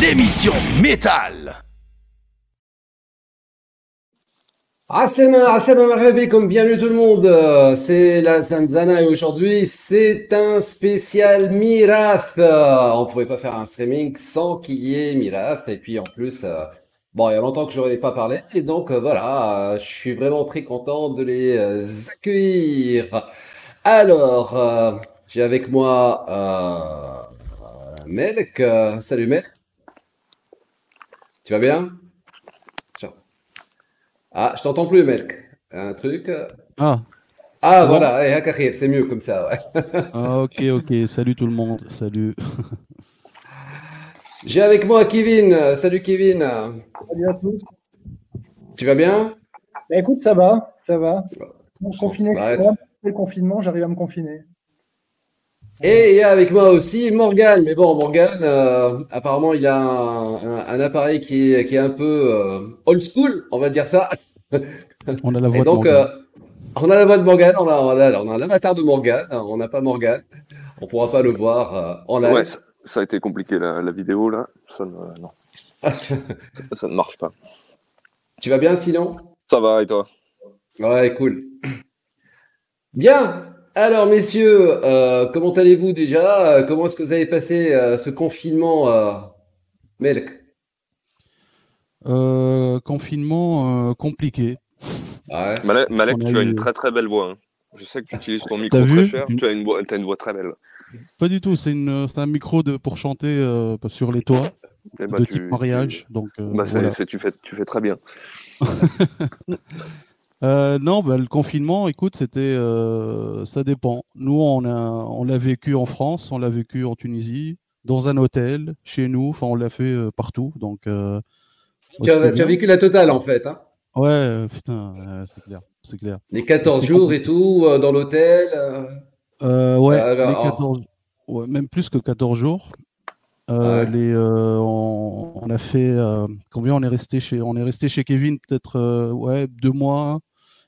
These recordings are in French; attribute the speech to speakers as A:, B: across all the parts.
A: L'émission métal.
B: Assema Marhabi, comme bienvenue tout le monde, c'est la Zanzana et aujourd'hui c'est un spécial Mirath. On pouvait pas faire un streaming sans qu'il y ait Mirath et puis en plus, euh, bon il y a longtemps que je ai pas parlé et donc euh, voilà, je suis vraiment très content de les euh, accueillir. Alors, euh, j'ai avec moi euh, Melk. Euh, salut Melk. Tu vas bien? Ciao. Ah, je t'entends plus, Melk. Un truc. euh,
C: Ah,
B: Ah,
C: bon?
B: voilà, eh, c'est mieux comme ça, ouais.
C: Ah, ok, ok. Salut tout le monde. Salut.
B: J'ai avec moi Kevin. Salut Kevin.
D: Salut à tous.
B: Tu vas bien?
D: Bah, écoute, ça va, ça va. Bon, confiné
B: Bah,
D: moi, après le confinement, j'arrive à me confiner.
B: Et il y a avec moi aussi Morgan. Mais bon, Morgan, euh, apparemment, il a un, un- un appareil qui est, qui est un peu euh, old school, on va dire ça.
C: On a la
B: Et
C: voix de
B: donc,
C: Morgane.
B: euh, on a la voix de Morgan, on a, on a, on a l'avatar de Morgan, on n'a pas Morgan. On pourra pas le voir euh, en live.
E: Ouais, ça, ça a été compliqué la, la vidéo là. Ça ne, non, ça, ça ne marche pas.
B: Tu vas bien sinon?
E: Ça va et toi?
B: Ouais, cool. Bien. Alors, messieurs, euh, comment allez-vous déjà? Euh, Comment est-ce que vous avez passé euh, ce confinement, euh, Melk?
C: Euh, confinement euh, compliqué.
B: Ouais.
E: Malek, tu as
C: eu-
E: une très très belle voix. hein. Je sais que tu utilises ton micro très cher. Tu as une voix, t'as une voix très belle.
C: Pas du tout. C'est un micro de, pour chanter euh, sur les toits
E: bah,
C: de
E: tu-
C: type mariage. Donc, euh,
E: bah, c'est-
C: voilà.
E: c'est- tu, fais, tu fais très bien.
C: Euh, non, bah, le confinement, écoute, c'était, euh, ça dépend. Nous, on a, on l'a vécu en France, on l'a vécu en Tunisie, dans un hôtel, chez nous. Enfin, on l'a fait euh, partout. Donc,
B: Tu as, tu vécu la totale en fait, hein?
C: Ouais, putain, c'est clair, c'est clair.
B: Les 14
C: C'était
B: jours et tout, dans l'hôtel. Euh,
C: ouais, les
B: alors,
C: 14, ouais, même plus que 14 jours. Euh,
B: Ouais.
C: les, euh, on, on a fait euh, combien on est resté chez on est resté chez Kevin peut-être ouais deux mois,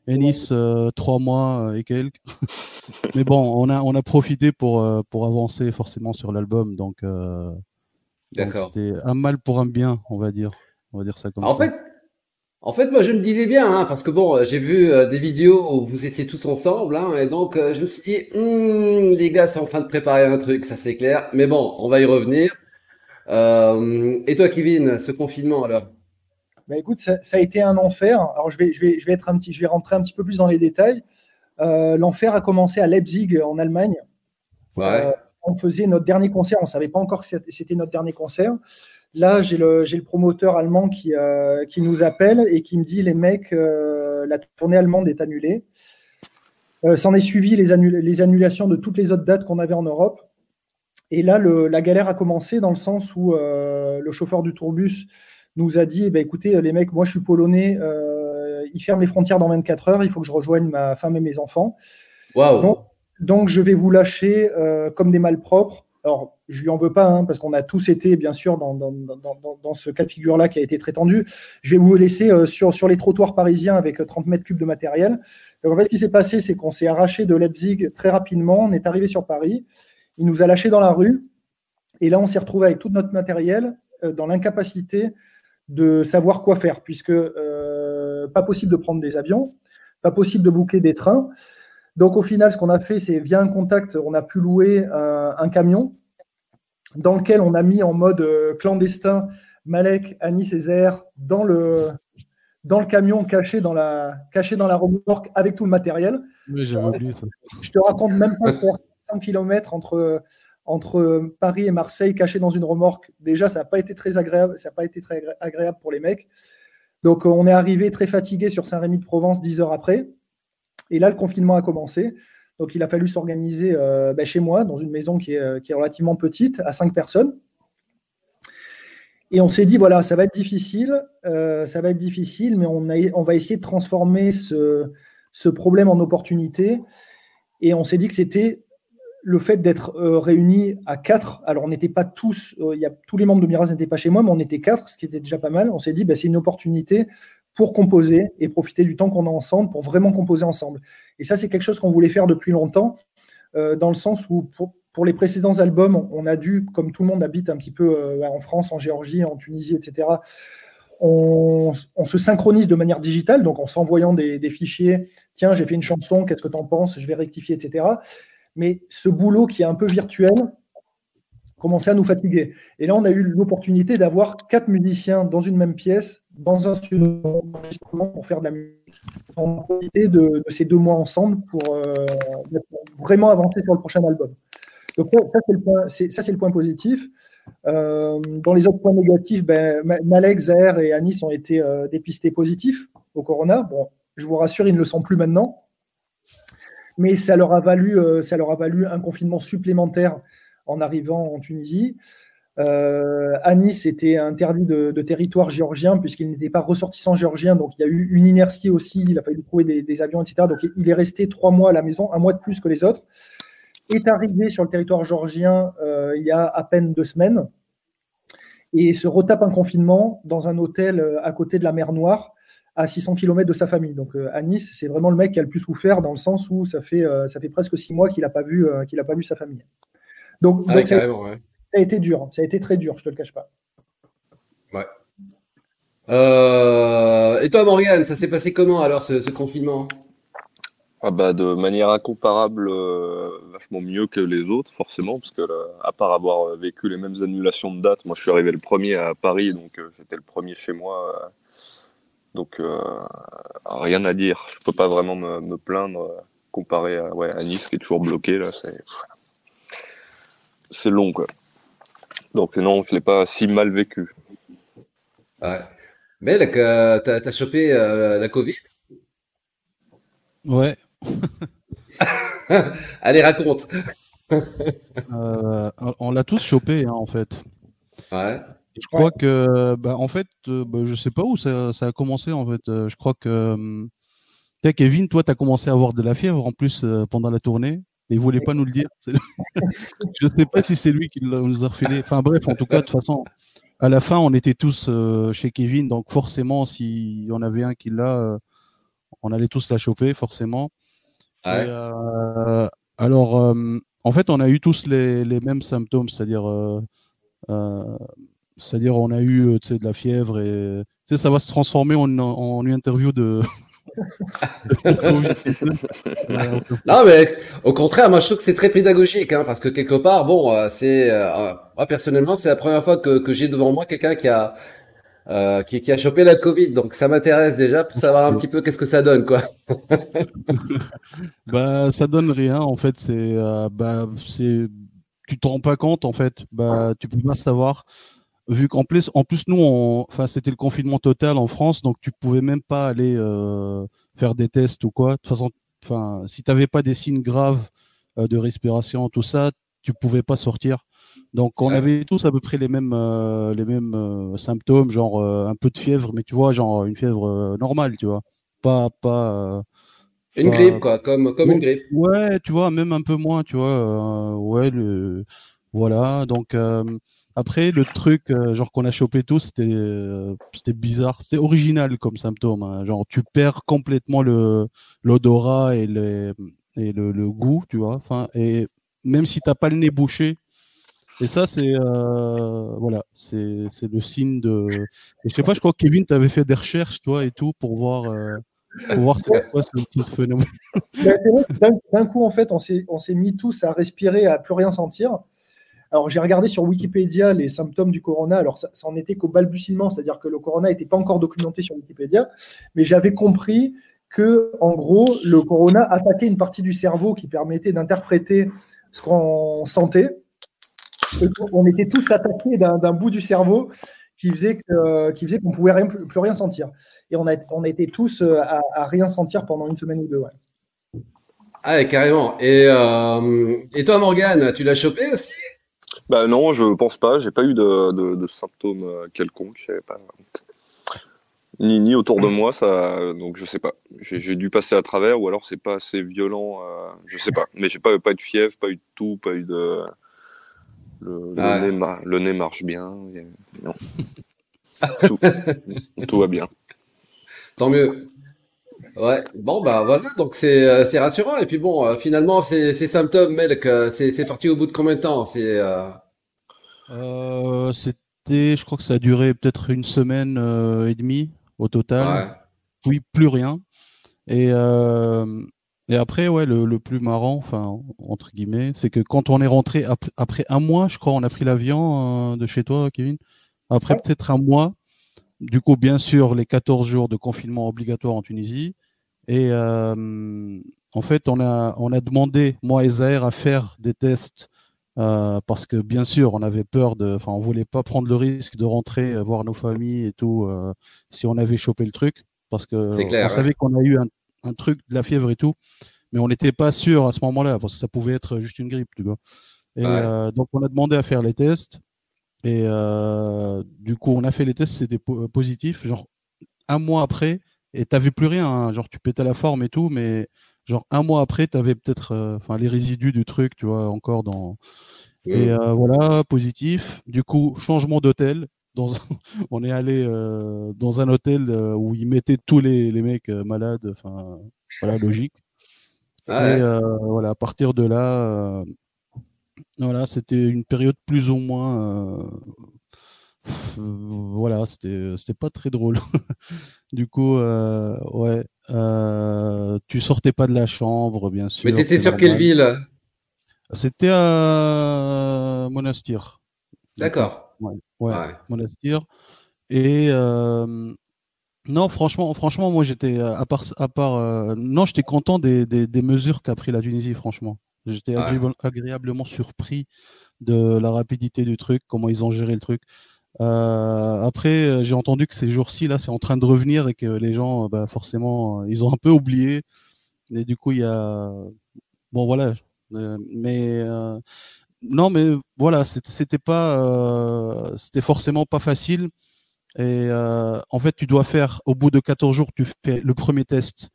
C: Ennis euh, trois mois euh, et quelques. Mais bon, on a on a profité pour euh, pour avancer forcément sur l'album donc, euh, c'était un mal pour un bien on va dire on va dire ça comme
B: En
C: ça.
B: fait, en fait, moi, je me disais bien, hein, parce que bon, j'ai vu euh, des vidéos où vous étiez tous ensemble, hein, et donc je me suis dit, Hmm, les gars sont en train de préparer un truc, ça c'est clair. Mais bon, on va y revenir. Et toi, Kevin, ce confinement alors?
D: Bah, écoute, ça, ça a été un enfer. Alors, je vais, je, vais, je, vais être un petit, je vais rentrer un petit peu plus dans les détails. Euh, L'enfer a commencé à Leipzig, en Allemagne.
B: Ouais.
D: Euh, on faisait notre dernier concert. On ne savait pas encore que c'était- notre dernier concert. Là, j'ai le, le promoteur allemand qui, euh, qui nous appelle et qui me dit les mecs, la tournée allemande est annulée. S'en est suivi les, annul- les annulations de toutes les autres dates qu'on avait en Europe. Et là, le- la galère a commencé dans le sens où euh, le chauffeur du tourbus nous a dit eh ben, écoutez, les mecs, moi je suis polonais, euh, ils ferment les frontières dans 24 heures, il faut que je rejoigne ma femme et mes enfants. Donc, je vais vous lâcher euh, comme des malpropres. Alors, je lui en veux pas, hein, parce qu'on a tous été, bien sûr, dans, dans, dans, ce cas de figure-là qui a été très tendu. Je vais vous laisser euh, sur, sur les trottoirs parisiens avec euh, 30 mètres cubes de matériel. Donc, en fait, ce qui s'est passé, c'est qu'on s'est arraché de Leipzig très rapidement. On est arrivé sur Paris. Il nous a lâchés dans la rue. Et là, on s'est retrouvé avec tout notre matériel euh, dans l'incapacité de savoir quoi faire, puisque euh, pas possible de prendre des avions, pas possible de booker des trains. Donc au final, ce qu'on a fait, c'est via un contact, on a pu louer un, un camion dans lequel on a mis en mode euh, clandestin Malek, Annie Césaire dans le, dans le camion caché dans, la, caché dans la remorque avec tout le matériel.
C: Oui, j'avais oublié ça.
D: Je te raconte même pas faire 100 km entre, entre Paris et Marseille caché dans une remorque. Déjà, ça n'a pas été très agréable, ça n'a pas été très agré- agréable pour les mecs. Donc on est arrivé très fatigué sur Saint-Rémy de Provence 10 heures après. Et là, le confinement a commencé. Donc, il a fallu s'organiser euh, ben, chez moi, dans une maison qui est, euh, qui est relativement petite, à cinq personnes. Et on s'est dit, voilà, ça va être difficile, euh, ça va être difficile, mais on, a, on va essayer de transformer ce, ce problème en opportunité. Et on s'est dit que c'était le fait d'être euh, réunis à quatre. Alors, on n'était pas tous, euh, y a, tous les membres de Miraz n'étaient pas chez moi, mais on était quatre, ce qui était déjà pas mal. On s'est dit, ben, c'est une opportunité pour composer et profiter du temps qu'on a ensemble pour vraiment composer ensemble. Et ça, c'est quelque chose qu'on voulait faire depuis longtemps, euh, dans le sens où, pour, les précédents albums, on a dû, comme tout le monde habite un petit peu en France, en Géorgie, en Tunisie, etc., on, se synchronise de manière digitale, donc en s'envoyant des, fichiers, tiens, j'ai fait une chanson, qu'est-ce que tu en penses, je vais rectifier, etc. Mais ce boulot qui est un peu virtuel commençait à nous fatiguer. Et là, on a eu l'opportunité d'avoir quatre musiciens dans une même pièce, dans un studio d'enregistrement pour faire de la musique. On a profité de, ces deux mois ensemble pour euh, vraiment avancer sur le prochain album. Donc ça, c'est le point, positif. Euh, dans les autres points négatifs, ben, Malek, Zahir et Anis ont été euh, dépistés positifs au corona. Bon, je vous rassure, ils ne le sont plus maintenant. Mais ça leur a valu, euh, ça leur a valu un confinement supplémentaire en arrivant en Tunisie. Anis était interdit de, territoire géorgien puisqu'il n'était pas ressortissant géorgien, donc il y a eu une inertie aussi, il a fallu trouver des, avions, etc. Donc il est resté trois mois à la maison, un mois de plus que les autres. Est arrivé sur le territoire georgien euh, il y a à peine deux semaines. Et se retape un confinement dans un hôtel euh, à côté de la mer Noire à 600 km de sa famille. Donc euh, à Nice, c'est vraiment le mec qui a le plus souffert dans le sens où ça fait, ça fait presque six mois qu'il n'a pas, vu, qu'il a pas vu sa famille. Donc, ah ça, a été dur, ça a été très dur, je ne te le cache pas.
B: Ouais. et toi, Morgane, ça s'est passé comment alors ce confinement?
E: Ah bah de manière incomparable, euh, vachement mieux que les autres, forcément, parce que à part avoir vécu les mêmes annulations de date, moi je suis arrivé le premier à Paris, donc euh, j'étais le premier chez moi. Euh, donc rien à dire. Je peux pas vraiment me, plaindre comparé à, ouais, à, Nice qui est toujours bloqué là. C'est long quoi. Donc non, je l'ai pas si mal vécu.
B: Ouais. Mais t'as as chopé la Covid?
C: Ouais,
B: Allez, raconte.
C: Euh, on l'a tous chopé, hein, en fait.
B: Ouais.
C: Je crois que, bah, en fait, euh, bah, je sais pas où ça, a commencé, en fait. Euh, je crois que, Kevin, toi, tu as commencé à avoir de la fièvre, en plus, pendant la tournée. Et il voulait pas nous le dire? je sais pas si c'est lui qui nous a refilé. Enfin, bref, en tout cas, de toute façon, à la fin, on était tous chez Kevin, donc forcément, s'il y en avait un qui l'a, on allait tous la choper, forcément. Euh, alors, euh, en fait, on a eu tous les, mêmes symptômes, c'est-à-dire, euh, c'est-à-dire, on a eu de la fièvre et ça va se transformer en, en une interview de.
B: non, mais au contraire, moi je trouve que c'est très pédagogique, hein, parce que quelque part, bon, c'est, moi personnellement, c'est la première fois que, que j'ai devant moi quelqu'un qui a euh, qui, qui, a chopé la Covid. Donc ça m'intéresse déjà pour savoir un petit peu qu'est-ce que ça donne, quoi.
C: bah ça donne rien en fait. C'est euh, bah c'est tu te rends pas compte en fait. Bah tu peux pas savoir vu qu'en plus en plus nous enfin c'était le confinement total en France donc tu pouvais même pas aller euh, faire des tests ou quoi. De toute façon enfin si t'avais pas des signes graves euh, de respiration tout ça tu pouvais pas sortir. Donc on avait tous à peu près les mêmes, euh, les mêmes symptômes, genre un peu de fièvre, mais tu vois, genre une fièvre normale, tu vois. Pas, pas.
B: Une grippe, quoi, comme, comme une grippe.
C: Ouais, tu vois, même un peu moins, tu vois. ouais, le, voilà. Donc après, le truc, genre qu'on a chopé tous, c'était, c'était bizarre, c'était original comme symptôme. Hein. Genre, tu perds complètement le l'odorat et le et le, le goût, tu vois. Enfin, et même si t'as pas le nez bouché, et ça, c'est euh, voilà, c'est le signe de. Et je sais pas, je crois que Kevin, tu avais fait des recherches, toi, et tout, pour voir, euh, pour voir c'est quoi ce petit phénomène.
D: D'un coup, en fait, on s'est mis tous à respirer, à plus rien sentir. Alors, j'ai regardé sur Wikipédia les symptômes du corona. Alors, ça, ça en était qu'au balbutiement, c'est-à-dire que le corona n'était pas encore documenté sur Wikipédia, mais j'avais compris que, en gros, le corona attaquait une partie du cerveau qui permettait d'interpréter ce qu'on sentait on était tous attaqués d'un bout du cerveau qui faisait qu'on qui qu'on pouvait plus, rien sentir. Et on a, on était tous euh, à, rien sentir pendant une semaine ou deux.
B: Ah, carrément. Et, euh, et toi, Morgane, tu l'as chopé aussi?
E: Bah non, je pense pas. J'ai pas eu de, symptômes euh, quelconques. Pas... Ni, ni autour de moi, ça. Donc je sais pas. J'ai dû passer à travers, ou alors c'est pas assez violent. je sais pas. Mais j'ai pas, pas eu de fièvre, pas eu de tout, pas eu de. Le, nez, marche bien. tout, va bien.
B: Tant mieux. Ouais, bon bah voilà, donc c'est euh, rassurant. Et puis bon, euh, finalement, ces, ces symptômes, Melk, euh, c'est c'est parti au bout de combien de temps? C'est euh,
C: c'était, je crois que ça a duré peut-être une semaine euh, et demie au total.
B: ouais,
C: Puis plus rien. Et, euh, et après, ouais, le, le plus marrant, enfin, entre guillemets, c'est que quand on est rentré ap- après un mois, je crois, on a pris l'avion de chez toi, Kevin. Après
D: Ouais.
C: peut-être un mois, du coup, bien sûr, les 14 jours de confinement obligatoire en Tunisie. Et en fait, on a, on a demandé, moi et Zahir, à faire des tests euh, parce que, bien sûr, on avait peur de. Enfin, on voulait pas prendre le risque de rentrer, euh, voir nos familles et tout, euh, si on avait chopé le truc. Parce que on
B: ouais.
C: savait qu'on a eu un, un truc de la fièvre et tout, mais on n'était pas sûr à ce moment-là, parce que ça pouvait être juste une grippe, tu vois. Et
B: Ouais.
C: donc, on a demandé à faire les tests. Et du coup, on a fait les tests, c'était po- positif. Genre, un mois après, et t'avais plus rien. hein. Genre, tu pétais la forme et tout, mais genre, un mois après, t'avais peut-être euh, les résidus du truc, tu vois, encore dans. Et euh, voilà, positif. Du coup, changement d'hôtel. Dans... on est allé euh, dans un hôtel où ils mettaient tous les, les mecs malades. Enfin, voilà, logique. Et
B: Ouais.
C: euh, voilà, à partir de là, voilà, c'était une période plus ou moins. euh, voilà, c'était pas très drôle. Du coup, ouais, euh, tu sortais pas de la chambre, bien sûr.
B: Mais t'étais sur quelle ville?
C: C'était à Monastir.
B: D'accord.
C: ouais, ouais,
B: Ouais.
C: Monastir. Et euh, non, franchement, franchement, moi j'étais à part, à part, euh, non, j'étais content des, des, des mesures qu'a pris la Tunisie, franchement. J'étais
B: Ouais.
C: agréablement surpris de la rapidité du truc, comment ils ont géré le truc. Euh, après, euh, j'ai entendu que ces jours-ci, là, c'est en train de revenir et que les gens, euh, bah, forcément, ils ont un peu oublié. Et du coup, il y a, bon, voilà. Mais non, mais voilà, c'était pas, c'était forcément pas facile. Et en fait, tu dois faire, au bout de 14 jours, tu fais le premier test.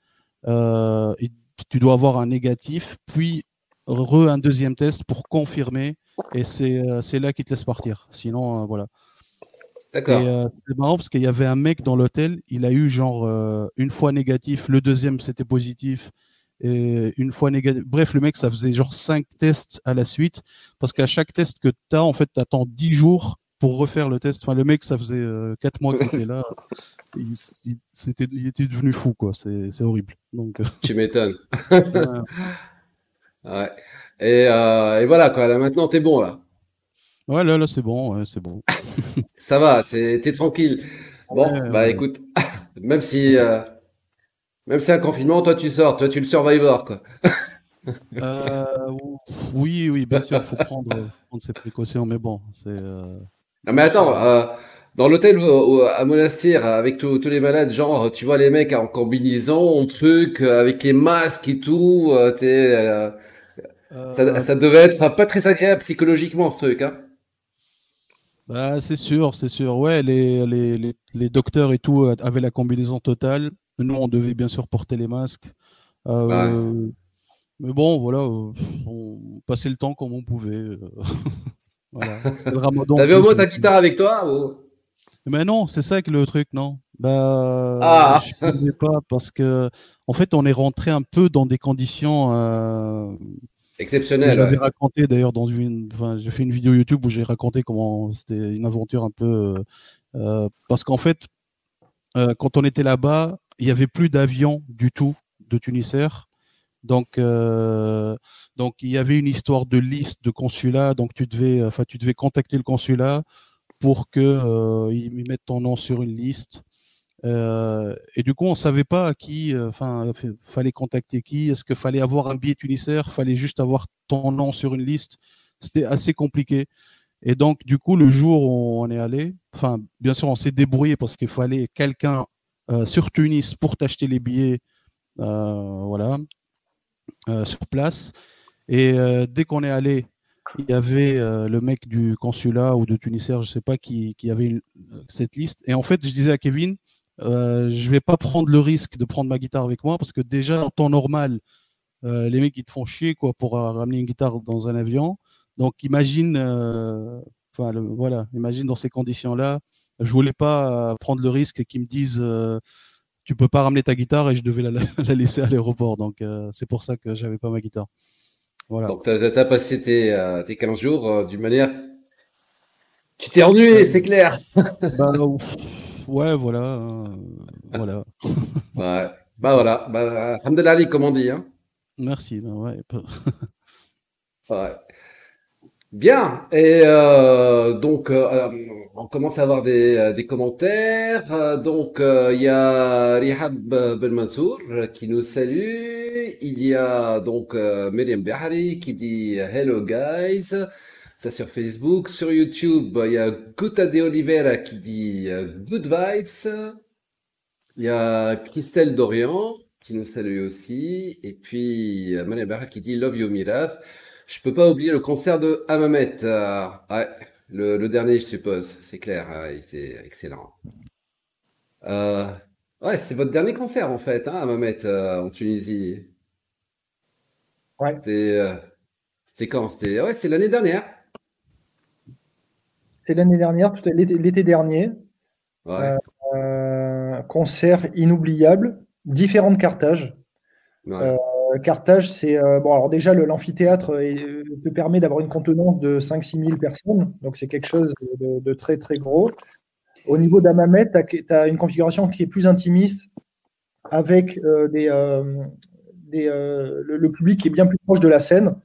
C: Tu dois avoir un négatif, puis re un deuxième test pour confirmer. Et c'est là qu'ils te laissent partir. Sinon, euh, Et
B: D'accord.
C: euh, c'est marrant parce qu'il y avait un mec dans l'hôtel, il a eu genre euh, une fois négatif, le deuxième c'était positif, et une fois négatif. Bref, le mec, ça faisait genre cinq tests à la suite, parce qu'à chaque test que tu as, en fait, tu attends 10 jours pour refaire le test. Enfin, le mec, ça faisait euh, 4 mois qu'il était là, il, il- était devenu fou, quoi. C'est, horrible. Donc,
B: Tu m'étonnes.
C: ouais.
B: Ouais. Et, euh, et voilà quoi. Là maintenant, t'es bon là.
C: Ouais, là, là, c'est bon, ouais, c'est bon.
B: Ça va. C'est, t'es tranquille. Bon,
C: Ouais,
B: bah
C: ouais.
B: écoute, même si, euh, même si un confinement, toi tu sors, toi tu le survivor quoi.
C: Euh, oui, oui, bien sûr, il faut prendre, faut prendre ses précautions, mais bon, c'est. euh,
B: Non mais attends, euh, dans l'hôtel à Monastir avec tous les malades, genre tu vois les mecs en combinaison, en truc, euh, avec les masques et tout, euh, t'es, euh, ça,
C: euh,
B: ça devait être pas très agréable psychologiquement ce truc, hein.
C: Bah, c'est sûr, c'est sûr. Ouais, les, les, les, les docteurs et tout euh, avaient la combinaison totale. Nous, on devait bien sûr porter les masques. Euh, mais bon, voilà, euh, on passait le temps comme on pouvait. voilà. C'était le ramadan.
B: T'avais au moins ta guitare avec toi ou...
C: Mais non, c'est ça que le truc, non. Bah,
B: Ah.
C: je pouvais pas parce que, en fait, on est rentré un peu dans des conditions. euh,
B: Exceptionnel,
C: J'avais
B: ouais.
C: raconté d'ailleurs dans une, enfin, j'ai fait une vidéo YouTube où j'ai raconté comment c'était une aventure un peu, euh, euh, parce qu'en fait, euh, quand on était là-bas, il y avait plus d'avions du tout de Tunisair. Donc, euh, donc il y avait une histoire de liste de consulat. Donc tu devais, enfin, tu devais contacter le consulat pour que ils mettent ton nom sur une liste. Euh, et du coup, on savait pas à qui, euh, enfin, f- fallait contacter qui. Est-ce qu'il fallait avoir un billet Tunisair Fallait juste avoir ton nom sur une liste. C'était assez compliqué. Et donc, du coup, le jour où on est allé, enfin, bien sûr, on s'est débrouillé parce qu'il fallait quelqu'un euh, sur Tunis pour t'acheter les billets, euh, voilà, euh, sur place. Et euh, dès qu'on est allé, il y avait euh, le mec du consulat ou de Tunisair, je sais pas, qui, qui avait une- cette liste. Et en fait, je disais à Kevin, euh, je vais pas prendre le risque de prendre ma guitare avec moi parce que déjà en temps normal, euh, les mecs ils te font chier quoi pour euh, ramener une guitare dans un avion. Donc imagine, euh, enfin voilà, imagine dans ces conditions-là, je voulais pas prendre le risque qu'ils me disent, tu peux pas ramener ta guitare et je devais la, la laisser à l'aéroport. Donc c'est pour ça que j'avais pas ma guitare. Voilà.
B: Donc, tu as, passé tes, tes 15 jours d'une manière. Tu t'es ennuyé, c'est clair.
C: Bah, ouais, voilà. euh, voilà.
B: Ouais. Bah voilà. Bah, Ali, comme on dit. Hein.
C: Merci. ben ouais.
B: Ouais. Bien. Et euh, donc, euh, on commence à avoir des, des commentaires. Donc, il y a Rihab Ben Mansour euh, qui nous salue. Il y a donc Myriam Behari qui dit Hello guys. Ça sur Facebook. Sur YouTube, il y a Guta de Oliveira qui dit euh, Good vibes. Il y a Christelle Dorian qui nous salue aussi. Et puis, euh, Behari qui dit Love you Miraf. Je peux pas oublier le concert de Hammamet. Euh, ouais, le, le dernier, je suppose. C'est clair. euh, il était excellent. Euh, ouais, c'est votre dernier concert en fait, hein, Hammamet, euh, en Tunisie.
D: Ouais.
B: C'était, euh, c'était quand? C'était, ouais, c'est l'année dernière.
D: C'est l'année dernière, l'été dernier.
B: Ouais,
D: Euh, concert inoubliable, différentes cartages.
B: ouais.
D: Euh, Carthage, c'est euh, bon. Alors déjà, l'amphithéâtre euh, te permet d'avoir une contenance de 5-6 000 personnes, donc c'est quelque chose de, de très très gros. Au niveau d'Amamet, tu as, une configuration qui est plus intimiste, avec euh, des, euh, des, euh, le, le public qui est bien plus proche de la scène.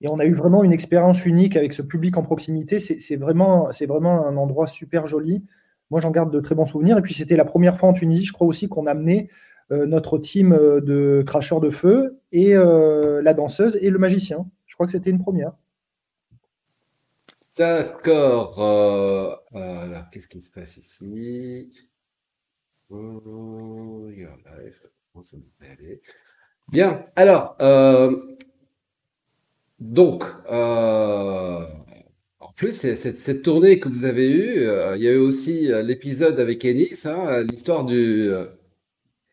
D: Et on a eu vraiment une expérience unique avec ce public en proximité. C'est vraiment, vraiment un endroit super joli. Moi, j'en garde de très bons souvenirs. Et puis, c'était la première fois en Tunisie, je crois aussi, qu'on amenait euh, notre team euh, de cracheurs de feu et euh, la danseuse et le magicien. Je crois que c'était une première.
B: D'accord. Euh, alors, qu'est-ce qui se passe ici? Oh. Bien. Alors, euh, donc, euh, en plus, c'est- cette, cette tournée que vous avez eue, euh, il y a eu aussi euh, l'épisode avec Ennis, hein, l'histoire du, euh,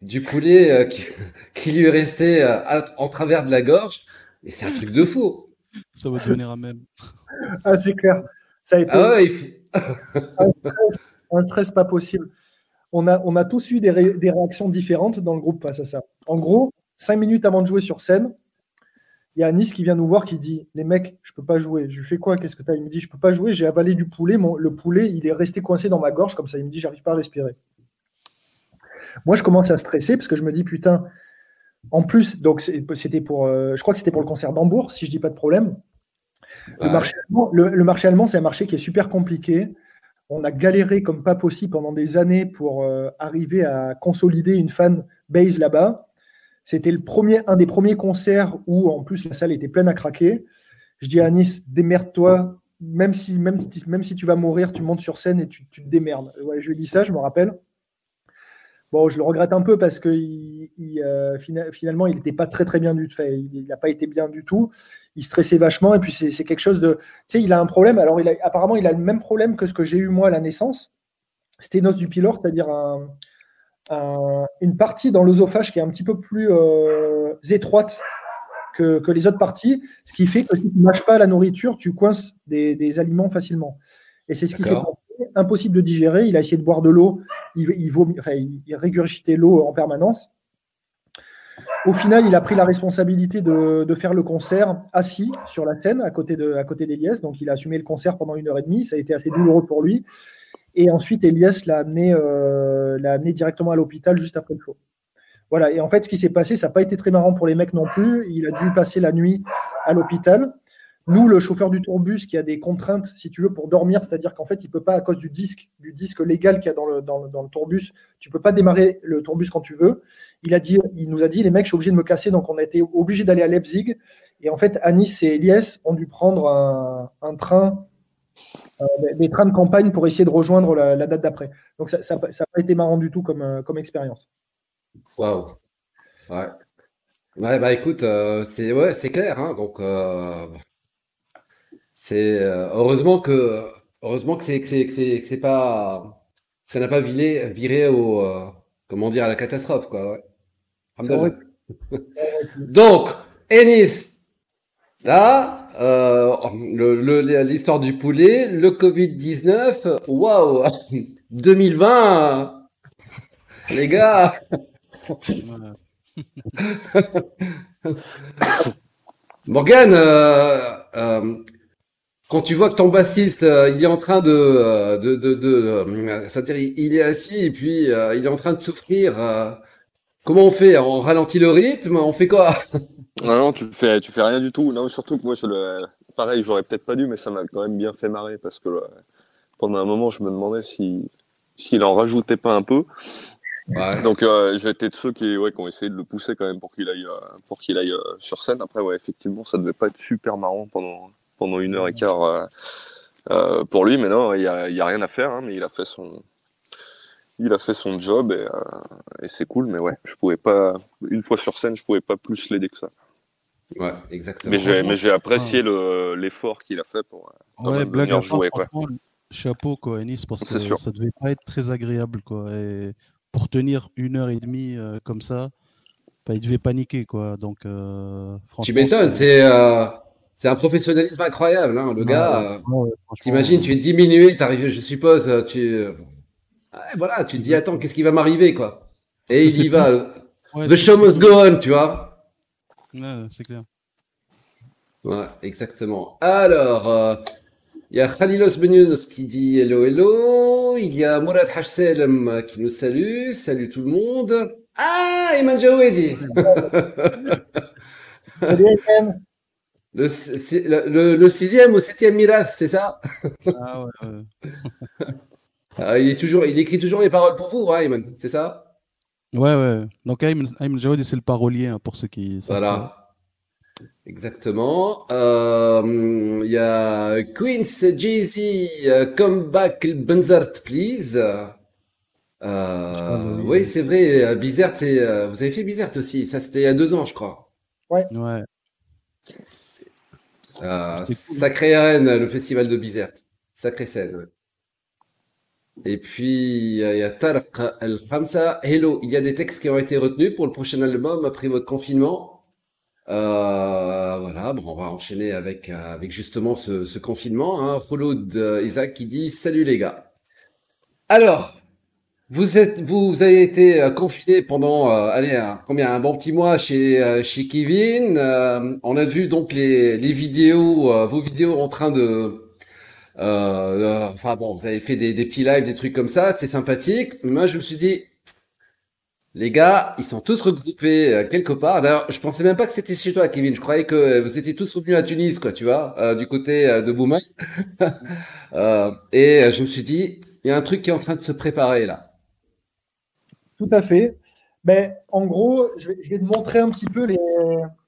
B: du poulet euh, qui, qui lui est resté euh, à- en travers de la gorge. Et c'est un truc de fou.
C: Ça va devenir un même.
D: Ah, c'est clair. Ça a été
B: Ah ouais, il faut-
D: un stress pas possible. On a, on a tous eu des, ré- des réactions différentes dans le groupe face à ça. En gros, cinq minutes avant de jouer sur scène, il y a Anis qui vient nous voir qui dit Les mecs, je peux pas jouer. Je lui fais quoi? Qu'est-ce que tu as Il me dit Je peux pas jouer, j'ai avalé du poulet. Mon, le poulet, il est resté coincé dans ma gorge comme ça. Il me dit J'arrive pas à respirer. Moi, je commence à stresser parce que je me dis Putain, en plus, donc c'était pour, euh, je crois que c'était pour le concert d'Hambourg, si je dis pas de problème. Le,
B: Ouais.
D: marché allemand, le, le marché allemand, c'est un marché qui est super compliqué. On a galéré comme pas possible pendant des années pour euh, arriver à consolider une fan base là-bas. C'était un des premiers concerts où en plus la salle était pleine à craquer. Je dis à Nice, démerde-toi, même si, tu vas mourir, tu montes sur scène et tu, te démerdes. Je lui ai ça, je me rappelle. Bon, je le regrette un peu parce que euh, fina- finalement, il n'était pas très très bien du tout. Il n'a pas été bien du tout. Il stressait vachement et puis c'est quelque chose de. Tu sais, il a un problème. Alors, apparemment, il a le même problème que ce que j'ai eu moi à la naissance. Sténose du pylore, c'est-à-dire un- un- une partie dans l'œsophage qui est un petit peu plus euh, étroite que, que les autres parties, ce qui fait que si tu ne mâches pas la nourriture, tu coinces des, des aliments facilement. Et c'est ce qui s'est passé. Impossible de digérer. Il a essayé de boire de l'eau. Il, il, vomit- enfin, il, il régurgitait l'eau en permanence. Au final, il a pris la responsabilité de, de faire le concert assis sur la scène à côté de, à côté d'Elias. Donc, il a assumé le concert pendant une heure et demie. Ça a été assez douloureux pour lui. Et ensuite, Elias l'a amené, euh, amené directement à l'hôpital juste après le show. Voilà. Et en fait, ce qui s'est passé, ça n'a pas été très marrant pour les mecs non plus. Il a dû passer la nuit à l'hôpital. Nous, le chauffeur du tourbus qui a des contraintes, si tu veux, pour dormir, c'est-à-dire qu'en fait, il peut pas, à cause du disque, du disque légal qu'il y a dans le, dans, le, tourbus, tu peux pas démarrer le tourbus quand tu veux. Il, a dit, il nous a dit, les mecs, je suis obligé de me casser, donc on a été obligé d'aller à Leipzig. Et en fait, Anis et Elias ont dû prendre un, train, des, des trains de campagne pour essayer de rejoindre la, la date d'après. Donc ça n'a pas été marrant du tout comme, euh, comme expérience.
B: Waouh. Ouais. Ouais, bah écoute, euh, c'est ouais, c'est clair, hein, donc euh, c'est euh, heureusement que heureusement que c'est que pas ça n'a pas viré viré au euh, comment dire à la catastrophe quoi. Ouais. Donc, Ennis, là, euh, le- le- l'histoire du poulet, le Covid-19, waouh, 2020. Les gars
C: Voilà.
B: Morgan, euh, euh, quand tu vois que ton bassiste, euh, il est en train de, euh, de, de, de euh, c'est-à-dire, il il est assis et puis euh, il est en train de souffrir. euh, comment on fait? On ralentit le rythme? On fait quoi?
E: Non, non, tu fais, tu fais rien du tout. Non, surtout que moi, je le... pareil, j'aurais peut-être pas dû, mais ça m'a quand même bien fait marrer parce que euh, pendant un moment, je me demandais si s'il en rajoutait pas un peu.
B: Ouais.
E: Donc, euh, j'étais de ceux qui, ouais, qui ont essayé de le pousser quand même pour qu'il aille, euh, pour qu'il aille euh, sur scène. Après, ouais, effectivement, ça devait pas être super marrant pendant, pendant une heure et quart pour lui, mais non, il y a, y a rien à faire. Hein, mais il a fait son, il a fait son job et, euh, et c'est cool. Mais ouais, je pouvais pas, une fois sur scène, je pouvais pas plus l'aider que ça.
B: Ouais, exactement.
E: Mais j'ai, apprécié le, l'effort qu'il a fait pour, euh, quand
C: Ouais, blague part,
E: jouer, quoi.
C: chapeau quoi, Ennis, parce que
E: sûr.
C: ça devait pas être très agréable quoi. Et pour tenir une heure et demie euh, comme ça, bah, il devait paniquer quoi. Donc euh,
B: Tu m'étonnes, c'est c'est un professionnalisme incroyable, hein, le
C: Ouais,
B: gars.
C: ouais, ouais,
B: T'imagines, tu es diminué, t'arrives, je suppose, tu, voilà, tu te dis, attends, qu'est-ce qui va m'arriver, quoi? Et il y va.
C: Ouais,
B: The show must go on, tu vois.
C: Ouais, c'est clair.
B: Ouais, exactement. Alors, euh, il y a Khalilos Benyounous qui dit hello, hello. Il y a Mourad Hachselem qui nous salue. Salut tout le monde. Ah, Iman Jawedi.
D: Salut.
B: Le, si- le, le- le sixième ou septième Mirath, c'est ça?
C: Ah ouais, ouais.
B: Ah, il est toujours, il écrit toujours les paroles pour vous, hein, Iman, c'est ça?
C: Ouais, ouais. Donc Ayman Ayman Jawadi, c'est le parolier hein, pour ceux qui.
B: Voilà. Exactement. Euh, Il y a Queens Jay-Z, euh, Come Back Benzart, please. Euh,
C: oui.
B: oui, c'est vrai. euh, Bizerte, c'est, euh, vous avez fait Bizerte aussi. Ça, c'était il y a deux ans, je crois.
C: Ouais.
B: Euh,
C: C'était cool.
B: Sacré Arène, le festival de Bizerte. Sacrée scène. ouais. Et puis, il y a Tarq El Khamsa. Hello, il y a des textes qui ont été retenus pour le prochain album après votre confinement. Euh, voilà, bon, on va enchaîner avec, euh, avec justement ce, ce confinement. Hein. Khouloud, euh, Isaac qui dit Salut les gars. Alors, vous êtes, vous, avez été euh, confiné pendant, allez, un, combien, un bon petit mois chez, chez Kevin. On a vu donc les, les vidéos, vos vidéos en train de, enfin bon, vous avez fait des, des petits lives, des trucs comme ça, c'était sympathique. Moi, je me suis dit, les gars, ils sont tous regroupés euh, quelque part. D'ailleurs, je pensais même pas que c'était chez toi, Kevin. Je croyais que vous étiez tous revenus à Tunis, quoi, tu vois, euh, du côté euh, de Boumaï. Euh, et euh, je me suis dit, il y a un truc qui est en train de se préparer là.
D: Tout à fait. Ben, en gros, je vais, je vais te montrer un petit peu les,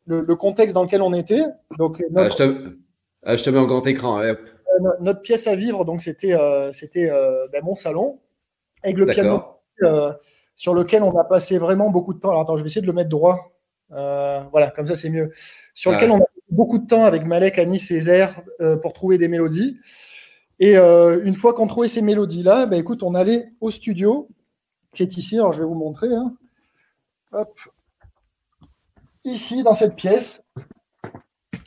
D: le, le contexte dans lequel on était. Donc,
B: Euh, je te, euh, je te mets en grand écran. allez, hop.
D: No- notre pièce à vivre, donc c'était euh, c'était euh, ben, mon salon, avec le piano euh, sur lequel on a passé vraiment beaucoup de temps. Alors, attends, je vais essayer de le mettre droit. Voilà, comme ça c'est mieux. Sur
B: Ouais.
D: lequel on a passé beaucoup de temps avec Malek, Zer euh, pour trouver des mélodies. Et euh, une fois qu'on trouvait ces mélodies-là, ben, écoute, on allait au studio, qui est ici. Alors, je vais vous montrer. hein. Hop. Ici, dans cette pièce.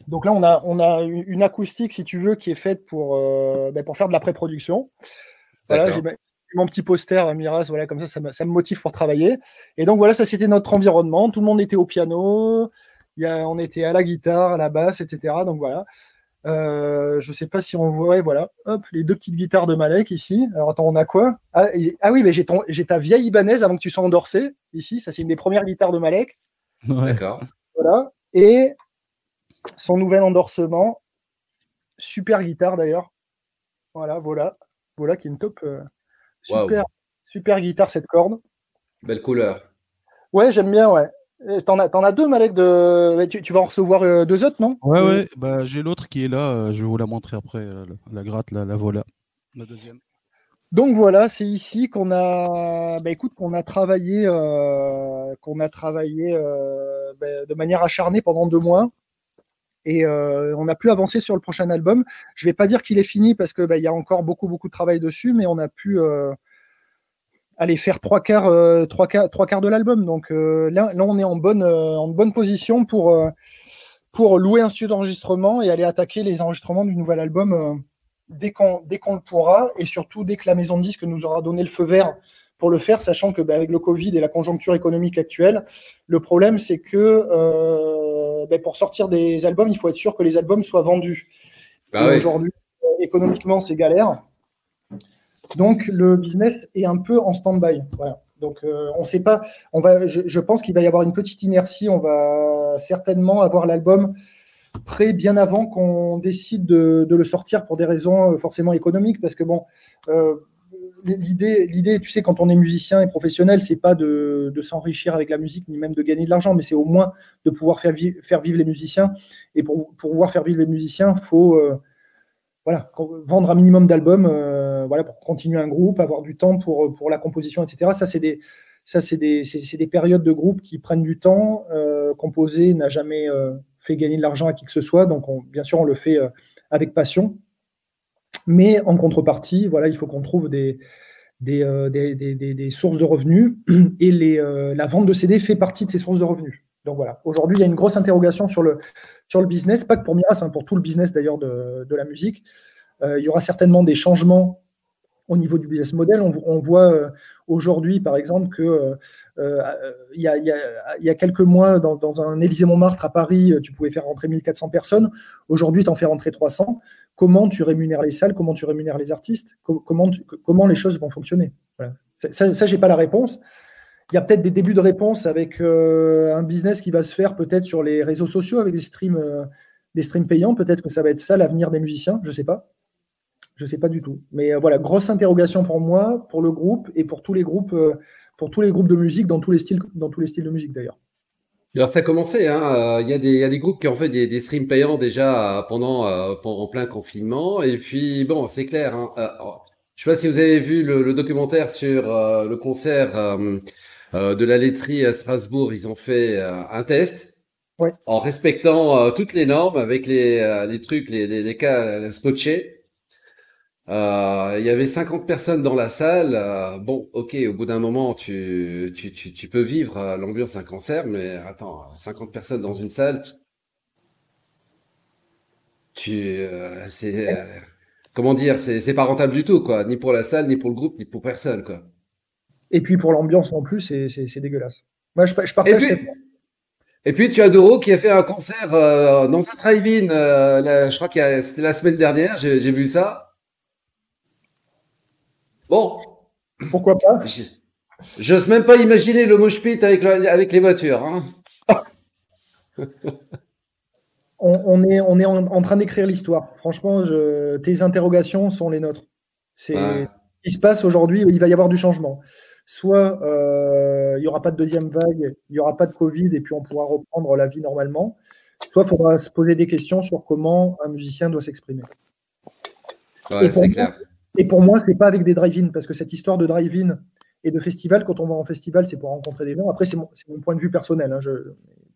D: Donc là, on a, on a une acoustique, si tu veux, qui est faite pour, euh, ben, pour faire de la pré-production. Voilà, j'ai mon petit poster euh, Miras, voilà, comme ça, ça me, ça me motive pour travailler. Et donc voilà, ça c'était notre environnement. Tout le monde était au piano, il y a, on était à la guitare, à la basse, etc. Donc voilà. Euh, je sais pas si on voit, voilà, hop, les deux petites guitares de Malek ici. Alors attends, on a quoi? Ah, et- ah oui, mais j'ai ton- j'ai ta vieille Ibanez avant que tu sois endorsé ici. Ça c'est une des premières guitares de Malek.
C: Ouais.
B: D'accord.
D: Voilà. Et son nouvel endorsement. Super guitare d'ailleurs. Voilà, voilà. Voilà qui est une top. euh, super, super guitare cette corde.
B: Belle couleur.
D: Ouais, j'aime bien, ouais. T'en as, t'en as deux, Malek, de... tu, tu vas en recevoir euh, deux autres, non?
C: Ouais, ouais, bah, j'ai l'autre qui est là, euh, je vais vous la montrer après, la, la gratte, la, la voilà. La deuxième.
D: Donc voilà, c'est ici qu'on a, bah, écoute, qu'on a travaillé, euh, qu'on a travaillé euh, bah, de manière acharnée pendant deux mois, et euh, on a pu avancer sur le prochain album. Je vais pas dire qu'il est fini parce que bah, y a encore beaucoup beaucoup de travail dessus, mais on a pu euh, aller faire trois quarts, euh, trois quarts, de l'album. Donc là, on est en bonne, position pour louer un studio d'enregistrement et aller attaquer les enregistrements du nouvel album. dès qu'on le pourra et surtout dès que la maison de disques nous aura donné le feu vert pour le faire, sachant que bah, avec le Covid et la conjoncture économique actuelle, le problème c'est que euh, bah, pour sortir des albums, il faut être sûr que les albums soient vendus.
B: Bah
D: aujourd'hui, euh, économiquement, c'est galère. Donc le business est un peu en stand-by. Voilà. Donc euh, on ne sait pas. On va, je, pense qu'il va y avoir une petite inertie. On va certainement avoir l'album prêt bien avant qu'on décide de, le sortir pour des raisons forcément économiques, parce que bon l'idée, l'idée, tu sais, quand on est musicien et professionnel, c'est pas de, s'enrichir avec la musique, ni même de gagner de l'argent, mais c'est au moins de pouvoir faire, vivre les musiciens. Et pour, pouvoir faire vivre les musiciens, faut euh, voilà, vendre un minimum d'albums euh, voilà, pour continuer un groupe, avoir du temps pour, pour la composition, etc. Ça, c'est des, ça, c'est des, c'est, des périodes de groupe qui prennent du temps. Euh, composer n'a jamais fait gagner de l'argent à qui que ce soit, donc bien sûr, on le fait avec passion. Mais en contrepartie, voilà, il faut qu'on trouve des, des, euh, des, des, sources de revenus et les, euh, la vente de CD fait partie de ces sources de revenus. Donc voilà, aujourd'hui, il y a une grosse interrogation sur le, sur le business, pas que pour Miras, hein, pour tout le business d'ailleurs de, de, la musique. Euh, il y aura certainement des changements au niveau du business model. On, voit aujourd'hui, par exemple, que il y, a, y, a, quelques mois, dans, dans un Élysée-Montmartre à Paris, tu pouvais faire rentrer 1400 personnes. Aujourd'hui, tu en fais rentrer 300 comment tu rémunères les salles, comment tu rémunères les artistes, comment, comment les choses vont fonctionner. Ça, ça j'ai pas la réponse. Il y a peut-être des débuts de réponse avec euh, un business qui va se faire peut-être sur les réseaux sociaux avec des streams, euh, des streams payants. Peut-être que ça va être ça l'avenir des musiciens. Je sais pas. Je sais pas du tout. Mais euh, voilà, grosse interrogation pour moi, pour le groupe et pour tous les groupes, pour tous les groupes de musique dans tous les styles, dans tous les styles de musique d'ailleurs.
B: Alors ça a commencé, hein. Euh, il y, a des, y a des groupes qui ont fait des, des streams payants déjà euh, pendant, euh, en plein confinement. Et puis bon, c'est clair. Hein. je sais pas si vous avez vu le, documentaire sur le concert de la laiterie à Strasbourg. Ils ont fait un test
D: ouais.
B: en respectant toutes les normes avec les, les trucs, les, les, les cas scotchés. Euh, il y avait 50 personnes dans la salle. Euh, bon, ok, au bout d'un moment, tu, tu, tu, tu peux vivre euh, l'ambiance d'un concert, mais attends, 50 personnes dans une salle, tu, c'est, comment dire, c'est, c'est pas rentable du tout, quoi, ni pour la salle, ni pour le groupe, ni pour personne, quoi.
D: Et puis pour l'ambiance en plus, c'est, c'est, c'est dégueulasse. Moi, je, je partage.
B: Et puis, et puis tu as Doro qui a fait un concert dans un drive-in. je crois que c'était la semaine dernière. J'ai, j'ai vu ça. Bon.
D: Pourquoi pas?
B: J'ose même pas imaginer le mosh pit avec, avec les voitures. Hein.
D: on, est, on est en, train d'écrire l'histoire. Franchement, tes interrogations sont les nôtres. C'est ce qui se passe aujourd'hui. Il va y avoir du changement. Soit euh, il n'y aura pas de deuxième vague, il n'y aura pas de Covid et puis on pourra reprendre la vie normalement. Soit il faudra se poser des questions sur comment un musicien doit s'exprimer.
B: Ouais, c'est clair.
D: Et pour moi, c'est pas avec des drive-in, parce que cette histoire de drive-in et de festival, quand on va en festival, c'est pour rencontrer des gens. Après, c'est mon, point de vue personnel. Hein.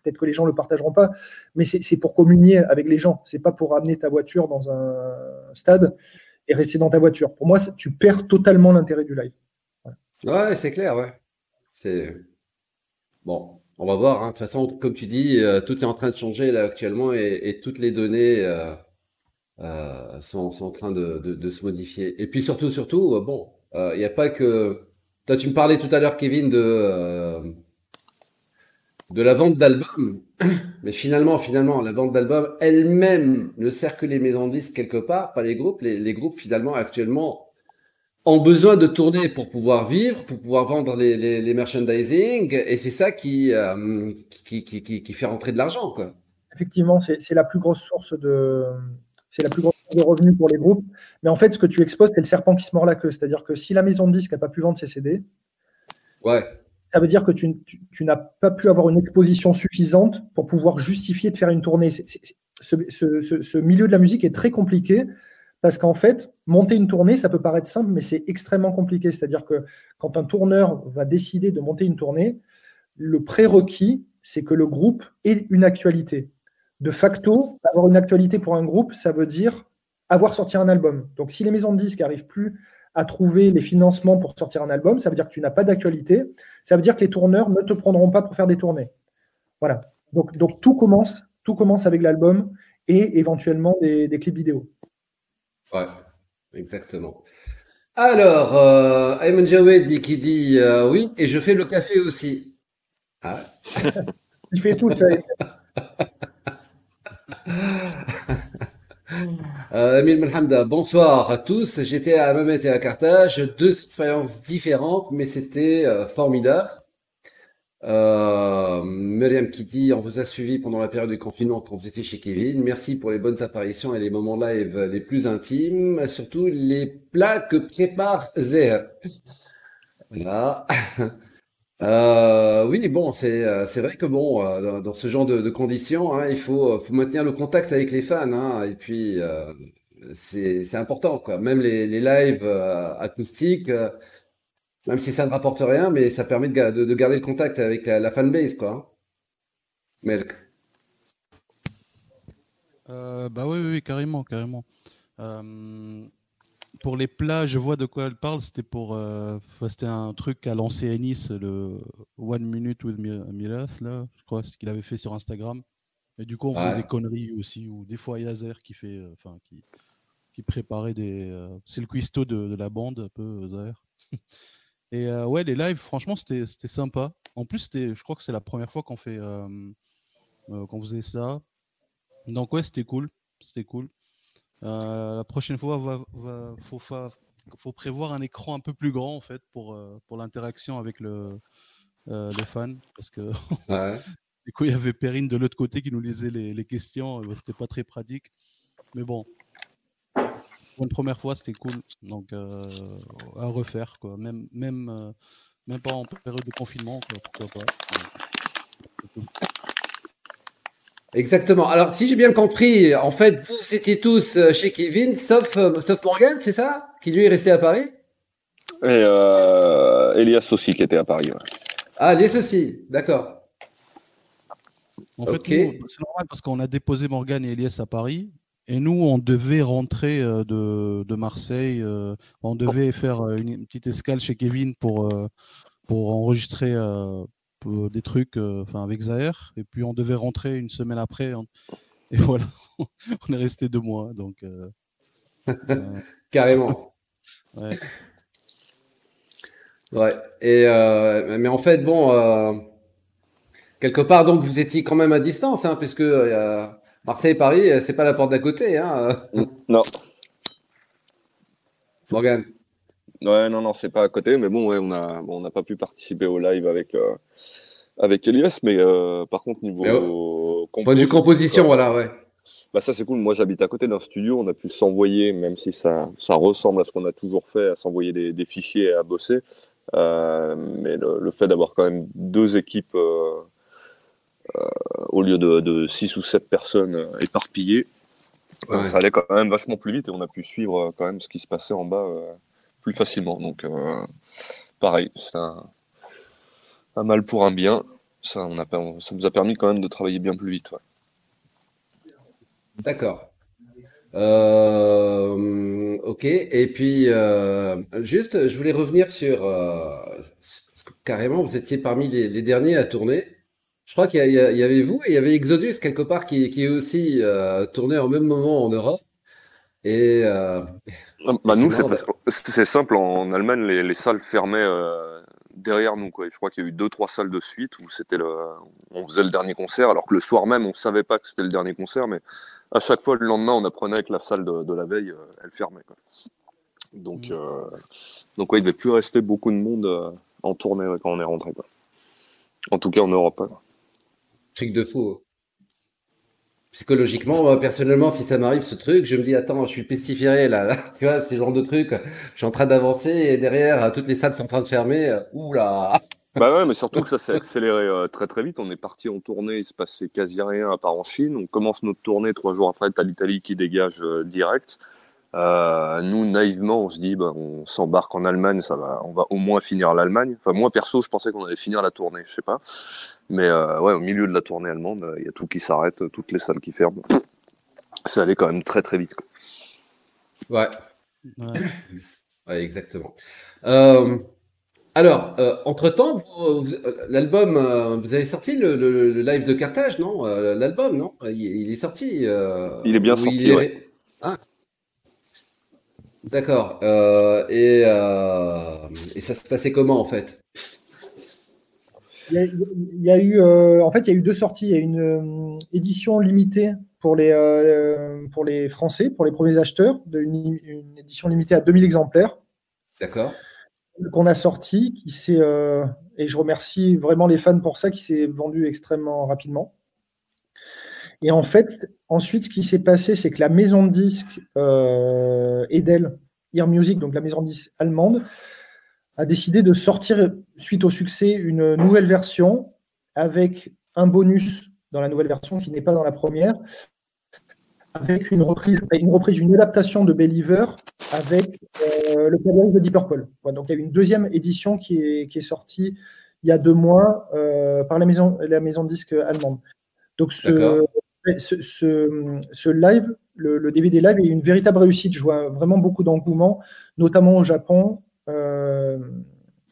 D: Peut-être que les gens ne le partageront pas, mais c'est pour communier avec les gens. C'est pas pour amener ta voiture dans un stade et rester dans ta voiture. Pour moi, tu perds totalement l'intérêt du live.
B: Ouais, c'est clair, ouais. C'est bon. On va voir. Hein. De toute façon, comme tu dis, euh, tout est en train de changer là actuellement et, toutes les données. Euh, euh, sont, en train de, se modifier. Et puis surtout, surtout, euh, bon, il euh, n'y a pas que. Toi, tu me parlais tout à l'heure, Kevin, de euh, de la vente d'albums, mais finalement, finalement, la vente d'albums elle-même ne sert que les maisons de disques quelque part, pas les groupes. Les, groupes, finalement, actuellement, ont besoin de tourner pour pouvoir vivre, pour pouvoir vendre les, les, merchandising, et c'est ça qui, qui, qui, qui, fait rentrer de l'argent.
D: Effectivement, c'est la plus grosse source de, c'est la plus grosse source de revenus pour les groupes. Mais en fait, ce que tu exposes, c'est le serpent qui se mord la queue. C'est-à-dire que si la maison de disque n'a pas pu vendre ses CD,
B: ouais.
D: ça veut dire que tu, n'as pas pu avoir une exposition suffisante pour pouvoir justifier de faire une tournée. ce, milieu de la musique est très compliqué parce qu'en fait, monter une tournée, ça peut paraître simple, mais c'est extrêmement compliqué. C'est-à-dire que quand un tourneur va décider de monter une tournée, le prérequis, c'est que le groupe ait une actualité de facto, avoir une actualité pour un groupe, ça veut dire avoir sorti un album. Donc, si les maisons de disques n'arrivent plus à trouver les financements pour sortir un album, ça veut dire que tu n'as pas d'actualité. Ça veut dire que les tourneurs ne te prendront pas pour faire des tournées. Voilà. Donc, donc tout commence, tout commence avec l'album et éventuellement des, clips vidéo.
B: Ouais, exactement. Alors, euh, Ayman Jawed qui dit euh, oui, et je fais le café aussi. Ah.
D: Il fait tout ça.
B: Euh, Emile Melhamda, bonsoir à tous. J'étais à Mamet et à Carthage, deux expériences différentes, mais c'était euh, formidable. Euh, Myriam on vous a suivi pendant la période de confinement quand vous étiez chez Kevin. Merci pour les bonnes apparitions et les moments live les plus intimes, surtout les plats que prépare Zer. Voilà. Euh, oui, bon, c'est euh, c'est vrai que bon, euh, dans, ce genre de, conditions, hein, il faut, faut maintenir le contact avec les fans, hein, et puis euh, c'est c'est important, quoi. Même les, les lives euh, acoustiques, euh, même si ça ne rapporte rien, mais ça permet de, de, de garder le contact avec la, fanbase, quoi. hein. Melk.
C: Euh, bah oui, oui, carrément, carrément. Euh, pour les plats, je vois de quoi elle parle. C'était pour, euh, c'était un truc qu'a lancé Ennis, le One Minute with Mi- Mirath, là, je crois, ce qu'il avait fait sur Instagram. Et du coup, on
B: Ouais.
C: des conneries aussi, ou des fois Yazer qui fait, euh, enfin, qui, qui préparait des. euh, c'est le cuistot de, de la bande, un peu, Zaher. Et ouais, les lives, franchement, c'était c'était sympa. En plus, c'était, je crois que c'est la première fois qu'on fait, qu'on faisait ça. Donc ouais, c'était cool, c'était cool. Euh, la prochaine fois, va, va- faut, fa- faut prévoir un écran un peu plus grand en fait pour, euh, pour l'interaction avec le, euh, les fans, parce que
B: Ouais.
C: du coup il y avait Perrine de l'autre côté qui nous lisait les, les questions, c'était pas très pratique. Mais bon, pour une première fois, c'était cool, donc euh, à refaire quoi. Même même même pas en période de confinement, quoi, pourquoi pas.
B: Exactement. Alors, si j'ai bien compris, en fait, vous étiez tous euh, chez Kevin, sauf, euh, sauf Morgan, c'est ça? Qui lui est resté à Paris?
E: Et euh, Elias aussi qui était à Paris. ouais.
B: Ah, les aussi, d'accord.
C: En
B: Ok.
C: fait, c'est normal parce qu'on a déposé Morgan et Elias à Paris. Et nous, on devait rentrer de, de Marseille. euh, on devait faire une, une petite escale chez Kevin pour, pour enregistrer euh, des trucs euh, enfin, avec Zahir. Et puis, on devait rentrer une semaine après. Et voilà, on est resté deux mois. Donc, euh, euh,
B: Carrément.
C: ouais.
B: Ouais. Et euh, mais en fait, bon, euh, quelque part, donc vous étiez quand même à distance, hein, puisque euh, Marseille Paris, euh, c'est pas la porte d'à côté, hein, euh,
E: Non,
B: Morgan.
E: Ouais, non, non, c'est pas à côté, mais bon, ouais, on a, bon, on n'a pas pu participer au live avec, euh, avec Elias, mais euh, par contre, niveau compos,
B: de vue composition, voilà, ouais.
E: Bah ça c'est cool. Moi j'habite à côté d'un studio. On a pu s'envoyer, même si ça, ça ressemble à ce qu'on a toujours fait, à s'envoyer des, des fichiers et à bosser. Euh, mais le, le fait d'avoir quand même deux équipes au lieu de, de six ou sept personnes éparpillées,
B: Ouais.
E: ça allait quand même vachement plus vite et on a pu suivre quand même ce qui se passait en bas plus facilement. Donc euh, pareil, c'est un, mal pour un bien. Ça, on a, ça nous a permis quand même de travailler bien plus vite.
B: D'accord. Euh, ok. Et puis, euh, juste, je voulais revenir sur, carrément, vous étiez parmi les, derniers à tourner. Je crois qu'il y, y avait vous et il y avait Exodus quelque part qui, qui est aussi tourné en même moment en Europe. Et euh,
E: Ah, Bah, nous, c'est simple. En Allemagne, les, les salles fermaient euh, derrière nous. Quoi. Et je crois qu'il y a eu deux, trois salles de suite où c'était le, on faisait le dernier concert, alors que le soir même, on savait pas que c'était le dernier concert, mais à chaque fois, le lendemain, on apprenait que la salle de, de la veille, euh, elle fermait. Quoi. Donc,
C: Mm.
E: euh, donc ouais, il devait plus rester beaucoup de monde en tournée ouais, quand on est rentré. Quoi. En tout cas, en Europe. ouais.
B: truc de fou. Psychologiquement, moi, personnellement, si ça m'arrive ce truc, je me dis, attends, je suis pestiféré là, tu vois, ce genre de truc. Je suis en train d'avancer et derrière, euh, toutes les salles sont en train de fermer. Oula!
E: Bah ouais, mais surtout que ça s'est accéléré euh, très très vite. On est parti en tournée, il se passait quasi rien à part en Chine. On commence notre tournée trois jours après, t'as l'Italie qui dégage euh, direct. Euh, nous, naïvement, on se dit, bah, on s'embarque en Allemagne, ça va, on va au moins finir l'Allemagne. Enfin, moi perso, je pensais qu'on allait finir la tournée, je sais pas. Mais euh, ouais, au milieu de la tournée allemande, euh, il y a tout qui s'arrête, toutes les salles qui ferment. Ça allait quand même très très vite. quoi.
B: Ouais.
C: Ouais.
B: Ouais, exactement. Euh, alors, euh, entre-temps, vous- vous- l'album, euh, vous avez sorti le, le- le live de Carthage, non? Euh, l'album, non? Il, il est sorti. euh,
E: Il est bien sorti,
B: il est-
E: ouais.
B: Ah. D'accord. Euh, et, euh, et ça se passait comment en fait?
D: Il y a, il y a eu, euh, en fait, il y a eu deux sorties. Il y a une édition limitée pour les, pour les Français, pour les premiers acheteurs, de une, une édition limitée à 2000 exemplaires
B: D'accord.
D: qu'on a sorti, qui s'est, et je remercie vraiment les fans pour ça, qui s'est vendu extrêmement rapidement. Et en fait, ensuite, ce qui s'est passé, c'est que la maison de disques euh, Edel, Ear Music, donc la maison de disques allemande, a décidé de sortir, suite au succès, une nouvelle version avec un bonus dans la nouvelle version qui n'est pas dans la première, avec une reprise, une reprise, une adaptation de Believer avec euh, le playlist de Deep Purple. Donc il y a une deuxième édition qui est, qui est sortie il y a deux mois euh, par la maison, la maison de disques allemande. Donc ce. Ce, live, le, DVD live est une véritable réussite. Je vois vraiment beaucoup d'engouement, notamment au Japon. Euh,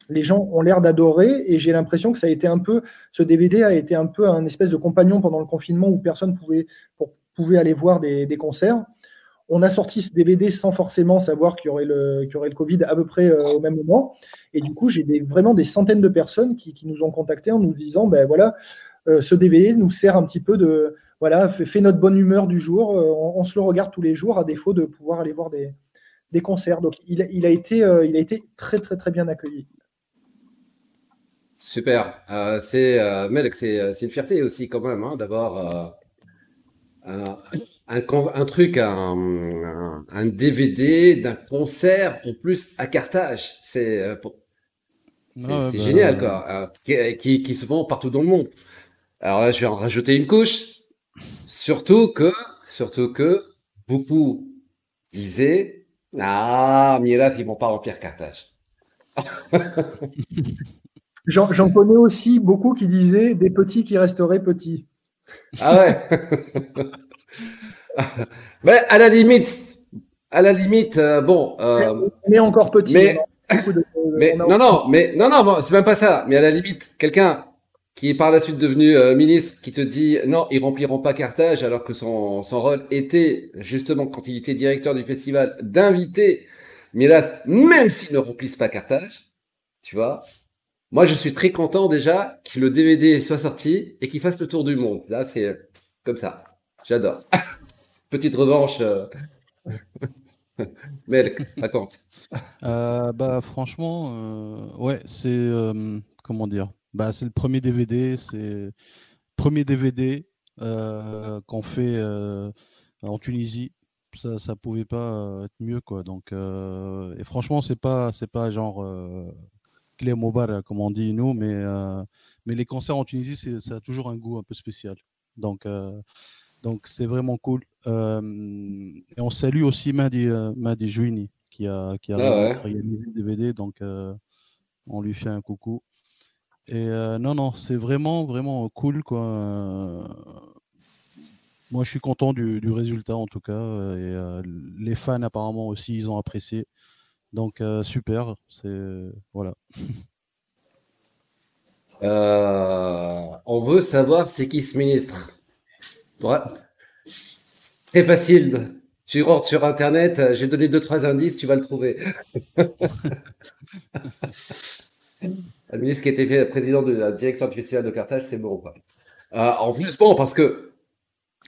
D: les gens ont l'air d'adorer et j'ai l'impression que ça a été un peu, ce DVD a été un peu un espèce de compagnon pendant le confinement où personne pouvait, pouvait aller voir des, concerts. On a sorti ce DVD sans forcément savoir qu'il y aurait le, qu'il y aurait le Covid à peu près euh, au même moment. Et du coup, j'ai vraiment des centaines de personnes qui, qui nous ont contactés en nous disant, ben voilà, euh, ce DVD nous sert un petit peu de, voilà, fait, fait notre bonne humeur du jour. Euh, on, on se le regarde tous les jours à défaut de pouvoir aller voir des, des concerts. Donc, il, a- il a été, euh, il a été très, très, très bien accueilli.
B: Super. Euh, c'est euh, c'est c'est une fierté aussi quand même hein, d'avoir euh, un, truc, un, DVD d'un concert en plus à Carthage. C'est euh, c'est
C: bah,
B: génial quoi, euh, qui, qui, qui se vend partout dans le monde. Alors là, je vais en rajouter une couche. Surtout que, surtout que beaucoup disaient, ah, Mirath, ils vont pas remplir Carthage.
D: J'en connais aussi beaucoup qui disaient des petits qui resteraient petits.
B: Ah ouais. Mais à la limite, à la limite, euh, bon, euh,
D: Mais encore petits.
B: mais- mais non, non, mais non, non, c'est même pas ça. Mais à la limite, quelqu'un qui est par la suite devenu euh, ministre, qui te dit non, ils rempliront pas Carthage, alors que son son rôle était justement quand il était directeur du festival d'inviter Mirath, même s'ils ne remplissent pas Carthage, tu vois. Moi, je suis très content déjà que le DVD soit sorti et qu'il fasse le tour du monde. Là, c'est comme ça. J'adore. Petite revanche. euh. Melk, raconte.
C: Euh, bah franchement, euh, ouais, c'est comment dire, bah c'est le premier DVD, c'est premier DVD euh, qu'on fait euh, en Tunisie. Ça, ça pouvait pas euh, être mieux quoi. Donc euh, et franchement, c'est pas, c'est pas genre clé mobile comme on dit nous, mais mais les concerts en Tunisie, c'est, ça a toujours un goût un peu spécial. Donc donc c'est vraiment cool. Et on salue aussi Madi, Madi Jouini qui a, qui a
B: Ah ouais.
C: réalisé le DVD, donc on lui fait un coucou. Et euh, non, non, c'est vraiment, vraiment cool, quoi. Euh, Moi, je suis content du, du résultat, en tout cas. euh, Et euh, les fans, apparemment, aussi, ils ont apprécié. Donc, euh, super. C'est. Voilà.
B: Euh, on veut savoir c'est qui ce ministre? Ouais. Très facile. Tu rentres sur Internet, j'ai donné deux, trois indices, tu vas le trouver. Un ministre qui était fait président de la directeur du festival de Carthage, c'est bon. Quoi. Euh, en plus, bon, parce que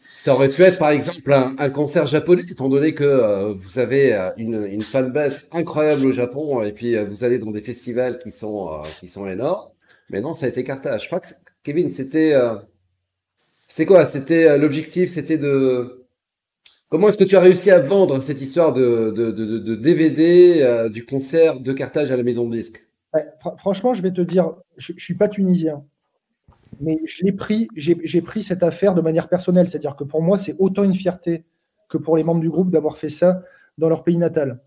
B: ça aurait pu être par exemple un, concert japonais, étant donné que euh, vous avez euh, une, fanbase incroyable au Japon, et puis vous allez dans des festivals qui sont, qui sont énormes. Mais non, ça a été Carthage. Je crois que Kevin, c'était. C'est quoi? C'était l'objectif, c'était de. Comment est-ce que tu as réussi à vendre cette histoire de, DVD du concert de Carthage à la maison de disque?
D: Franchement, je vais te dire, je ne suis pas tunisien, mais pris, j'ai pris cette affaire de manière personnelle. C'est-à-dire que pour moi, c'est autant une fierté que pour les membres du groupe d'avoir fait ça dans leur pays natal,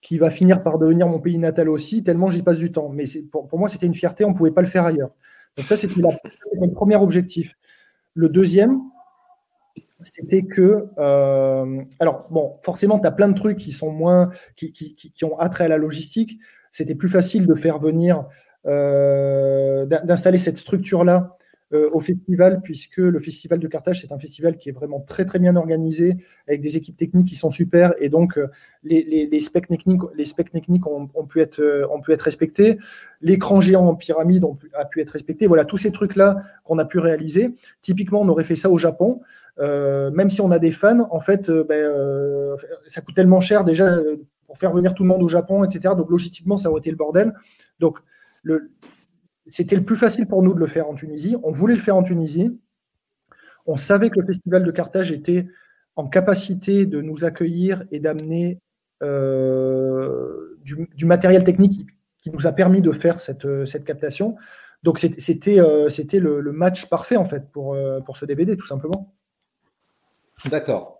D: qui va finir par devenir mon pays natal aussi, tellement j'y passe du temps. Mais pour, pour moi, c'était une fierté, on ne pouvait pas le faire ailleurs. Donc ça, c'était le premier objectif. Le deuxième, c'était que, euh, alors bon, forcément, tu as plein de trucs qui sont moins, qui ont attrait à la logistique. C'était plus facile de faire venir, euh, d'in- d'installer cette structure-là euh, au festival, puisque le festival de Carthage, c'est un festival qui est vraiment très très bien organisé, avec des équipes techniques qui sont super, et donc euh, les, specs techniques, les specs techniques ont, pu être, ont pu être respectés. L'écran géant en pyramide a pu être respecté. Voilà, tous ces trucs-là qu'on a pu réaliser. Typiquement, on aurait fait ça au Japon. même si on a des fans, en fait, ben, ça coûte tellement cher déjà pour faire venir tout le monde au Japon, etc. Donc logistiquement, ça aurait été le bordel. Donc le, c'était le plus facile pour nous de le faire en Tunisie. On voulait le faire en Tunisie. On savait que le festival de Carthage était en capacité de nous accueillir et d'amener euh, du, matériel technique qui, nous a permis de faire cette, cette captation. Donc c'était euh, c'était le, match parfait en fait pour, euh, pour ce DVD tout simplement.
B: D'accord.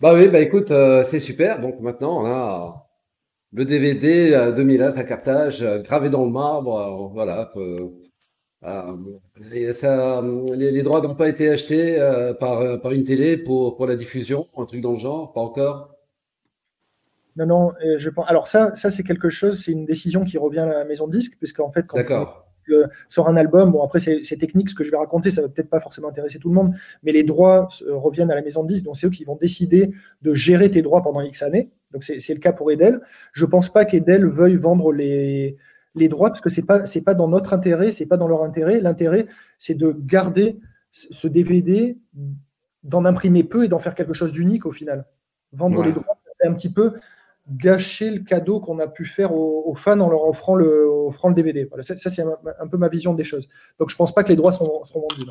B: Bah oui, bah écoute, c'est super. Donc maintenant on a le DVD 2009 à Carthage, euh, gravé dans le marbre, euh, voilà. les, ça, les, droits n'ont pas été achetés euh, par, par une télé pour, pour la diffusion, un truc dans le genre, pas encore.
D: Non, non, je pense. Alors ça, ça c'est quelque chose, c'est une décision qui revient à la maison de disque, puisqu'en fait, quand sort un album. Bon, après, c'est technique, ce que je vais raconter, ça va peut-être pas forcément intéresser tout le monde, mais les droits reviennent à la maison de disque, donc c'est eux qui vont décider de gérer tes droits pendant X années. Donc c'est le cas pour Edel. Je pense pas qu'Edel veuille vendre les, les droits parce que c'est pas c'est pas dans notre intérêt, c'est pas dans leur intérêt. L'intérêt, c'est de garder ce DVD, d'en imprimer peu et d'en faire quelque chose d'unique au final. Vendre les droits, c'est un petit peu gâcher le cadeau qu'on a pu faire aux, fans en leur offrant le, offrant le DVD. Ça, c'est un, peu ma vision des choses. Donc je pense pas que les droits seront, vendus.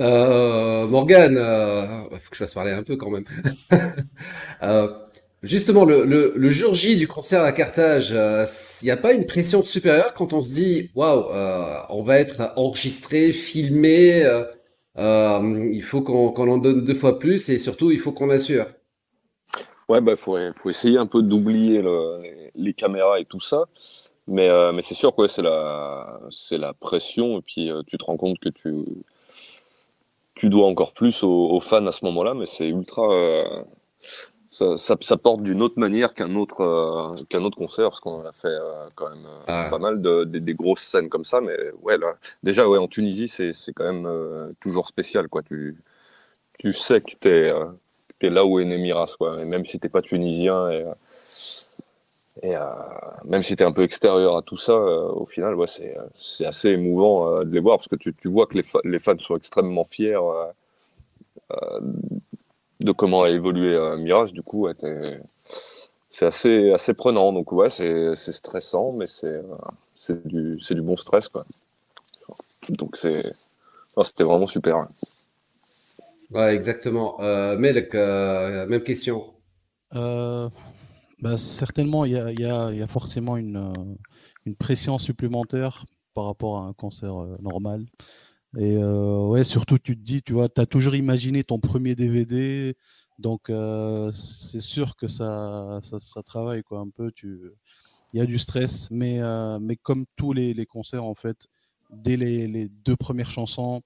B: Euh, Morgane, euh, faut que je fasse parler un peu quand même. Euh, justement, le, le, jour J du concert à Carthage, il n'y a pas une pression supérieure quand on se dit, waouh, on va être enregistré, filmé, il faut qu'on en donne deux fois plus et surtout, il faut qu'on assure?
E: Ouais, bah, faut, faut essayer un peu d'oublier les caméras et tout ça. Mais, euh, mais c'est sûr que c'est la, c'est la pression. Et puis, euh, tu te rends compte que tu, tu dois encore plus aux, fans à ce moment-là. Mais c'est ultra. Euh, ça, ça, porte d'une autre manière qu'un autre, qu'un autre concert. Parce qu'on a fait quand même ah. pas mal de, des grosses scènes comme ça. Mais ouais, là, déjà, ouais, en Tunisie, c'est, c'est quand même toujours spécial. Quoi. Tu, tu sais que tu es tu es là où est né Miras, quoi. Et même si t'es pas tunisien et, euh, même si tu es un peu extérieur à tout ça, euh, au final, ouais, c'est assez émouvant euh, de les voir parce que tu, tu vois que les, les, fans sont extrêmement fiers de comment a évolué Miras. Du coup, ouais, c'est assez, assez prenant. Donc, ouais, c'est stressant, mais c'est du, du bon stress, quoi. Donc, c'était vraiment super. Hein.
B: Ouais, exactement. Euh, euh, même question.
C: Euh, bah, certainement, il y a, y, y a, forcément une, euh, une, pression supplémentaire par rapport à un concert euh, normal. Et ouais, surtout, tu te dis, tu vois, tu as toujours imaginé ton premier DVD, donc c'est sûr que ça, ça, ça, travaille quoi, un peu. Il y a du stress, mais, mais comme tous les, les, concerts, en fait, dès les, les deux premières chansons,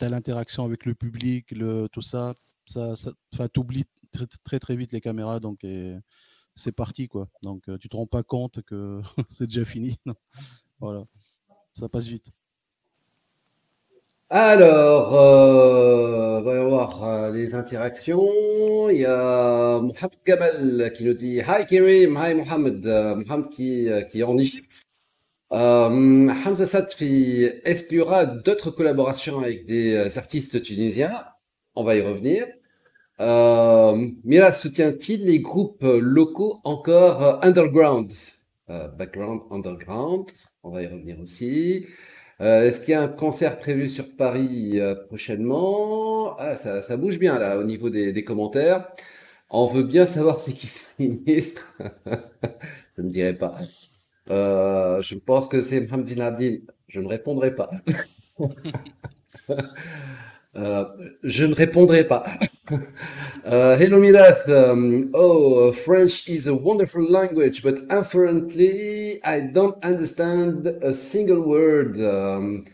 C: as l'interaction avec le public, le, tout ça, ça, ça t'oublies très, très, très vite les caméras, donc c'est parti quoi. Donc euh, tu te rends pas compte que c'est déjà fini. voilà, ça passe vite.
B: Alors, euh, on va voir euh, les interactions. Il y a Mohamed Gamal qui nous dit Hi Kirim, hi Mohamed. Mohamed qui, qui est en Égypte. Euh, Hamza Satfi, aura d'autres collaborations avec des euh, artistes tunisiens On va y revenir. Euh, Mira soutient-il les groupes locaux encore euh, underground? Background underground, on va y revenir aussi. est-ce qu'il y a un concert prévu sur Paris prochainement? Ah, ça, ça, bouge bien là au niveau des, des commentaires. On veut bien savoir c'est qui se ministre. Je ne dirais pas. Euh, je pense que c'est Mohamed Zinabdin. Je ne répondrai pas. euh, je ne répondrai pas. uh, hello Milath. Um, oh, French is a wonderful language, but unfortunately, I don't understand a single word. Um,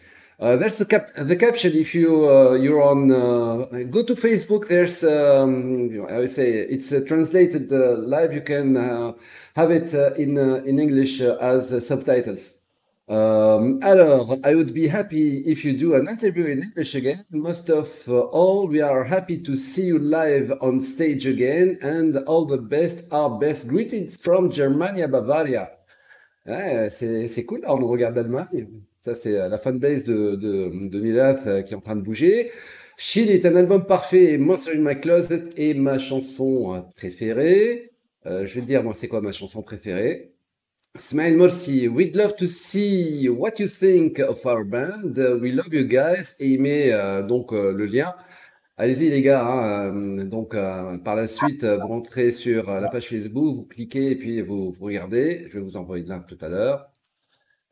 B: uh, there's the, cap the caption. If you uh, you're on, uh, go to Facebook. There's um, you know, I would say it's uh, translated uh, live. You can uh, have it in in English as subtitles. Um, alors, I would be happy if you do an interview in English again. Most of all, we are happy to see you live on stage again, and all the best, our best greetings from Germania, Bavaria. Ouais, c'est c'est cool, on regarde d'Allemagne. Ça, c'est euh, la fanbase de, de, de Milath euh, qui est en train de bouger. Shield est un album parfait. Monster in My Closet est ma chanson euh, préférée. Euh, je vais dire, moi, c'est quoi ma chanson préférée? Smile Morsi, we'd love to see what you think of our band. We love you guys. Et il met euh, donc euh, le lien. Allez-y les gars. hein, donc par la suite, vous rentrez sur la page Facebook, vous cliquez et puis vous, vous regardez. Je vais vous envoyer le lien tout à l'heure.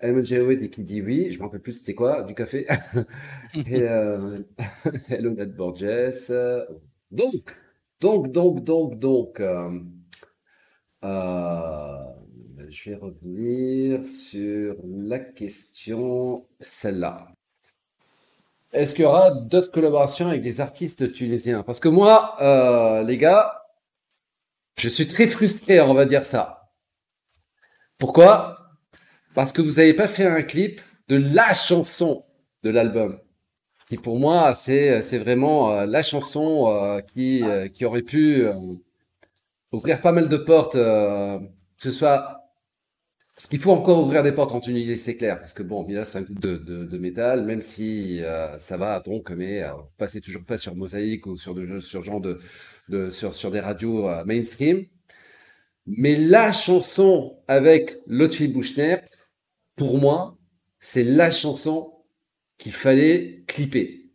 B: MJOE qui dit oui. Je me rappelle plus c'était quoi du café. et euh, Hello Ned Borges. Donc, donc, donc, donc, donc. euh, euh, je vais revenir sur la question, celle-là. Est-ce qu'il y aura d'autres collaborations avec des artistes tunisiens? Parce que moi, euh, les gars, je suis très frustré, on va dire ça. Pourquoi? Parce que vous n'avez pas fait un clip de la chanson de l'album. Qui pour moi, c'est, c'est vraiment euh, la chanson euh, qui, euh, qui aurait pu ouvrir pas mal de portes, que ce soit parce qu'il faut encore ouvrir des portes en Tunisie, c'est clair, parce que bon, Mila, c'est un groupe de, de, de métal, même si ça va donc, mais passez toujours pas sur Mosaïque ou sur de, sur genre de, de sur, sur des radios mainstream. Mais la chanson avec Lotfi Bouchner, pour moi, c'est la chanson qu'il fallait clipper.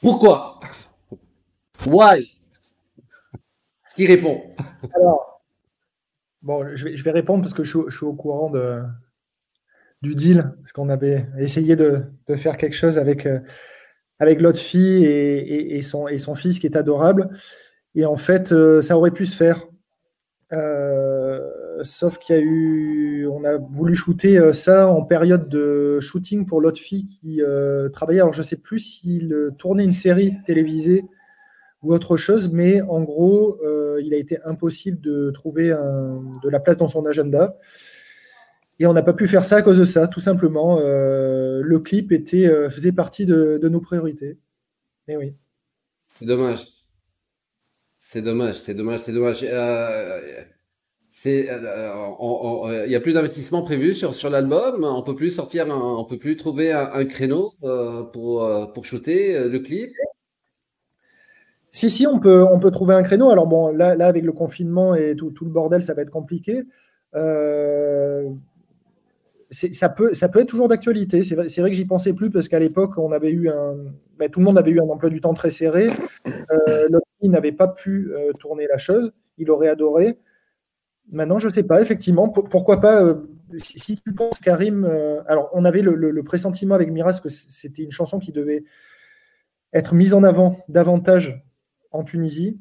B: Pourquoi? Why? Qui répond?
D: Alors, bon, je vais, répondre parce que je, suis- au courant de, du deal, parce qu'on avait essayé de, de faire quelque chose avec, euh, avec l'autre fille et, et- et son, et son fils qui est adorable. Et en fait, euh, ça aurait pu se faire. Euh, sauf qu'il y a eu, on a voulu shooter euh, ça en période de shooting pour l'autre fille qui euh, travaillait. Alors, je sais plus s'il euh, tournait une série télévisée ou autre chose, mais en gros, il a été impossible de trouver de la place dans son agenda. Et on n'a pas pu faire ça à cause de ça, tout simplement. Le clip était, faisait partie de, nos priorités. Et oui.
B: C'est dommage. C'est dommage, c'est dommage, c'est dommage. Euh, euh, euh, il y a plus d'investissement prévu sur, sur l'album. On peut plus sortir, on peut plus trouver un, créneau pour, pour shooter le clip.
D: Si, si, on peut, on peut trouver un créneau. Alors bon, là, là avec le confinement et tout, tout le bordel, ça va être compliqué. Ça, peut, ça peut être toujours d'actualité. C'est vrai, vrai que j'y pensais plus parce qu'à l'époque, on avait eu un, ben, tout le monde avait eu un emploi du temps très serré. Euh, n'avait pas pu tourner la chose. Il aurait adoré. Maintenant, je sais pas, effectivement, pour- pourquoi pas. euh, si, si tu penses, Karim, euh, alors on avait le, le- le pressentiment avec Miras que c'était une chanson qui devait être mise en avant davantage en Tunisie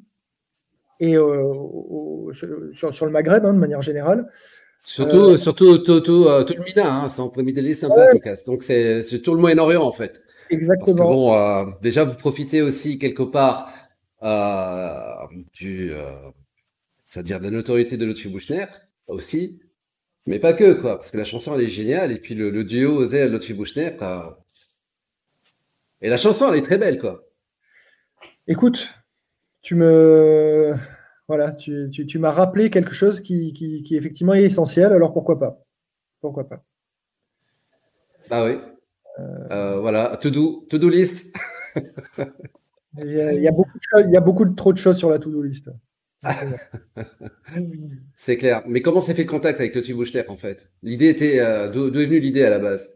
D: et euh, au- sur, sur le Maghreb hein, de manière générale.
B: Surtout, surtout tout, tout, tout le MENA, hein, Middle East and Africa. Donc c'est, tout le Moyen-Orient en fait. Parce que
D: Exactement.
B: bon, déjà vous profitez aussi quelque part du, c'est-à-dire de la notoriété de Lotfi Bouchner aussi, mais pas que quoi, parce que la chanson elle est géniale et puis le, le duo Ozel Lotfi Bouchner euh, et la chanson elle est très belle quoi.
D: Écoute, tu me voilà, tu, tu- tu m'as rappelé quelque chose qui, qui, qui effectivement est essentiel, alors pourquoi pas? Pourquoi pas?
B: Ah oui. Euh, voilà, to do, to do list.
D: Il y a, il y a beaucoup de choses- il y a beaucoup de trop de choses sur la to-do list.
B: C'est clair. Mais comment s'est fait le contact avec Lotfi Bouchner en fait? L'idée était, euh, d'où est venue l'idée à la base?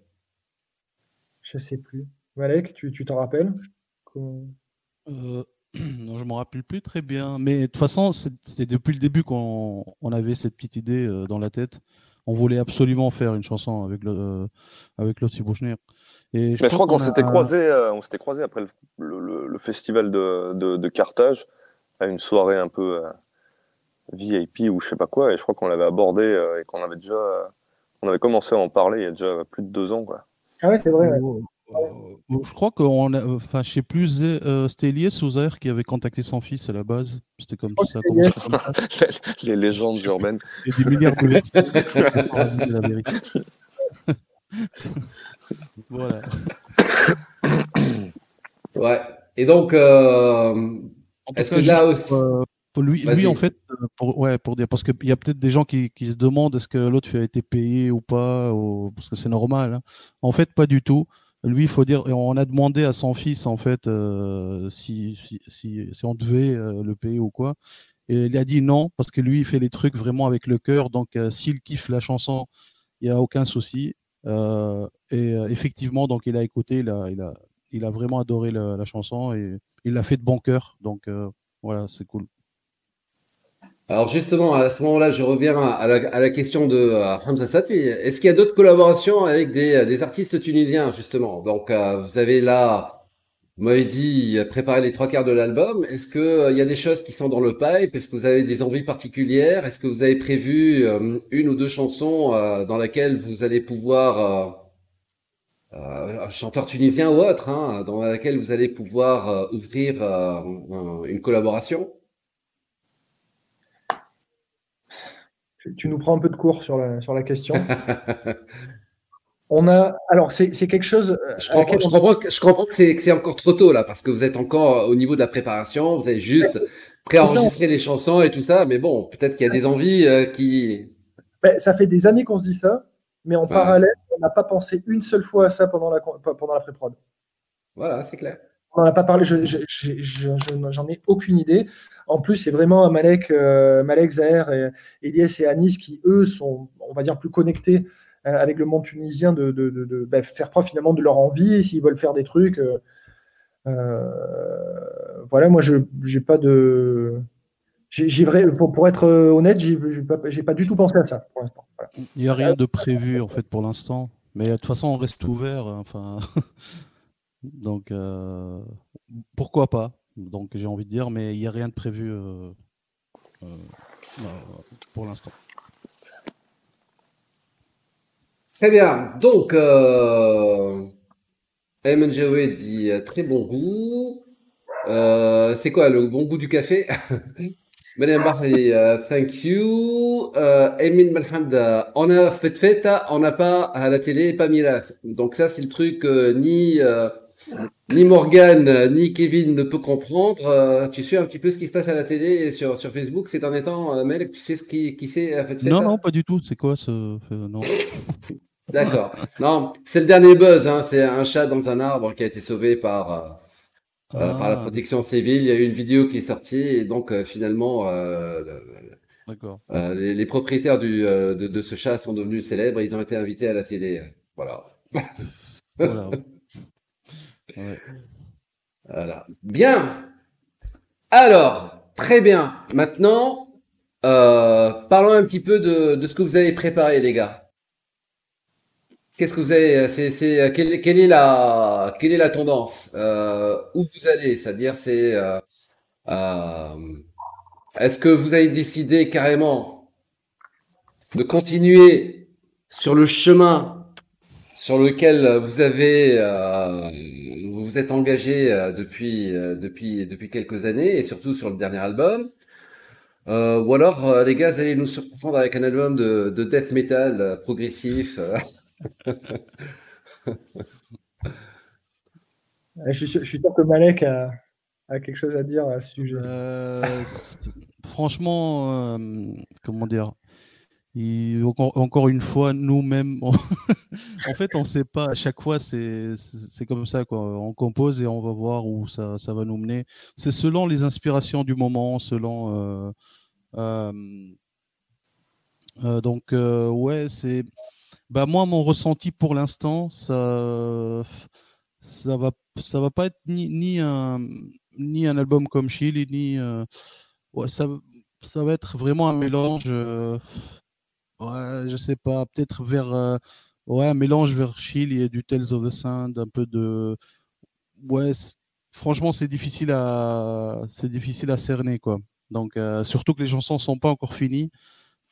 D: Je sais plus. Malek, tu tu t'en rappelles? Comment-
C: Euh, non, je me rappelle plus très bien. Mais de toute façon, c'est- c'était depuis le début qu'on on avait cette petite idée euh, dans la tête. On voulait absolument faire une chanson avec le euh, avec. Et
E: Mais je crois qu'on s'était croisé, euh, on s'était croisé après le, le- le- le festival de, de, de Carthage à une soirée un peu euh, VIP ou je sais pas quoi, et je crois qu'on l'avait abordé euh, et qu'on avait déjà, euh, on avait commencé à en parler il y a déjà plus de deux ans, quoi.
D: Ah ouais, c'est vrai. ouais.
C: Oh, euh, je crois qu'on a, enfin, je sais plus, euh, c'était Elias ou qui avait contacté son fils à la base. C'était comme
D: crois
C: ça.
D: que
C: comme ça.
E: Les légendes urbaines.
C: Et des milliards de voilà.
B: Ouais. Et donc, euh, est-ce que là aussi.
C: Euh, pour lui, lui, en fait, euh, pour, ouais, pour dire, parce qu'il y a peut-être des gens qui, qui se demandent est-ce que l'autre a été payé ou pas, ou, parce que c'est normal. Hein. En fait, pas du tout. Lui, il faut dire, on a demandé à son fils, en fait, euh, si, si, si, si, on devait euh, le payer ou quoi. Et il a dit non, parce que lui, il fait les trucs vraiment avec le cœur. Donc, s'il kiffe la chanson, il n'y a aucun souci. et effectivement, donc, il a écouté, il a, il a, il a vraiment adoré la, la chanson et il l'a fait de bon cœur. Donc, voilà, c'est cool.
B: Alors justement, à ce moment-là, je reviens à la, question de euh, Hamza Satwi. Est-ce qu'il y a d'autres collaborations avec des, artistes tunisiens, justement? Donc, euh, vous avez là, vous m'avez dit, préparer les trois quarts de l'album. Est-ce qu'il euh, y a des choses qui sont dans le pipe? Est-ce que vous avez des envies particulières? Est-ce que vous avez prévu euh, une ou deux chansons euh, dans lesquelles vous allez pouvoir... un chanteur tunisien ou autre, hein, dans laquelle vous allez pouvoir ouvrir une collaboration
D: tu nous prends un peu de cours sur la, sur la question. On a, alors c'est quelque chose.
B: Euh, je comprends, je comprends, je comprends que c'est encore trop tôt là, parce que vous êtes encore au niveau de la préparation, vous avez juste préenregistré les chansons et tout ça, mais bon, peut-être qu'il y a des envies euh, qui.
D: Ben, ça fait des années qu'on se dit ça, mais en parallèle, on n'a pas pensé une seule fois à ça pendant la, pendant la pré-prod.
B: Voilà, c'est clair.
D: On n'en a pas parlé, j'en ai aucune idée. En plus, c'est vraiment Malek, euh, Malek Zahir, et, Elias et Anis qui, eux, sont, on va dire, plus connectés euh, avec le monde tunisien, de, de, de, bah, faire preuve finalement de leur envie, s'ils veulent faire des trucs. Euh voilà, moi, je n'ai pas de. J'ai vrai, pour, pour, être honnête, j'ai pas, pas du tout pensé à ça pour l'instant. Voilà.
C: Il n'y a rien de prévu en fait pour l'instant, mais de toute façon, on reste ouvert. Enfin, Donc, euh, pourquoi pas? Donc, j'ai envie de dire, mais il n'y a rien de prévu euh, euh, pour l'instant.
B: Très bien. Donc, euh, Ayman dit très bon goût. c'est quoi le bon goût du café? Madame Bahri, thank you. Emin Malhamda, on a fait fête, on n'a pas à la télé, pas Miraf. Donc ça, c'est le truc ni ni Morgan, ni Kevin ne peut comprendre. Euh, tu sais un petit peu ce qui se passe à la télé et sur, sur Facebook ces derniers temps, euh, Mel, tu sais ce qui, qui c'est
C: fait, fait Non, non, pas du tout. C'est quoi ce. Non.
B: D'accord. Non, c'est le dernier buzz. Hein. C'est un chat dans un arbre qui a été sauvé par, euh, ah. par la protection civile. Il y a eu une vidéo qui est sortie et donc finalement, les, les, propriétaires du, de, de, ce chat sont devenus célèbres. Ils ont été invités à la télé. Voilà. voilà. Voilà. Bien. Alors, très bien. Maintenant, euh, parlons un petit peu de, de, ce que vous avez préparé, les gars. Qu'est-ce que vous avez C'est, c'est quelle, quelle, est la quelle est la tendance euh, Où vous allez? C'est-à-dire, c'est euh, euh, est-ce que vous avez décidé carrément de continuer sur le chemin sur lequel vous avez euh, vous êtes engagé euh, depuis, euh, depuis, depuis quelques années et surtout sur le dernier album? Euh, ou alors, les gars, vous allez nous surprendre avec un album de, de death metal progressif.
D: je, suis, sûr que Malek a, a, quelque chose à dire à ce sujet.
C: franchement, comment dire encore, une fois, nous-mêmes, en fait, on ne sait pas. À chaque fois, c'est comme ça. Quoi. On compose et on va voir où ça, va nous mener. C'est selon les inspirations du moment, selon. Euh, euh, euh, donc, ouais, c'est. Bah, moi, mon ressenti pour l'instant, ça. Ça va, ça va pas être ni, ni, un, ni un album comme Chili, ni. ouais, ça, ça va être vraiment un mélange Ouais, je sais pas, peut-être vers euh, ouais, un mélange vers Chill et du Tales of the Sand, un peu de ouais, franchement, c'est difficile à c'est difficile à cerner quoi. Donc euh, surtout que les chansons sont pas encore finies.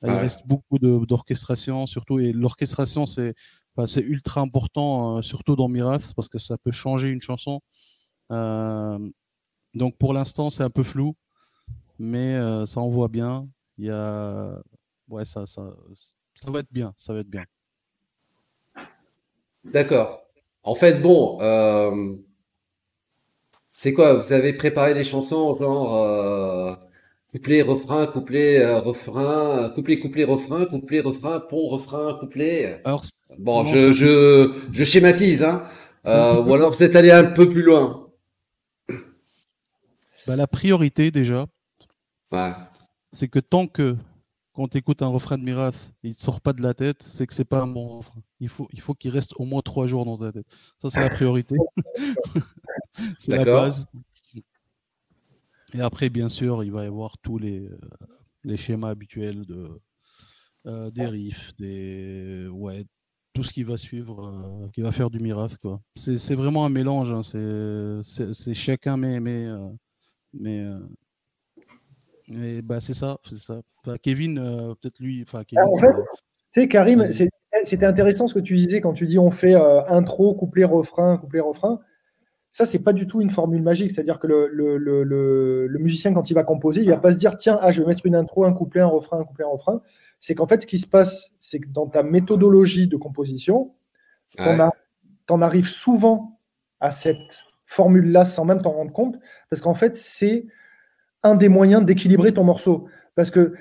C: Il reste beaucoup d'orchestration, surtout et l'orchestration c'est enfin, ultra important, euh, surtout dans Mirath parce que ça peut changer une chanson. donc pour l'instant c'est un peu flou, mais ça envoie bien. Il y a ouais, ça, ça, ça va être bien, ça va être bien.
B: D'accord. En fait, bon, euh, c'est quoi? Vous avez préparé des chansons genre euh, couplet, refrain, couplet, euh, refrain, couplet, couplet, refrain, couplet, refrain, pont, refrain, couplet.
C: Alors,
B: Bon, je,
C: c'est
B: je, je schématise, hein.
C: c'est
B: Euh, ou alors vous êtes allé un peu plus loin.
C: Bah, la priorité déjà,
B: Ouais.
C: c'est que tant que quand tu écoutes un refrain de Mirath, il ne sort pas de la tête, c'est que c'est pas un bon refrain. Il faut, il faut qu'il reste au moins trois jours dans ta tête. Ça, c'est la priorité. c'est la base. Et après, bien sûr, il va y avoir tous les, euh, les schémas habituels de, euh, des riffs, des, ouais, tout ce qui va suivre, euh, qui va faire du Mirath. quoi. C'est c'est vraiment un mélange. hein, C'est c'est- c'est chacun, mais, mais, euh, mais, bah, c'est ça. c'est ça. Enfin, Kevin, peut-être lui. Enfin, Kevin,
D: en fait, tu sais, Karim, c'était intéressant ce que tu disais quand tu dis on fait intro, couplet, refrain, couplet, refrain. Ça, c'est pas du tout une formule magique. C'est-à-dire que le, le, le, le- le musicien, quand il va composer, il va pas se dire tiens, ah, je vais mettre une intro, un couplet, un refrain, un couplet, un refrain. C'est qu'en fait, ce qui se passe, c'est que dans ta méthodologie de composition,
B: Ouais.
D: as- t'en arrives souvent à cette formule-là sans même t'en rendre compte, parce qu'en fait, c'est un des moyens d'équilibrer ton morceau. Parce que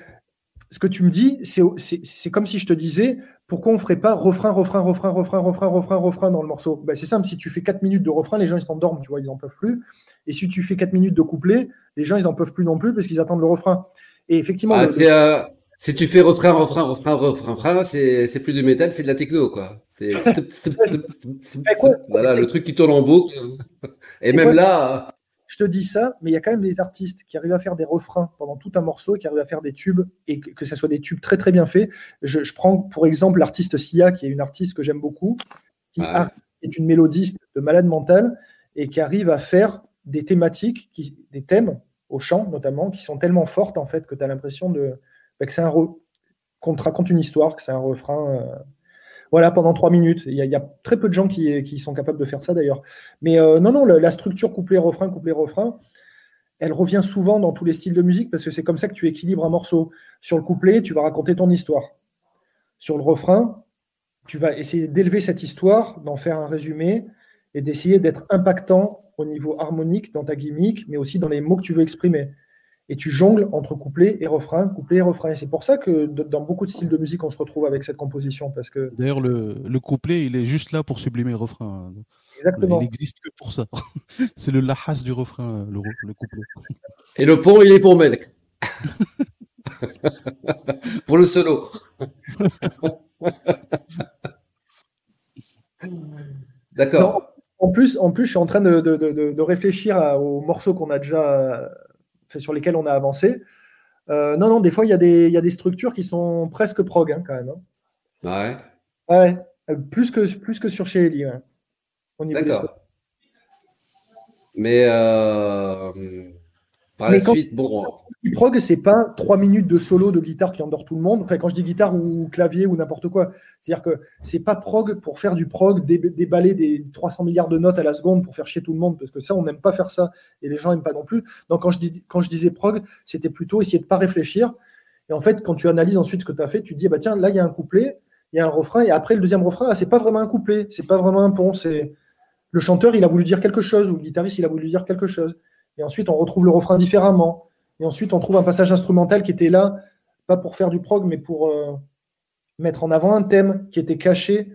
D: ce que tu me dis, c'est comme si je te disais, pourquoi on ne ferait pas refrain, refrain, refrain, refrain, refrain, refrain, refrain dans le morceau? Ben, C'est simple, si tu fais 4 minutes de refrain, les gens ils s'endorment, tu vois, ils n'en peuvent plus. Et si tu fais 4 minutes de couplet, les gens ils n'en peuvent plus non plus parce qu'ils attendent le refrain. Et effectivement,
B: Ah,
D: le-
B: euh, si tu fais refrain, refrain, refrain, refrain, refrain, c'est, c'est plus du métal, c'est de la techno, quoi. Voilà, le truc qui tourne en boucle. Et même
D: quoi?
B: là,
D: je te dis ça, mais il y a quand même des artistes qui arrivent à faire des refrains pendant tout un morceau, qui arrivent à faire des tubes, et que, ce soit des tubes très très bien faits. Je, je prends pour exemple l'artiste Sia, qui est une artiste que j'aime beaucoup, qui est une mélodiste de malade mental, et qui arrive à faire des thématiques, qui, des thèmes au chant notamment, qui sont tellement fortes en fait que tu as l'impression de, bah, que c'est un re- qu'on te raconte une histoire, que c'est un refrain. euh, voilà, pendant trois minutes. Il y, a, très peu de gens qui, qui sont capables de faire ça d'ailleurs. Mais euh, non, non, la, la structure couplet-refrain, couplet-refrain, elle revient souvent dans tous les styles de musique parce que c'est comme ça que tu équilibres un morceau. Sur le couplet, tu vas raconter ton histoire. Sur le refrain, tu vas essayer d'élever cette histoire, d'en faire un résumé et d'essayer d'être impactant au niveau harmonique dans ta gimmick, mais aussi dans les mots que tu veux exprimer. Et tu jongles entre couplet et refrain, couplet et refrain. Et c'est pour ça que dans beaucoup de styles de musique, on se retrouve avec cette composition. Parce que,
C: D'ailleurs, le, le couplet, il est juste là pour sublimer le refrain.
D: exactement.
C: Il n'existe que pour ça. c'est le lahas du refrain, le, couplet.
B: et le pont, il est pour Melk. pour le solo. D'accord.
D: En plus, en plus, je suis en train de, de- de- réfléchir à- aux morceaux qu'on a déjà euh, sur lesquels on a avancé. Euh, non, non, des fois, il y, a des- il y a des structures qui sont presque prog, hein, quand même. hein.
B: Ouais.
D: Ouais, plus que, plus que sur chez Ellie. ouais,
B: D'accord. Mais euh, par
D: Mais
B: la suite, bon,
D: Le prog, c'est pas trois minutes de solo de guitare qui endort tout le monde? Enfin, quand je dis guitare ou clavier ou n'importe quoi, c'est-à-dire que c'est pas prog pour faire du prog, dé- déballer des 300 milliards de notes à la seconde pour faire chier tout le monde, parce que ça, on n'aime pas faire ça et les gens n'aiment pas non plus. Donc, quand je, dis, quand je disais prog, c'était plutôt essayer de pas réfléchir. Et en fait, quand tu analyses ensuite ce que tu as fait, tu te dis, ah bah tiens, là, il y a un couplet, il y a un refrain, et après, le deuxième refrain, ah, c'est pas vraiment un couplet, c'est pas vraiment un pont, c'est le chanteur, il a voulu dire quelque chose, ou le guitariste, il a voulu dire quelque chose. Et ensuite, on retrouve le refrain différemment. Et ensuite, on trouve un passage instrumental qui était là, pas pour faire du prog, mais pour euh, mettre en avant un thème qui était caché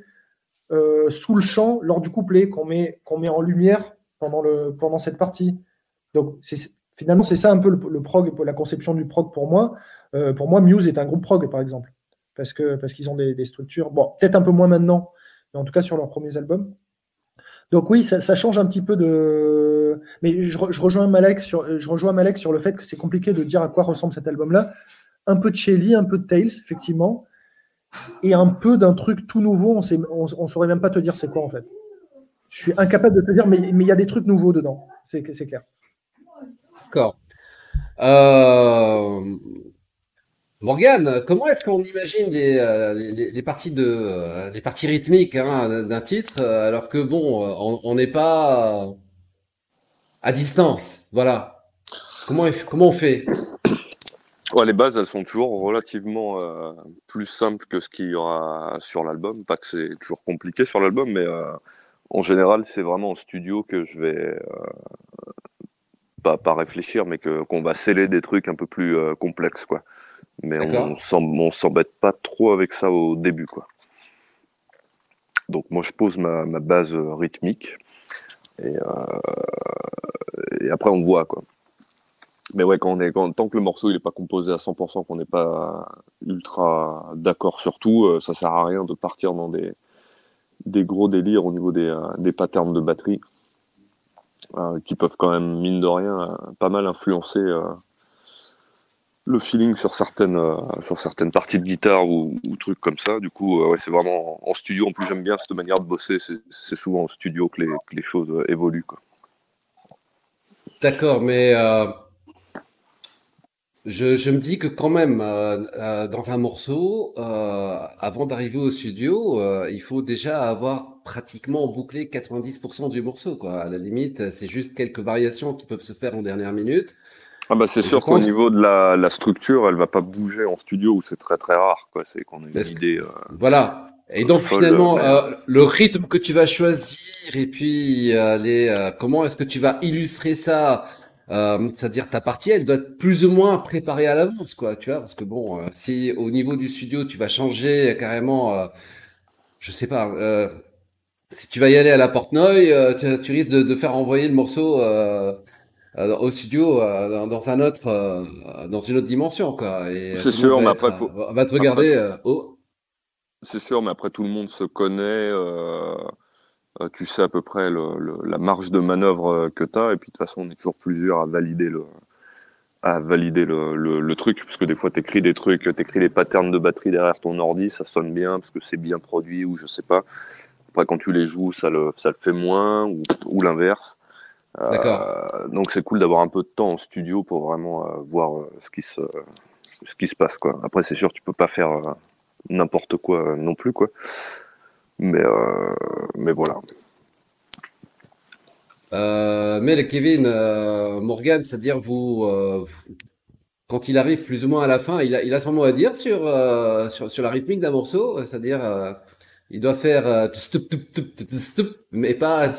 D: euh, sous le chant lors du couplet, qu'on met, met en lumière pendant, le, pendant cette partie. Donc, finalement, c'est ça un peu le, prog, la conception du prog pour moi. Euh, pour moi, Muse est un groupe prog, par exemple, parce, que, parce qu'ils ont des, des structures, bon, peut-être un peu moins maintenant, mais en tout cas sur leurs premiers albums. Donc oui, ça, change un petit peu de. Mais je, rejoins Malek sur, le fait que c'est compliqué de dire à quoi ressemble cet album-là. Un peu de Shelly, un peu de Tales, effectivement, et un peu d'un truc tout nouveau. On on saurait même pas te dire c'est quoi en fait. Je suis incapable de te dire, mais il y a des trucs nouveaux dedans. C'est clair.
B: D'accord. Euh... Morgane, comment est-ce qu'on imagine les, euh, euh, parties rythmiques hein, d'un titre alors que bon, on n'est pas à distance, voilà. Comment on fait?
E: Les bases, elles sont toujours relativement euh, plus simples que ce qu'il y aura sur l'album. Pas que c'est toujours compliqué sur l'album, mais euh, en général, c'est vraiment en studio que je vais euh, pas, réfléchir, mais que qu'on va sceller des trucs un peu plus euh, complexes, quoi. Mais on on s'embête pas trop avec ça au début, quoi. Donc moi, je pose ma, ma base euh, rythmique et, euh, et après on voit, quoi. Mais ouais, quand on est, quand, tant que le morceau il est pas composé à 100%, qu'on n'est pas ultra d'accord sur tout, euh, ça sert à rien de partir dans des, des gros délires au niveau des, euh, des patterns de batterie, qui peuvent quand même, mine de rien, pas mal influencer le feeling sur certaines, euh, sur certaines parties de guitare ou, trucs comme ça. Du coup, euh, ouais, c'est vraiment en, studio. En plus, j'aime bien cette manière de bosser. C'est souvent en studio que les, que les choses euh, évoluent.
B: D'accord, mais je, je me dis que quand même, dans un morceau, avant d'arriver au studio, il faut déjà avoir pratiquement bouclé 90% du morceau, quoi. À la limite, c'est juste quelques variations qui peuvent se faire en dernière minute.
E: Ah bah c'est sûr qu'au
B: pense-
E: niveau de la, la structure, elle va pas bouger en studio où c'est très très rare. quoi. C'est qu'on a une
B: Parce
E: idée. euh,
B: Voilà. Et donc
E: Folle,
B: finalement,
E: mais-
B: euh, le rythme que tu vas choisir et puis euh, les, euh, comment est-ce que tu vas illustrer ça, euh, c'est-à-dire ta partie, elle doit être plus ou moins préparée à l'avance, quoi, tu vois, parce que bon, euh, si au niveau du studio tu vas changer carrément, euh, je sais pas, euh, si tu vas y aller à la Portnoy, euh, tu, tu risques de, de faire envoyer le morceau euh, au studio euh, dans, un autre, euh, dans une autre dimension, quoi.
E: C'est sûr, mais
B: être,
E: après, faut-
B: va te regarder. oh.
E: C'est sûr, mais après tout le monde se connaît. tu sais à peu près le, le- la marge de manœuvre que tu as. Et puis de toute façon, on est toujours plusieurs à valider le, à valider le, le, le truc. Parce que des fois, tu écris des trucs, tu écris les patterns de batterie derrière ton ordi, ça sonne bien parce que c'est bien produit ou je sais pas. Après, quand tu les joues, ça le, ça le fait moins ou, ou l'inverse. Euh,
B: D'accord.
E: donc c'est cool d'avoir un peu de temps en studio pour vraiment euh, voir euh, ce qui se ce qui se passe quoi. Après c'est sûr tu peux pas faire euh, n'importe quoi euh, non plus quoi. Mais euh, mais voilà.
B: Mais le Kevin, Morgan, c'est-à-dire vous, quand il arrive plus ou moins à la fin, il a, il a son mot à dire sur, sur, sur la rythmique d'un morceau, c'est-à-dire il doit faire euh, mais pas. Euh,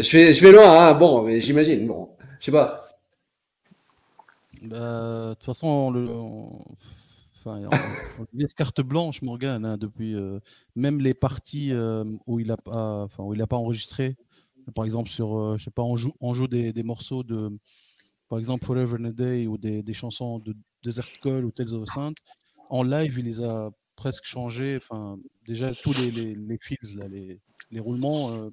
B: je vais, je vais loin, hein, bon, j'imagine, bon, je sais pas.
C: Bah, de toute façon, on le, enfin, on- on carte blanche, Morgan, hein, depuis euh, même les parties où il a pas, enfin, où il a pas enregistré. Par exemple, sur, je sais pas, on joue, on joue des, des morceaux de, par exemple, Forever and a Day ou des, des chansons de Desert Call ou Tales of a Saint. En live, il les a presque changés. Enfin, déjà tous les, les, les feels, là, les, les roulements, euh,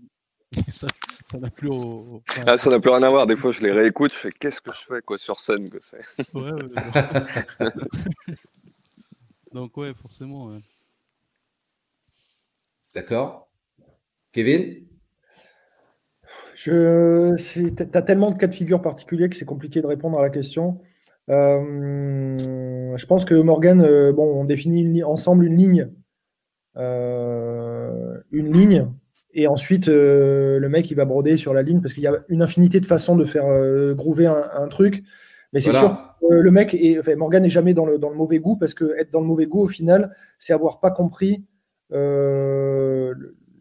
C: ça ça n'a plus au. au- enfin,
E: Ah, ça n'a plus rien à voir. Des fois je les réécoute, je fais qu'est-ce que je fais quoi sur scène que c'est.
C: Ouais, ouais, ouais. Donc ouais, forcément. ouais.
B: D'accord? Kevin?
D: Je, c'est- t'as tellement de cas de figure particuliers que c'est compliqué de répondre à la question. Euh, je pense que Morgan, euh, bon, on définit une ensemble une ligne, euh, une ligne, et ensuite le mec il va broder sur la ligne parce qu'il y a une infinité de façons de faire groover un, un truc. Mais c'est sûr, euh, le mec, est, enfin, Morgan n'est jamais dans le, dans le mauvais goût parce que être dans le mauvais goût au final, c'est avoir pas compris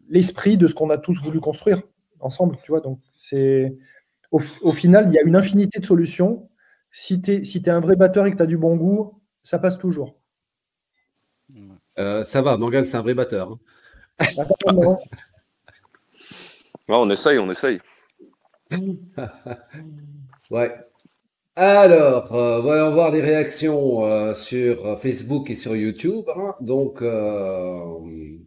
D: l'esprit de ce qu'on a tous voulu construire ensemble, tu vois. Donc c'est au, au final, il y a une infinité de solutions. Si tu es, si t'es un vrai batteur et que tu as du bon goût, ça passe toujours.
B: Euh, ça va, Morgan, c'est un vrai batteur. hein.
D: Non.
E: Ouais, on essaye, on essaye.
B: Ouais. Alors, euh, voyons voir les réactions euh, sur Facebook et sur YouTube. hein. Donc, euh,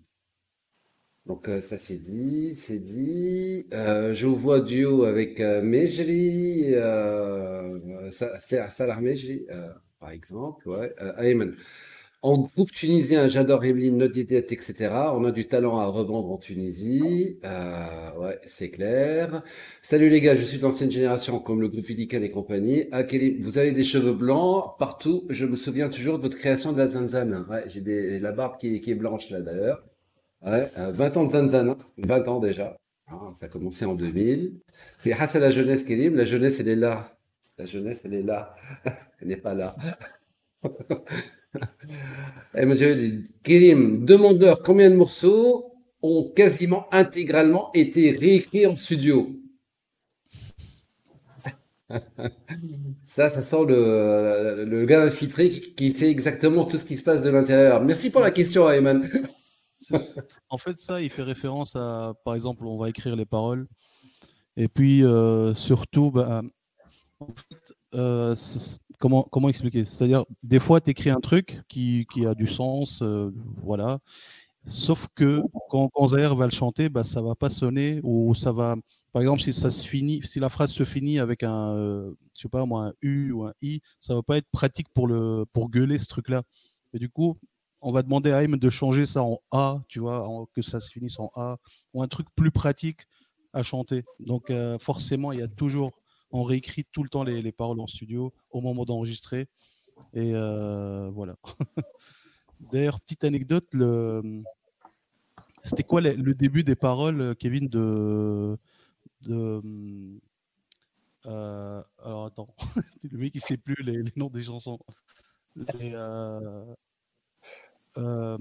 B: donc euh, ça c'est dit, c'est dit. Euh, je vous vois duo avec euh, Mejri, euh, Sa- Sa- Salah Mejri, par exemple. Ouais. En groupe tunisien, j'adore Emeline, Not Yet, etc. On a du talent à revendre en Tunisie. Euh, ouais, c'est clair. Salut les gars, je suis de l'ancienne génération comme le groupe Vidican et compagnie. Ah, vous avez des cheveux blancs partout. Je me souviens toujours de votre création de la zanzane. J'ai la barbe qui qui est blanche là d'ailleurs. Ouais, euh, 20 ans de zanzane, hein. 20 ans déjà. Ah, ça a commencé en 2000. Puis Hassan la jeunesse, Kélim, la jeunesse elle est là. La jeunesse, elle est là. elle n'est pas là. Et monsieur dit, Kérim, demandeur, combien de morceaux ont quasiment intégralement été réécrits en studio? Ça, ça sent le, le gars infiltré qui, qui, sait exactement tout ce qui se passe de l'intérieur. Merci pour la question, Ayman.
C: En fait, ça, il fait référence à, par exemple, on va écrire les paroles. Et puis, euh, surtout, bah, euh, comment, comment expliquer? C'est-à-dire, des fois, tu écris un truc qui, qui a du sens, euh, voilà. Sauf que quand, quand va le chanter, bah, ça va pas sonner ou ça va. Par exemple, si ça se finit, si la phrase se finit avec un, je sais pas moi, un U ou un I, ça va pas être pratique pour le pour gueuler ce truc-là. Et du coup, on va demander à Aim de changer ça en A, tu vois, que ça se finisse en A, ou un truc plus pratique à chanter. Donc euh, forcément, il y a toujours, on réécrit tout le temps les, les paroles en studio au moment d'enregistrer. Et euh, voilà. D'ailleurs, petite anecdote, le... c'était quoi le, début des paroles, Kevin, de... Euh, alors attends, le mec il sait plus les, noms des chansons. Euh... Euh...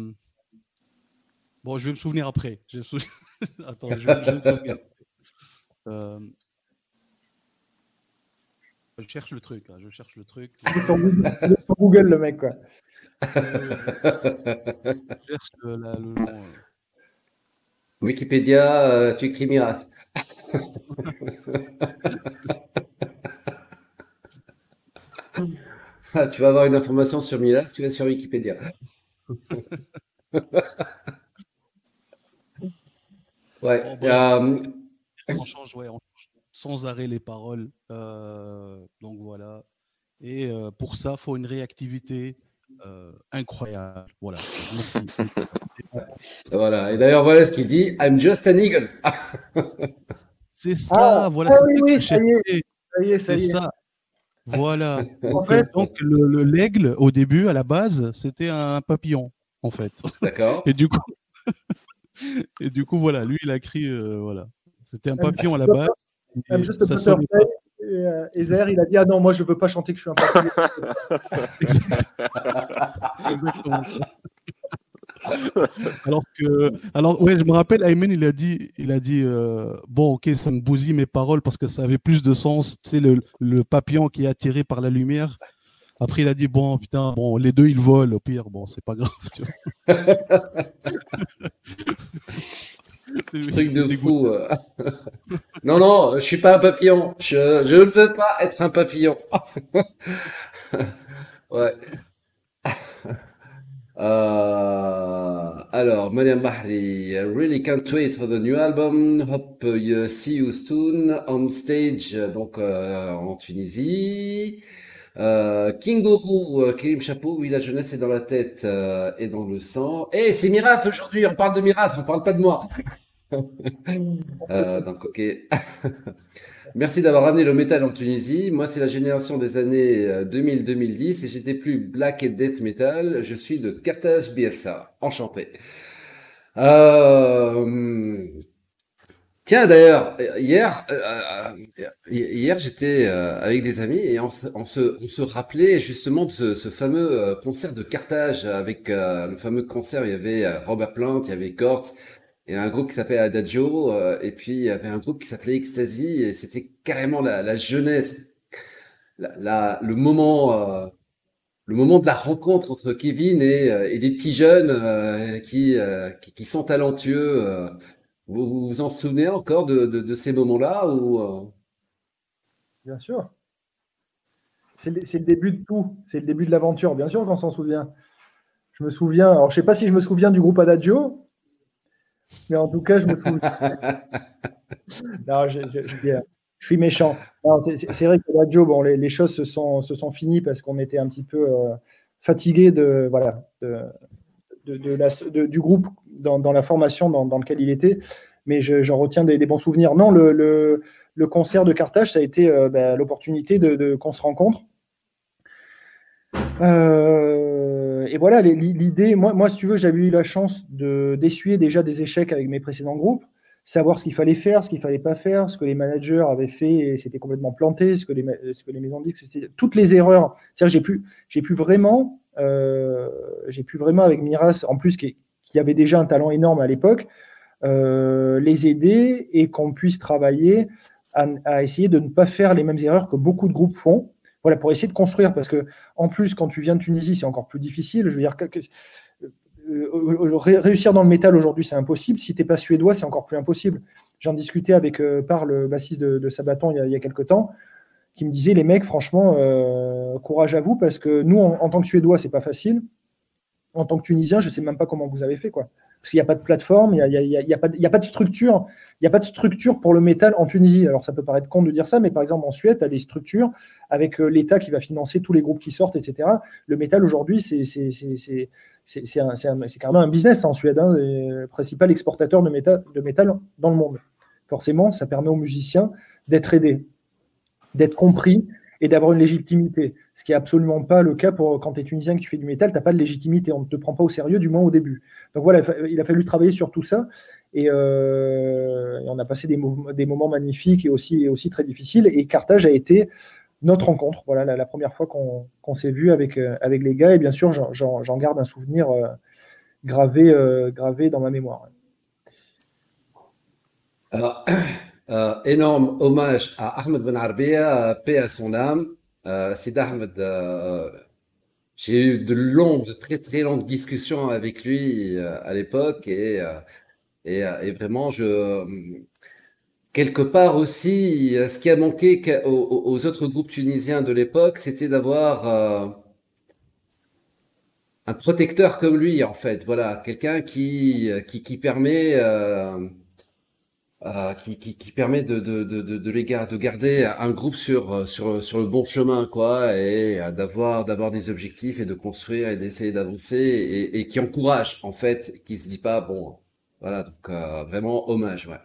C: Bon, je vais me souvenir après. Je. Attends, je, vais, je vais me souvenir. Euh... Je cherche le truc, hein, je cherche le truc.
D: sur Google, le mec, quoi.
C: je cherche le, la, le nom. euh.
B: Wikipédia, euh, tu écris miracle. ah, tu vas avoir une information sur Miracle, tu vas sur Wikipédia. Ouais.
C: Bon,
B: euh,
C: on change, ouais, on change sans arrêt les paroles. euh, donc voilà. Et euh, pour ça, il faut une réactivité euh, incroyable. Voilà. Merci.
B: voilà. Et d'ailleurs, voilà ce qu'il dit. I'm just an eagle.
C: C'est ça,
D: Ah,
C: voilà.
D: ah oui,
C: ça
D: oui, y est. Ça y est, ça y est.
C: Voilà.
D: En fait,
C: Donc le le- l'aigle, au début, à la base, c'était un papillon, en fait.
B: D'accord.
C: Et du coup, et du coup, voilà, lui, il a écrit, euh, voilà. C'était un papillon à la base. et
D: même juste
C: ça
D: Butterfly, et, euh, Zahir, il a dit Ah non, moi je veux pas chanter que je suis un papillon.
C: Exactement. alors que, alors ouais, je me rappelle, Ayman, il a dit, il a dit, euh, bon, ok, ça me bousille mes paroles parce que ça avait plus de sens. Tu sais, le, le papillon qui est attiré par la lumière. Après, il a dit, bon, putain, bon, les deux, ils volent. Au pire, bon, c'est pas grave. Tu vois.
B: Truc de fou. euh. non, non, je suis pas un papillon. Je, je ne veux pas être un papillon. ouais. Euh, alors, Mariam Bahri, I really can't wait for the new album. Hope you see you soon on stage, donc euh, en Tunisie. Euh, Kingourou, euh, Kélim Chapeau, oui, la jeunesse est dans la tête euh, et dans le sang. Et c'est Miraf aujourd'hui, on parle de Miraf, on parle pas de moi. Euh, donc, ok. Merci d'avoir ramené le métal en Tunisie. Moi, c'est la génération des années euh, 2000-2010 et j'étais plus black et death metal. Je suis de Carthage Bielsa. Enchanté. Euh, Tiens, d'ailleurs, hier, euh, euh, hier, j'étais euh, avec des amis et on, se, on se, rappelait justement de ce, fameux euh, concert de Carthage avec euh, le fameux concert. Il y avait euh, Robert Plant, il y avait Gortz, il y a un groupe qui s'appelait Adagio, euh, et puis il y avait un groupe qui s'appelait Ecstasy, et c'était carrément la, jeunesse, le moment, euh, le moment de la rencontre entre Kevin et, euh, des petits jeunes qui, sont talentueux. Vous vous en souvenez encore de, ces moments-là
D: Bien sûr. C'est le, c'est le début de tout. C'est le début de l'aventure, bien sûr qu'on s'en souvient. Je me souviens, alors je sais pas si je me souviens du groupe Adagio, mais en tout cas, je me souviens. non, je, je- je- je suis méchant. Non, c'est- vrai qu'Adagio, bon, les, les choses se sont, se sont finies parce qu'on était un petit peu euh, fatigué de, voilà, de, de- la- du groupe dans, dans la formation dans, dans lequel il était. Mais je- j'en retiens des, des bons souvenirs. Non, le, le- le concert de Carthage, ça a été euh, bah, l'opportunité de, de- qu'on se rencontre. Euh, et voilà, l'idée, moi, si tu veux, j'avais eu la chance de d'essuyer déjà des échecs avec mes précédents groupes. savoir ce qu'il fallait faire, ce qu'il fallait pas faire, ce que les managers avaient fait et c'était complètement planté, ce que les, ce que les maisons disent, toutes les erreurs. J'ai pu, j'ai pu vraiment, euh, pu vraiment avec Miras, en plus qui, avait déjà un talent énorme à l'époque, euh, les aider et qu'on puisse travailler à, essayer de ne pas faire les mêmes erreurs que beaucoup de groupes font. Voilà, pour essayer de construire, parce que en plus, quand tu viens de Tunisie, c'est encore plus difficile. Je veux dire, euh, réussir dans le métal aujourd'hui, c'est impossible. Si tu n'es pas suédois, c'est encore plus impossible. J'en discutais avec euh, par le bassiste de, Sabaton il y, a, il quelques temps, qui me disait les mecs, franchement, euh, courage à vous, parce que nous, en, tant que suédois, c'est pas facile. En tant que tunisien, je sais même pas comment vous avez fait, quoi parce qu'il n'y a pas de plateforme, il n'y a, a, pas, de structure, il n'y a pas de structure pour le métal en Tunisie. Alors ça peut paraître con de dire ça, mais par exemple en Suède, tu as des structures avec euh, l'État qui va financer tous les groupes qui sortent, etc. Le métal aujourd'hui, c'est carrément un business en Suède, hein, le principal exportateur de métal, de métal dans le monde. Forcément, ça permet aux musiciens d'être aidés, d'être compris et d'avoir une légitimité. Ce qui n'est absolument pas le cas pour quand tu es tunisien que tu fais du métal, tu n'as pas de légitimité, on ne te prend pas au sérieux, du moins au début. Donc voilà, il a fallu travailler sur tout ça et, euh, on a passé des, moments magnifiques et aussi, très difficiles. Et Carthage a été notre rencontre, voilà, la, première fois qu'on qu s'est vu avec, euh, avec les gars. Et bien sûr, j'en garde un souvenir euh, gravé, gravé dans ma mémoire.
B: Alors, euh, énorme hommage à Ahmed Ben Arbia, paix à son âme. Euh, Ahmed, euh, j'ai eu de longues, de très très longues discussions avec lui à l'époque et, et, et, vraiment, je, quelque part aussi, ce qui a manqué aux, aux autres groupes tunisiens de l'époque, c'était d'avoir un protecteur comme lui, en fait. Voilà, quelqu'un qui, qui, qui permet euh, euh, qui, qui, qui, permet de, de, de, de, les de garder un groupe sur, sur, sur le bon chemin, quoi, et d'avoir, d'avoir des objectifs et de construire et d'essayer d'avancer et, et, qui encourage, en fait, qui se dit pas, bon, voilà, donc euh, vraiment hommage, ouais.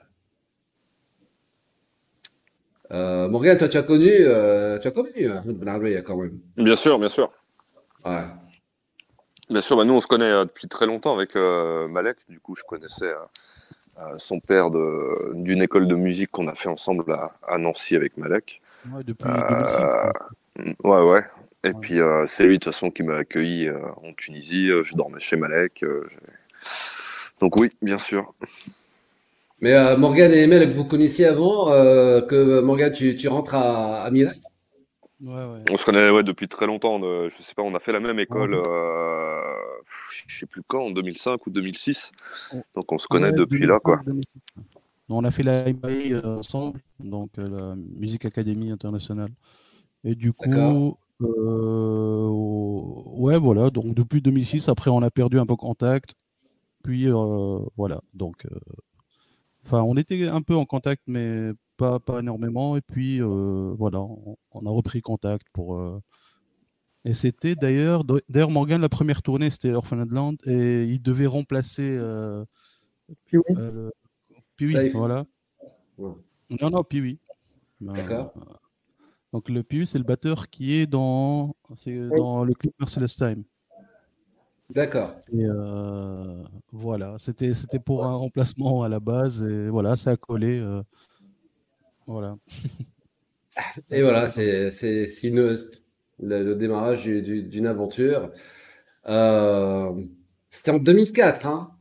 B: Euh, Morgan, toi, tu as connu, euh, tu as connu euh, quand même.
E: Bien sûr, bien sûr.
B: Ouais.
E: Bien sûr, bah nous on se connaît depuis très longtemps avec Malek, du coup je connaissais son père d'une école de musique qu'on a fait ensemble à, à Nancy avec Malek.
C: Ouais, depuis 2005.
E: Euh, ouais, ouais. Et ouais. puis euh, c'est lui de toute façon qui m'a accueilli euh, en Tunisie. je dormais chez Malek. Donc oui, bien sûr.
B: Mais euh, Morgan et Emel, vous connaissiez avant euh, que Morgan, tu, tu rentres à, à Milan
C: ouais, ouais.
E: On se connaît ouais, depuis très longtemps. De, je sais pas, on a fait la même école. Euh, je sais plus quand, en 2005 ou 2006. Donc on se connaît depuis 2005, là, quoi.
C: 2006. On a fait la MAI ensemble, donc la Musique Académie Internationale. Et du coup, euh, ouais, voilà. Donc depuis 2006, après on a perdu un peu contact. Puis euh, voilà, donc Enfin, on était un peu en contact, mais pas, pas énormément. Et puis, euh, voilà, on, on, a repris contact pour. Euh... Et c'était d'ailleurs, d'ailleurs, Morgan, la première tournée, c'était Orphaned et il devait remplacer. Euh...
D: Puis oui.
C: Euh, Piwi, voilà.
B: Ouais.
C: Non, non, Piwi.
B: D'accord.
C: donc, le Piwi, c'est le batteur qui est dans, le clip Merciless Time.
B: D'accord.
C: Et euh, voilà, c'était c'était pour un remplacement à la base et voilà, ça a collé. Euh, voilà.
B: et voilà, c'est c'est le, le, démarrage d'une aventure. Euh, c'était en 2004, hein.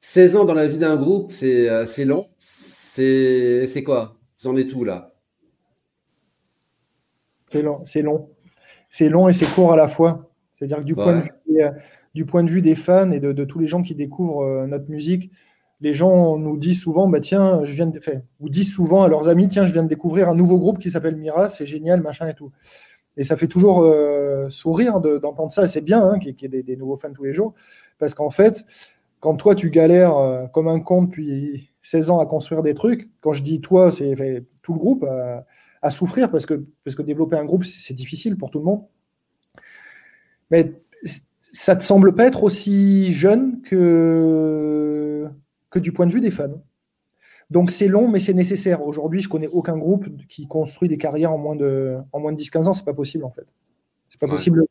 B: 16 ans dans la vie d'un groupe, c'est c'est long. C'est quoi? Vous en êtes où là
D: C'est long, c'est long, c'est long et c'est court à la fois. C'est-à-dire que du ouais. point de vue du point de vue des fans et de, de tous les gens qui découvrent euh, notre musique, les gens nous disent souvent, bah tiens, je viens de, ou disent souvent à leurs amis, tiens, je viens de découvrir un nouveau groupe qui s'appelle Mira, c'est génial, machin et tout. Et ça fait toujours euh, sourire d'entendre de, ça, c'est bien hein, qu'il y ait des, nouveaux fans tous les jours, parce qu'en fait, quand toi tu galères euh, comme un con depuis 16 ans à construire des trucs, quand je dis toi, c'est tout le groupe à, souffrir, parce que, parce que développer un groupe, c'est difficile pour tout le monde. Mais ça te semble pas être aussi jeune que du point de vue des fans. Donc c'est long, mais c'est nécessaire. Aujourd'hui, je connais aucun groupe qui construit des carrières en moins de, en moins de 10-15 ans. C'est pas possible en fait. C'est pas ouais. possible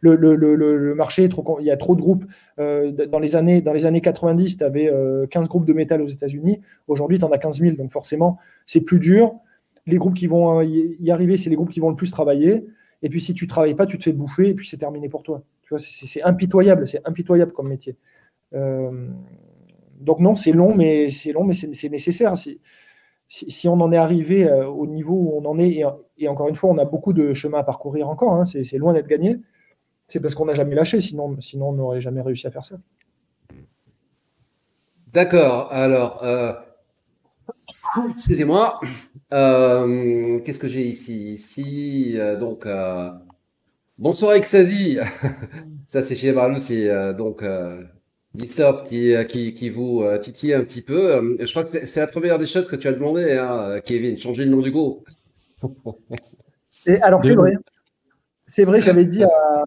D: le, le, le, le marché est trop, il y a trop de groupes. Euh, dans, les années, dans les années 90, tu avais 15 groupes de métal aux États-Unis. Aujourd'hui, tu en as 15 000. Donc forcément, c'est plus dur. Les groupes qui vont y arriver, c'est les groupes qui vont le plus travailler. Et puis si tu travailles pas, tu te fais bouffer et puis c'est terminé pour toi. Tu vois, c'est impitoyable, c'est impitoyable comme métier. Euh, donc non, c'est long, mais c'est long, mais c'est nécessaire. Si, on en est arrivé euh, au niveau où on en est, et, encore une fois, on a beaucoup de chemin à parcourir encore, hein, c'est loin d'être gagné, c'est parce qu'on n'a jamais lâché, sinon, on n'aurait jamais réussi à faire ça.
B: D'accord, alors, euh, excusez-moi, euh, qu'est-ce que j'ai ici? Ici, donc, bonsoir Exasi, ça c'est chez Marlou, c'est donc Distort qui, euh, qui, qui vous euh, titille un petit peu. Euh, je crois que c'est la première des choses que tu as demandé, hein, Kevin, changer le nom du groupe.
D: Et alors, c'est vrai. C'est vrai, j'avais dit à,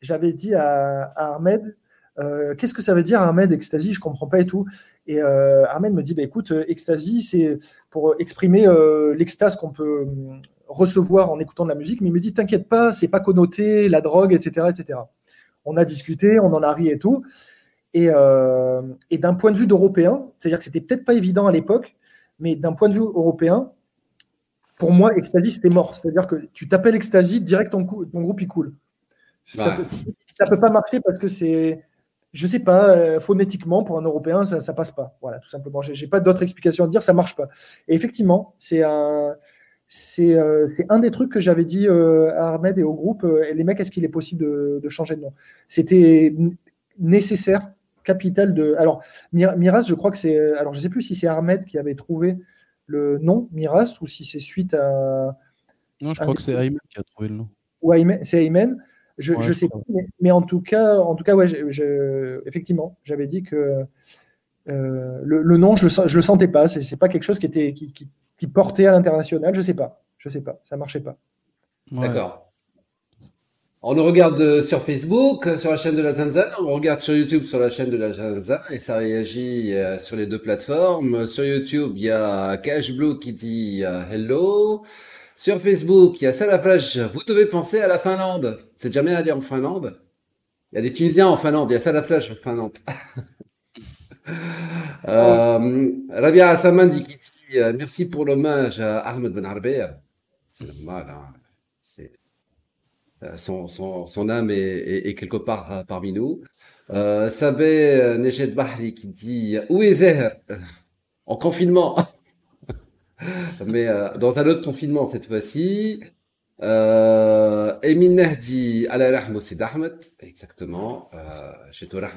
D: j'avais dit à, Ahmed, qu'est-ce que ça veut dire Ahmed Ecstasy Je comprends pas et tout. Et Ahmed me dit, bah, écoute, Ecstasy, c'est pour exprimer l'extase qu'on peut recevoir en écoutant de la musique. Mais il me dit, t'inquiète pas, c'est pas connoté, la drogue, etc., etc. On a discuté, on en a ri et tout. Euh, et, d'un point de vue d'Européen, c'est-à-dire que c'était peut-être pas évident à l'époque, mais d'un point de vue européen, pour moi, Ecstasy, c'était mort. C'est-à-dire que tu t'appelles Ecstasy, direct ton, ton groupe, il coule. Ça, ne peut, pas marcher parce que c'est, je sais pas, euh, phonétiquement, pour un Européen, ça, ça passe pas. Voilà, tout simplement. J'ai pas d'autre explication à dire, ça marche pas. Et effectivement, c'est un, c'est euh, un des trucs que j'avais dit à Ahmed et au groupe. les mecs, est-ce qu'il est possible de, de changer de nom? C'était nécessaire capital de. Alors, Miras, je crois que c'est. Alors, je ne sais plus si c'est Ahmed qui avait trouvé le nom Miras ou si c'est suite à.
C: Non, je crois que c'est Aymen qui a trouvé le nom.
D: Ou c'est Aymen. Je ne sais pas. Mais, en tout cas, en tout cas ouais, effectivement, j'avais dit que euh, le, nom, je ne le, sentais pas. Ce n'est pas quelque chose qui, était, qui, qui portait à l'international. Je ne sais pas. Je sais pas. Ça ne marchait pas.
B: D'accord. On nous regarde euh, sur Facebook, euh, sur la chaîne de la Zanzan, on regarde sur YouTube sur la chaîne de la Zanzan et ça réagit euh, sur les deux plateformes. Sur YouTube, il y a Cash Blue qui dit hello. Sur Facebook, il y a Salaflash, vous devez penser à la Finlande. C'est jamais allé en Finlande Il y a des Tunisiens en Finlande, il y a Salaflash en Finlande. Rabia Samandi qui dit merci pour l'hommage à Ahmed Ben C'est hein. Euh, son, son, son, âme est, est, est, quelque part euh, parmi nous. Euh, Sabé euh, Nejed Bahri qui dit Où est Zer En confinement. Mais euh, dans un autre confinement cette fois-ci. Euh, Emin Nahdi Ala c'est Ahmed. Exactement. Chez Torah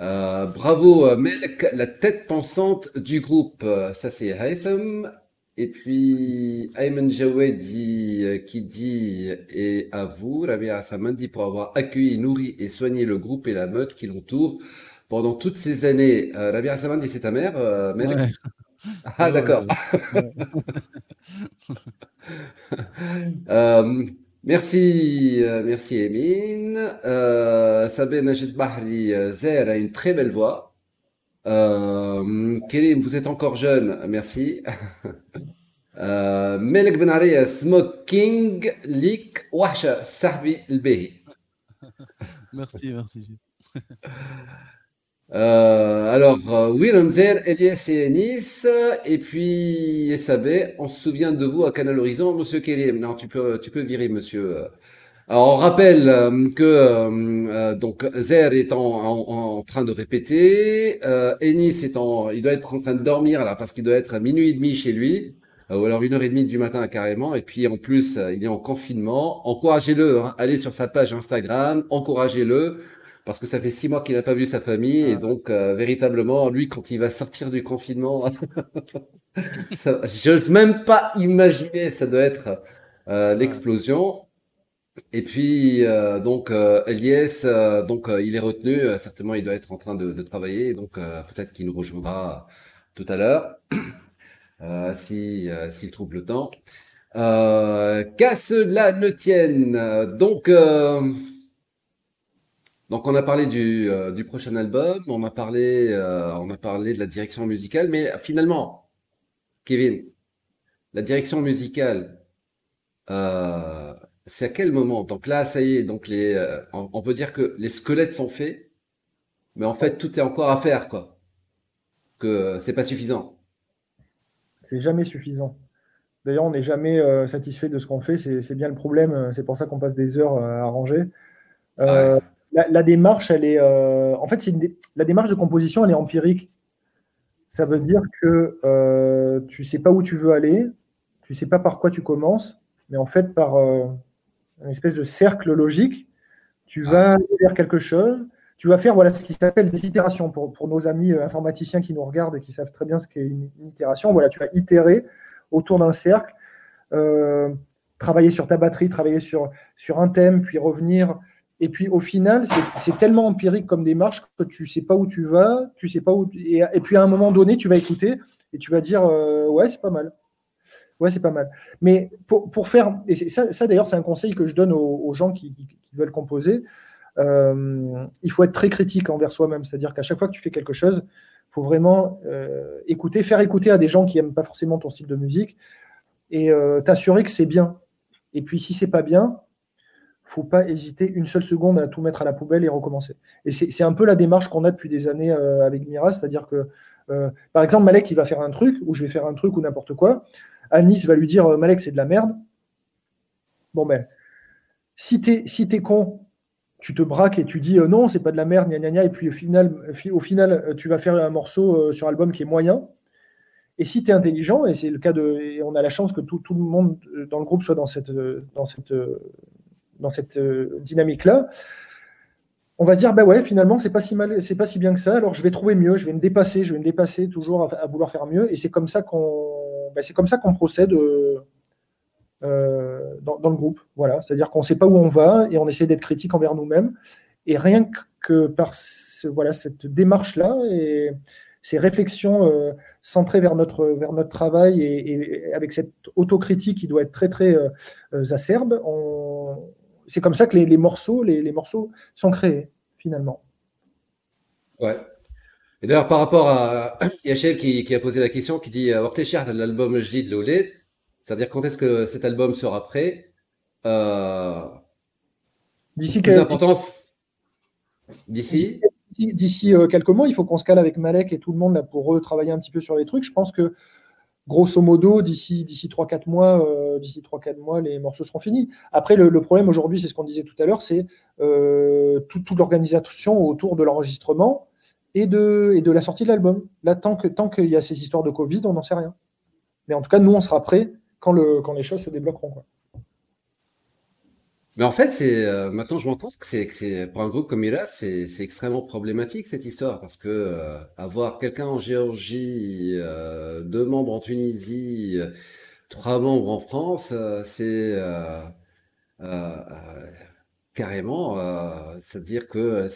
B: euh, bravo Melk, la tête pensante du groupe. Ça c'est Haitham. Et puis, Ayman Jawedi euh, qui dit, et à vous, Rabia Samandi, pour avoir accueilli, nourri et soigné le groupe et la meute qui l'entoure pendant toutes ces années. Euh, Rabia c'est ta mère, euh, Ah, d'accord. euh, merci, euh, merci Emin. Euh, Sabé Najid Bahri, Zer a une très belle voix. Euh, Kérim, vous êtes encore jeune, merci. euh, Melek Ben Smoking Leak Wahsha Sahbi Lbehi.
C: Merci, merci.
B: Euh, alors, euh, Zer, Elias et Nice, et puis Sabé, on se souvient de vous à Canal Horizon, monsieur Kérim. Non, tu peux, tu peux virer, monsieur. Euh, alors, on rappelle euh, que euh, euh, donc Zer est en, en, train de répéter, euh, Ennis est en, il doit être en train de dormir là parce qu'il doit être à minuit et demi chez lui, ou alors une heure et demie du matin carrément. Et puis en plus, il est en confinement. Encouragez-le, hein, allez sur sa page Instagram, encouragez-le parce que ça fait six mois qu'il n'a pas vu sa famille et donc véritablement lui quand il va sortir du confinement, j'ose même pas imaginer, ça doit être l'explosion. Et puis euh, donc euh, Elias, euh, donc il est retenu. certainement, il doit être en train de, de travailler. Donc peut-être qu'il nous rejoindra tout à l'heure, si s'il trouve le temps. Qu'à cela ne tienne. Donc donc on a parlé du, du prochain album, on a parlé on a parlé de la direction musicale, mais finalement, Kevin, la direction musicale. Euh, c'est à quel moment? Donc là, ça y est, donc les, euh, on, on peut dire que les squelettes sont faits, mais en fait, tout est encore à faire, quoi. Que c'est pas suffisant.
D: C'est jamais suffisant. D'ailleurs, on n'est jamais euh, satisfait de ce qu'on fait. C'est bien le problème. euh, C'est pour ça qu'on passe des heures euh, à ranger. Euh, la, la démarche, elle est. euh, en fait, c'est une dé- la démarche de composition, elle est empirique. Ça veut dire que euh, tu sais pas où tu veux aller, tu sais pas par quoi tu commences, mais en fait, par euh, une espèce de cercle logique, tu vas aller vers quelque chose. Tu vas faire voilà, ce qui s'appelle des itérations. Pour, pour nos amis euh, informaticiens qui nous regardent et qui savent très bien ce qu'est une, une itération, voilà, tu vas itérer autour d'un cercle, euh, travailler sur ta batterie, travailler sur, sur un thème, puis revenir. Et puis au final, c'est- c'est tellement empirique comme démarche que tu sais pas où tu vas, tu sais pas où. Et, et puis à un moment donné, tu vas écouter et tu vas dire euh, ouais, c'est pas mal. Ouais, c'est pas mal. Mais pour, pour faire, et ça, ça d'ailleurs, c'est un conseil que je donne aux, gens qui, qui- veulent composer. euh, il faut être très critique envers soi-même. C'est-à-dire qu'à chaque fois que tu fais quelque chose, il faut vraiment euh, écouter, faire écouter à des gens qui n'aiment pas forcément ton style de musique et euh, t'assurer que c'est bien. Et puis si c'est pas bien, faut pas hésiter une seule seconde à tout mettre à la poubelle et recommencer. Et c'est un peu la démarche qu'on a depuis des années avec Mira, c'est-à-dire que, par exemple, Malek, il va faire un truc, ou je vais faire un truc, ou n'importe quoi. Anis va lui dire, euh, Malek, c'est de la merde. Bon, ben, si t'es t'es con, tu te braques et tu dis, euh, non, c'est pas de la merde, gna gna gna, et puis au final, euh, tu vas faire un morceau sur album qui est moyen. Et si tu es intelligent, et c'est le cas de. On a la chance que tout, le monde dans le groupe soit dans cette, dynamique-là, on va dire bah ouais, finalement, c'est pas si mal, c'est pas si bien que ça. Alors je vais trouver mieux, je vais me dépasser, je vais me dépasser toujours à vouloir faire mieux. Et c'est comme ça qu'on, bah, c'est comme ça qu'on procède euh, euh, dans, le groupe. Voilà, c'est-à-dire qu'on sait pas où on va et on essaie d'être critique envers nous-mêmes. Et rien que- par voilà cette démarche-là et ces réflexions euh, centrées vers notre, vers notre travail et, avec cette autocritique qui doit être très très acerbe, c'est comme ça que les, morceaux, les morceaux sont créés finalement.
B: Ouais. Et d'ailleurs, par rapport à Yachel qui, qui a posé la question, qui dit euh, Ortéchard de l'album Je de l'Olé, c'est-à-dire quand est-ce que cet album sera prêt euh,
D: D'ici
B: d'ici
D: d'ici- euh, quelques mois, il faut qu'on se cale avec Malek et tout le monde là, pour retravailler un petit peu sur les trucs. Je pense que grosso modo, d'ici d'ici 3-4 mois, euh, d'ici 3-4 mois, les morceaux seront finis. Après, le, le problème aujourd'hui, c'est ce qu'on disait tout à l'heure, c'est euh, tout- toute l'organisation autour de l'enregistrement et de, la sortie de l'album. Là, tant que tant qu'il y a ces histoires de Covid, on n'en sait rien. Mais en tout cas, nous, on sera prêts quand, le, quand les choses se débloqueront.
B: Mais en fait, euh, maintenant je me rends compte que pour un groupe comme Mira, c'est c'est extrêmement problématique cette histoire parce que euh, avoir quelqu'un en Géorgie, euh, deux membres en Tunisie, euh, trois membres en France, c'est carrément, c'est-à-dire que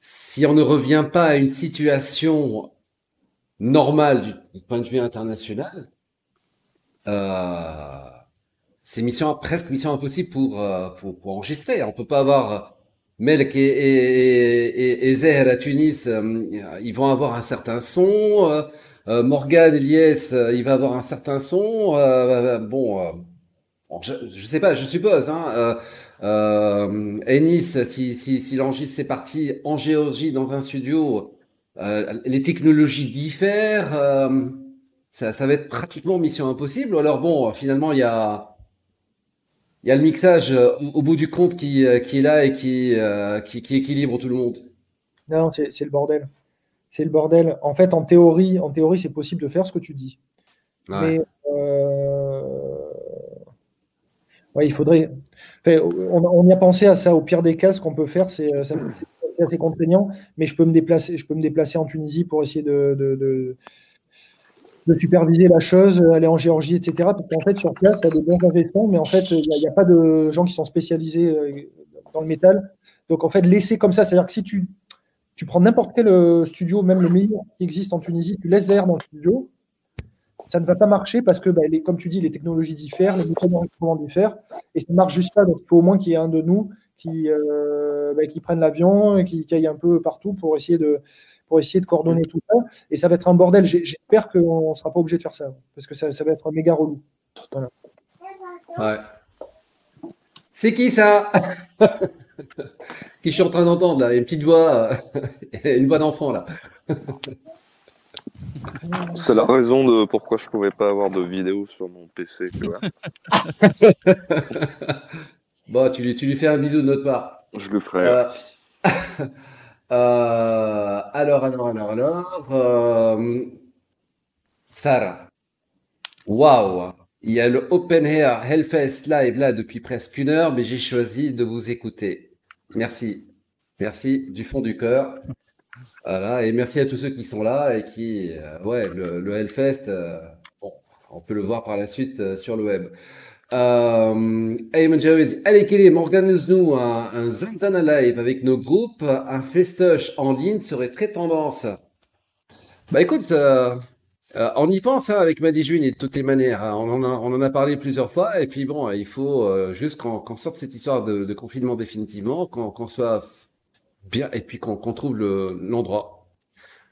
B: si on ne revient pas à une situation normale du, point de vue international, euh, c'est mission, presque mission impossible pour, euh, pour, pour enregistrer. On peut pas avoir Melk et, et, et, et à Tunis, euh, ils vont avoir un certain son. Euh, euh, Morgan Elias, euh, il va avoir un certain son. Euh, bon, je, je sais pas, je suppose. Hein, euh, Ennis, si, si, si l'enregistre c'est parti en Géorgie dans un studio, euh, les technologies diffèrent. euh, ça, ça va être pratiquement mission impossible. Alors bon, finalement, il y a, il y a le mixage euh, au, bout du compte qui, qui est là et qui, qui, qui équilibre tout le monde.
D: Non, c'est c'est le bordel. C'est le bordel. En fait, en théorie, en théorie, c'est possible de faire ce que tu dis.
B: Ouais.
D: Mais ouais, il faudrait. on, y a pensé à ça. Au pire des cas, ce qu'on peut faire, c'est euh, assez contraignant, mais je peux me déplacer, je peux me déplacer en Tunisie pour essayer de, de, superviser la chose, aller en Géorgie, etc. Parce qu'en fait, sur place, tu as des bons ingénieurs, mais en fait, il n'y a, pas de gens qui sont spécialisés euh, dans le métal. Donc, en fait, laisser comme ça, c'est-à-dire que si tu, tu prends n'importe quel euh, studio, même le meilleur qui existe en Tunisie, tu laisses Zaire dans le studio, ça ne va pas marcher parce que, bah, comme tu dis, les technologies diffèrent, les mécanismes diffèrent, et ça ne marche juste pas. Donc, il faut au moins qu'il y ait un de nous qui, euh, bah, qui prenne l'avion et qui, qui aille un peu partout pour essayer de, pour essayer de coordonner tout ça. Et ça va être un bordel. J'espère qu'on ne sera pas obligé de faire ça, parce que ça, va être méga relou.
B: Ouais. C'est qui ça? Qui je suis en train d'entendre là Une petite voix, une voix d'enfant là.
E: C'est la raison de pourquoi je pouvais pas avoir de vidéo sur mon PC. Tu vois.
B: bon, tu lui, tu lui fais un bisou de notre part.
E: Je le ferai.
B: Euh, euh, alors, alors, alors, alors. euh, Sarah. Waouh! Il y a le Open Air Hellfest Live là depuis presque une heure, mais j'ai choisi de vous écouter. Merci. Merci du fond du cœur. Voilà, et merci à tous ceux qui sont là et qui, euh, ouais, le, le Hellfest, euh, bon, on peut le voir par la suite euh, sur le web. Euh, Ayman Jawed, allez Kelly, organise-nous un, un Zanzana Live avec nos groupes, un festoche en ligne serait très tendance. Bah écoute, euh, on y pense hein, avec Maddy Juin et toutes les manières. hein. On en a, on en a parlé plusieurs fois et puis bon, il faut juste qu'on qu'on sorte cette histoire de, de confinement définitivement, qu'on qu'on soit bien et puis qu'on qu'on trouve le- l'endroit.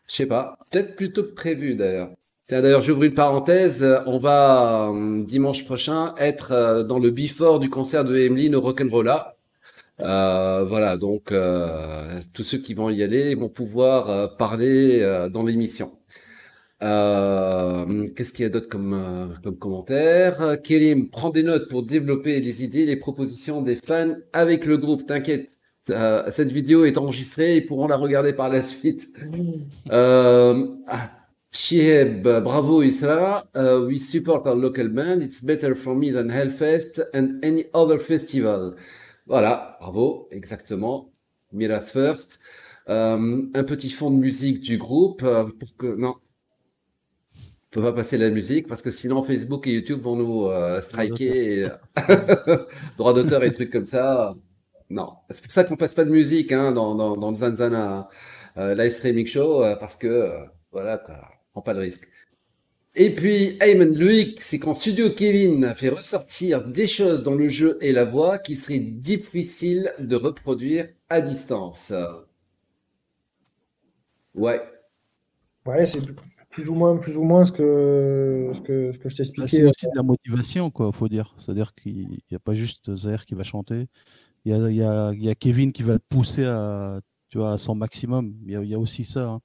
B: Je sais pas, peut-être plutôt que prévu d'ailleurs. D'ailleurs, j'ouvre une parenthèse. On va euh, dimanche prochain être euh, dans le before du concert de Emeline au Rock'n'Rolla. Euh, voilà, donc euh, tous ceux qui vont y aller vont pouvoir parler dans l'émission. Qu'est-ce qu'il y a d'autre comme, comme commentaire? Kélim, prends des notes pour développer les idées, les propositions des fans avec le groupe. T'inquiète, euh, cette vidéo est enregistrée, ils pourront la regarder par la suite. Euh, ah, bravo Isra. Uh, we support our local band. It's better for me than Hellfest and any other festival. Voilà, bravo, exactement. Mirath First. Euh, un petit fond de musique du groupe euh, pour que non, on peut pas passer la musique parce que sinon Facebook et YouTube vont nous euh, striker. et- Droit d'auteur et trucs comme ça. Non, c'est pour ça qu'on passe pas de musique hein, dans, dans, dans le Zanzana euh, live streaming show euh, parce que euh, voilà, quoi, on prend pas de risque. Et puis Ayman Loïc, c'est quand Studio Kevin fait ressortir des choses dans le jeu et la voix qu'il serait difficile de reproduire à distance. Ouais,
D: Ouais, c'est plus ou moins, plus ou moins ce que, ce que, ce que je t'expliquais.
C: c'est aussi de la motivation, quoi, faut dire. C'est-à-dire qu'il n'y a pas juste Zaire qui va chanter. Il y a, il y y a Kevin qui va le pousser à, tu vois, à son maximum. Il y a, il y a aussi ça. hein.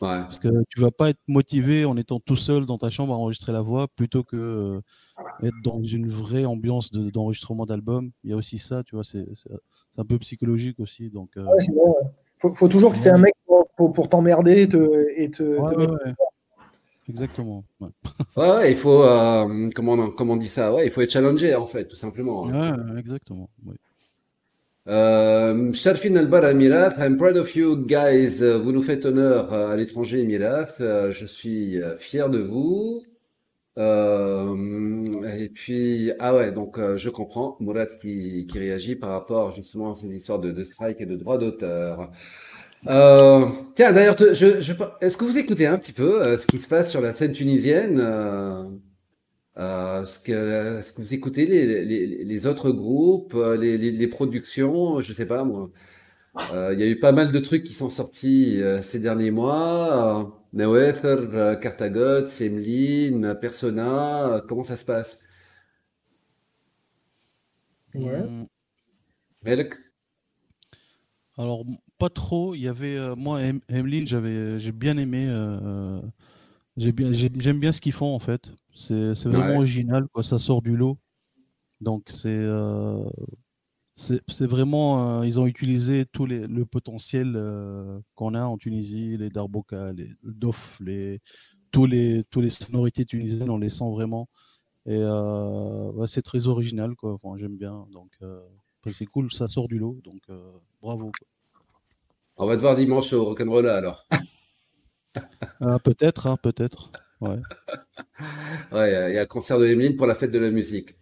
B: ouais.
C: Parce que tu vas pas être motivé en étant tout seul dans ta chambre à enregistrer la voix plutôt que euh, être dans une vraie ambiance de- d'enregistrement d'album. Il y a aussi ça, tu vois, c'est un peu psychologique aussi. Donc, euh,
D: Ouais, c'est vrai, ouais. faut, faut toujours que tu aies un mec pour, pour- pour t'emmerder et te, et te,
C: ouais,
D: te
C: ouais,
D: mettre-
C: ouais. Exactement. Ouais,
B: il faut, euh, comment, on, comment on dit ça? Ouais, il faut être challengé, en fait, tout simplement. hein.
C: Ouais, exactement. ouais.
B: Euh, Sharfin Albar Mirath, I'm proud of you guys. Euh, Vous nous faites honneur euh, à l'étranger, Mirath. Euh, Je suis euh, fier de vous. Euh, et puis, ah ouais, donc euh, je comprends. Mourad qui, qui réagit par rapport justement à ces histoires de, de strike et de droit d'auteur. Euh, tiens, d'ailleurs, je, je, est-ce que vous écoutez un petit peu euh, ce qui se passe sur la scène tunisienne? Euh, euh, est-ce que, est-ce que vous écoutez les, les, les autres groupes, euh, les, les, les productions? Je sais pas, moi. Euh, il y a eu pas mal de trucs qui sont sortis euh, ces derniers mois. Euh, euh, Cartagot, Semlin, Persona. euh, comment ça se passe?
D: Ouais.
C: Mm.
B: Melk?
C: Alors, pas trop. Il y avait, euh, moi, Em- Emeline, j'avais, j'ai bien aimé. euh, j'ai bien, j'ai- j'aime bien ce qu'ils font en fait. C'est, vraiment
B: Ouais.
C: original, quoi. Ça sort du lot. Donc, c'est, euh, c'est, vraiment. euh, ils ont utilisé tout les, le potentiel euh, qu'on a en Tunisie, les darboka, les dof, les, tous les, tous les sonorités tunisiennes, on les sent vraiment. Et ouais, c'est très original, quoi. Enfin, j'aime bien. Donc, c'est cool, ça sort du lot. Donc, bravo. quoi.
B: On va te voir dimanche au Rock'n'Rolla alors.
C: Ah, peut-être, hein, peut-être. Ouais.
B: Ouais, il y a il y a un concert de Emeline pour la fête de la musique.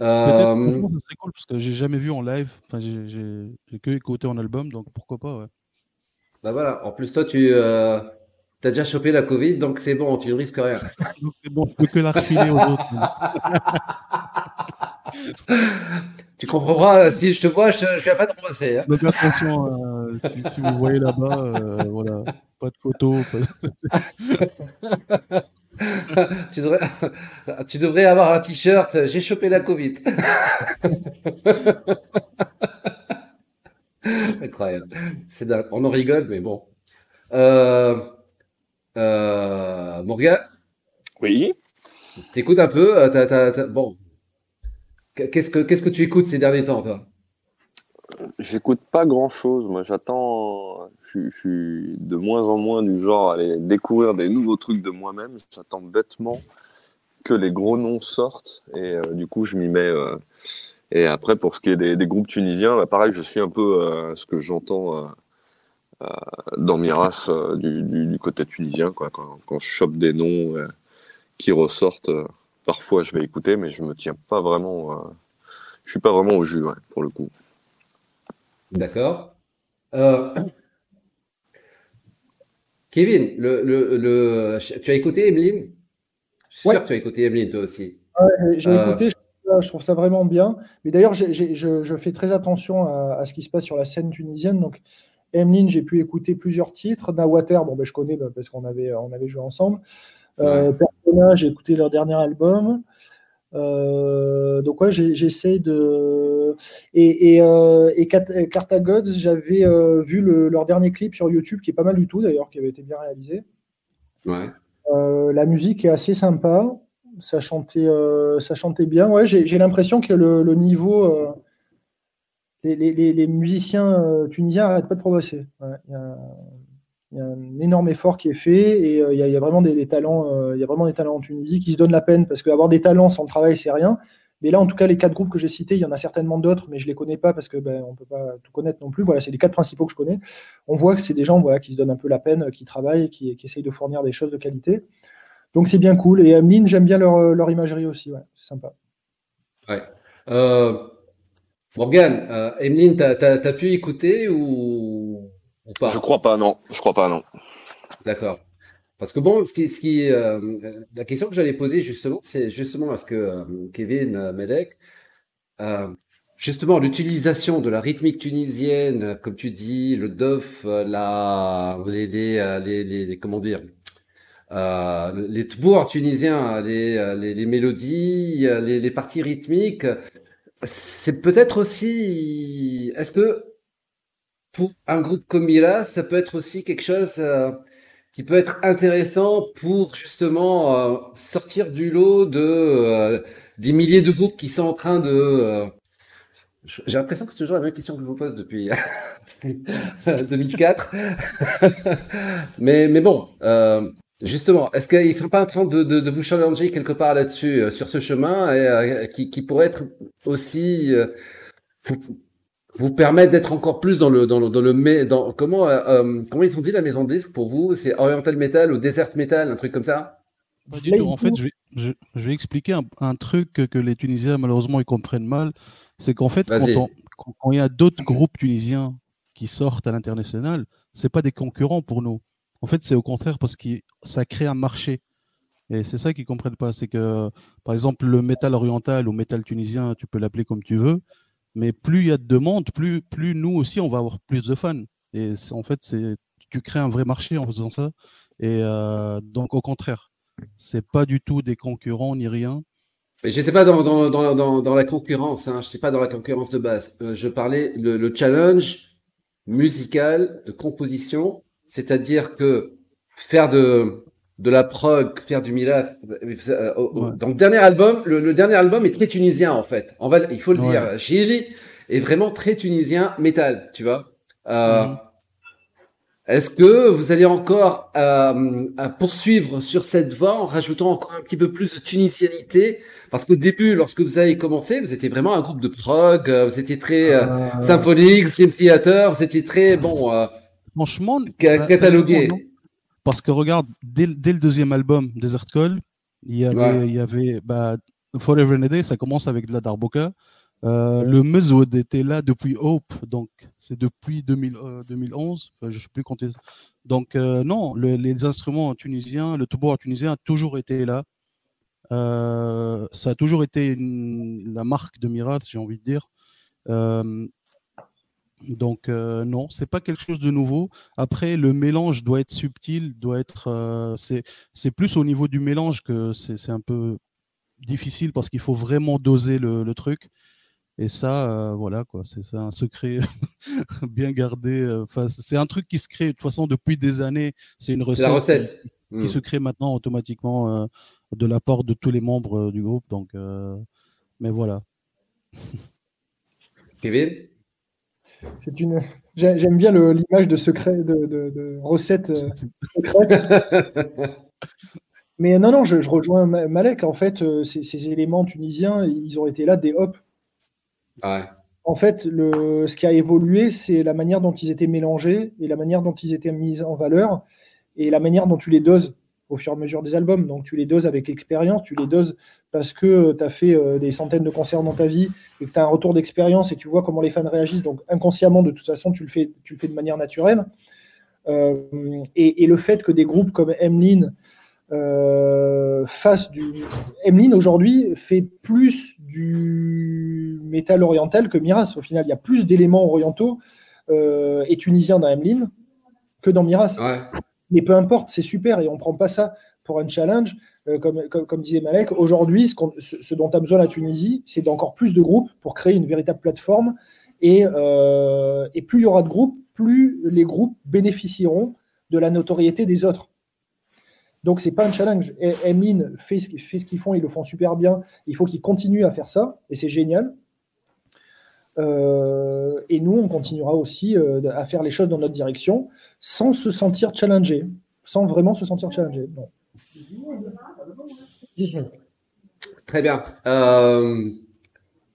B: Euh,
C: franchement, ça serait cool parce que j'ai jamais vu en live. Enfin, j'ai que écouté en album, donc pourquoi pas, ouais.
B: bah voilà. En plus, toi, tu as déjà chopé la Covid, donc c'est bon, tu ne risques rien.
C: Donc c'est bon, je peux que la refiler aux autres.
B: Tu comprendras, si je te vois, je ne viens pas t'embrasser. hein.
C: Donc attention, euh, si, si vous voyez là-bas, euh, voilà, pas de photos. pas-
B: tu, devrais, tu devrais avoir un t-shirt. J'ai chopé la Covid. Incroyable. On en rigole, mais bon. Euh, euh, Morgan?
E: Oui.
B: T'écoutes un peu euh, Bon. Qu'est-ce que, qu'est-ce que tu écoutes ces derniers temps, toi?
E: J'écoute pas grand-chose. Moi, j'attends. Je, suis de moins en moins du genre à aller découvrir des nouveaux trucs de moi-même. J'attends bêtement que les gros noms sortent. Et du coup, je m'y mets. et après, pour ce qui est des, groupes tunisiens, bah, pareil, je suis un peu ce que j'entends euh, dans Miras euh, du, du, côté tunisien. Quoi. Quand, je chope des noms euh, qui ressortent, parfois je vais écouter, mais je me tiens pas vraiment. je suis pas vraiment au jus pour le coup.
B: D'accord. Kevin, le, le, le, tu as écouté Emeline? Je suis sûr que tu as écouté Emeline toi aussi.
D: j'ai écouté, je trouve ça vraiment bien. Mais d'ailleurs, je, je, fais très attention à, à, ce qui se passe sur la scène tunisienne. Donc, Emeline, j'ai pu écouter plusieurs titres. Nawater, bon, ben, je connais ben, parce qu'on avait, on avait joué ensemble. Euh, Persona, j'ai écouté leur dernier album. Euh, donc ouais, j'essaie de et, et, euh, et Cartagods, j'avais euh, vu le, leur dernier clip sur YouTube qui est pas mal du tout d'ailleurs, qui avait été bien réalisé.
B: Ouais.
D: Euh, la musique est assez sympa, ça chantait, ça chantait bien. Ouais, j'ai l'impression que le, le niveau les, musiciens euh, tunisiens n'arrêtent pas de progresser. Il, y a, un énorme effort qui est fait et euh, il, y a, vraiment des, talents, euh, il y a vraiment des talents en Tunisie qui se donnent la peine parce qu'avoir des talents sans travail, c'est rien. Mais là, en tout cas, les quatre groupes que j'ai cités, il y en a certainement d'autres, mais je ne les connais pas parce que ben, on peut pas tout connaître non plus. Voilà, c'est les quatre principaux que je connais. On voit que c'est des gens voilà, qui se donnent un peu la peine, qui travaillent, qui, essayent de fournir des choses de qualité. Donc c'est bien cool. Et Ameline, j'aime bien leur, leur, imagerie aussi. Ouais, c'est sympa.
B: Ouais. Euh, Emeline, t'as as, pu écouter ou, pas?
E: Je crois pas, non. Je crois pas, non.
B: D'accord. Parce que bon, ce qui, ce qui, euh, la question que j'allais poser justement, c'est justement parce que euh, Kevin euh, Medek, justement l'utilisation de la rythmique tunisienne, comme tu dis, le dof, la, les, les, les, les comment dire, les tbours tunisiens, les, les, les mélodies, les, les parties rythmiques, c'est peut-être aussi. Est-ce que pour un groupe comme Mira, ça peut être aussi quelque chose euh, qui peut être intéressant pour justement euh, sortir du lot de euh, des milliers de groupes qui sont en train de. J'ai l'impression que c'est toujours la même question que je vous pose depuis 2004. mais mais bon, Justement, est-ce qu'ils ne sont pas en train de, de, de vous challenger quelque part là-dessus, euh, sur ce chemin, et, euh, qui, qui, pourrait être aussi euh, vous, permettre d'être encore plus dans le dans le dans le dans comment comment ils ont dit la maison de disque pour vous C'est Oriental Metal ou Desert Metal, un truc comme ça?
C: En fait, je vais, je, vais expliquer un, un, truc que les Tunisiens malheureusement ils comprennent mal, c'est qu'en fait quand, quand, il y a d'autres groupes tunisiens qui sortent à l'international, c'est pas des concurrents pour nous. En fait, c'est au contraire parce que ça crée un marché. Et c'est ça qu'ils comprennent pas. C'est que, par exemple, le métal oriental ou métal tunisien, tu peux l'appeler comme tu veux, mais plus il y a de demandes, plus, plus nous aussi, on va avoir plus de fans. Et en fait, tu crées un vrai marché en faisant ça. Et euh, donc, au contraire, c'est pas du tout des concurrents ni rien.
B: J'étais pas dans, dans, dans, la concurrence, hein. j'étais pas dans la concurrence de base. Euh, je parlais le, le challenge musical de composition c'est-à-dire que faire de, de la prog, faire du Milas. Euh, donc, dernier album, le, dernier album est très tunisien, en fait. On va, il faut le dire. Gigi est vraiment très tunisien métal, tu vois. Euh, mhm. Est-ce que vous allez encore euh, poursuivre sur cette voie en rajoutant encore un petit peu plus de tunisianité? Parce qu'au début, lorsque vous avez commencé, vous étiez vraiment un groupe de prog, vous étiez très symphonique, Dream Theater, vous étiez très bon
C: Franchement,
B: bah, catalogué.
C: Parce que regarde, dès, le deuxième album, Desert Call, il y avait, il y avait bah, Forever and a Day, ça commence avec de la Darboka. Euh, le Muzwood était là depuis Hope, donc c'est depuis 2011, euh, je ne sais plus compter. Donc euh, non, les instruments tunisiens, le tambour tunisien a toujours été là. ça a toujours été la marque de Mirat, j'ai envie de dire. Donc euh, non, c'est pas quelque chose de nouveau. Après, le mélange doit être subtil, doit être. euh, c'est plus au niveau du mélange que c'est un peu difficile parce qu'il faut vraiment doser le, le truc. Et ça, euh, voilà quoi, c'est un secret bien gardé. euh, Enfin, c'est un truc qui se crée de toute façon depuis des années. C'est une
B: C'est la
C: recette,
B: recette.
C: qui,
B: Hmm.
C: qui se crée maintenant automatiquement de la part de tous les membres du groupe. Donc, mais voilà.
B: Kevin?
D: C'est une. j'ai- J'aime bien l'image de secret, de, de, de recette euh, secrète. Mais non, non, je, je rejoins Ma- Malek. En fait, euh, ces, ces éléments tunisiens, ils ont été là des hops.
B: Ouais.
D: En fait, le, ce qui a évolué, c'est la manière dont ils étaient mélangés et la manière dont ils étaient mis en valeur et la manière dont tu les doses au fur et à mesure des albums. Donc, tu les doses avec l'expérience, tu les doses parce que tu as fait euh, des centaines de concerts dans ta vie et que tu as un retour d'expérience et tu vois comment les fans réagissent. Donc, inconsciemment, de toute façon, tu le fais, tu le fais de manière naturelle. Euh, et, le fait que des groupes comme Emlyn euh, fassent du. Emlyn aujourd'hui fait plus du métal oriental que Miras. Au final, il y a plus d'éléments orientaux euh, et tunisiens dans Emlyn que dans Miras.
B: Ouais.
D: Mais peu importe, c'est super et on ne prend pas ça pour un challenge. Euh, comme, disait Malek, aujourd'hui, ce, ce- ce dont a besoin la Tunisie, c'est d'encore plus de groupes pour créer une véritable plateforme. Et, euh, et plus il y aura de groupes, plus les groupes bénéficieront de la notoriété des autres. Donc, c'est pas un challenge. Et- Emin fait ce, fait ce qu'ils font, ils le font super bien. Il faut qu'ils continuent à faire ça, et c'est génial. Euh, et nous, on continuera aussi euh, à faire les choses dans notre direction sans se sentir challengé, sans vraiment se sentir challengé. Non.
B: Très bien. Euh,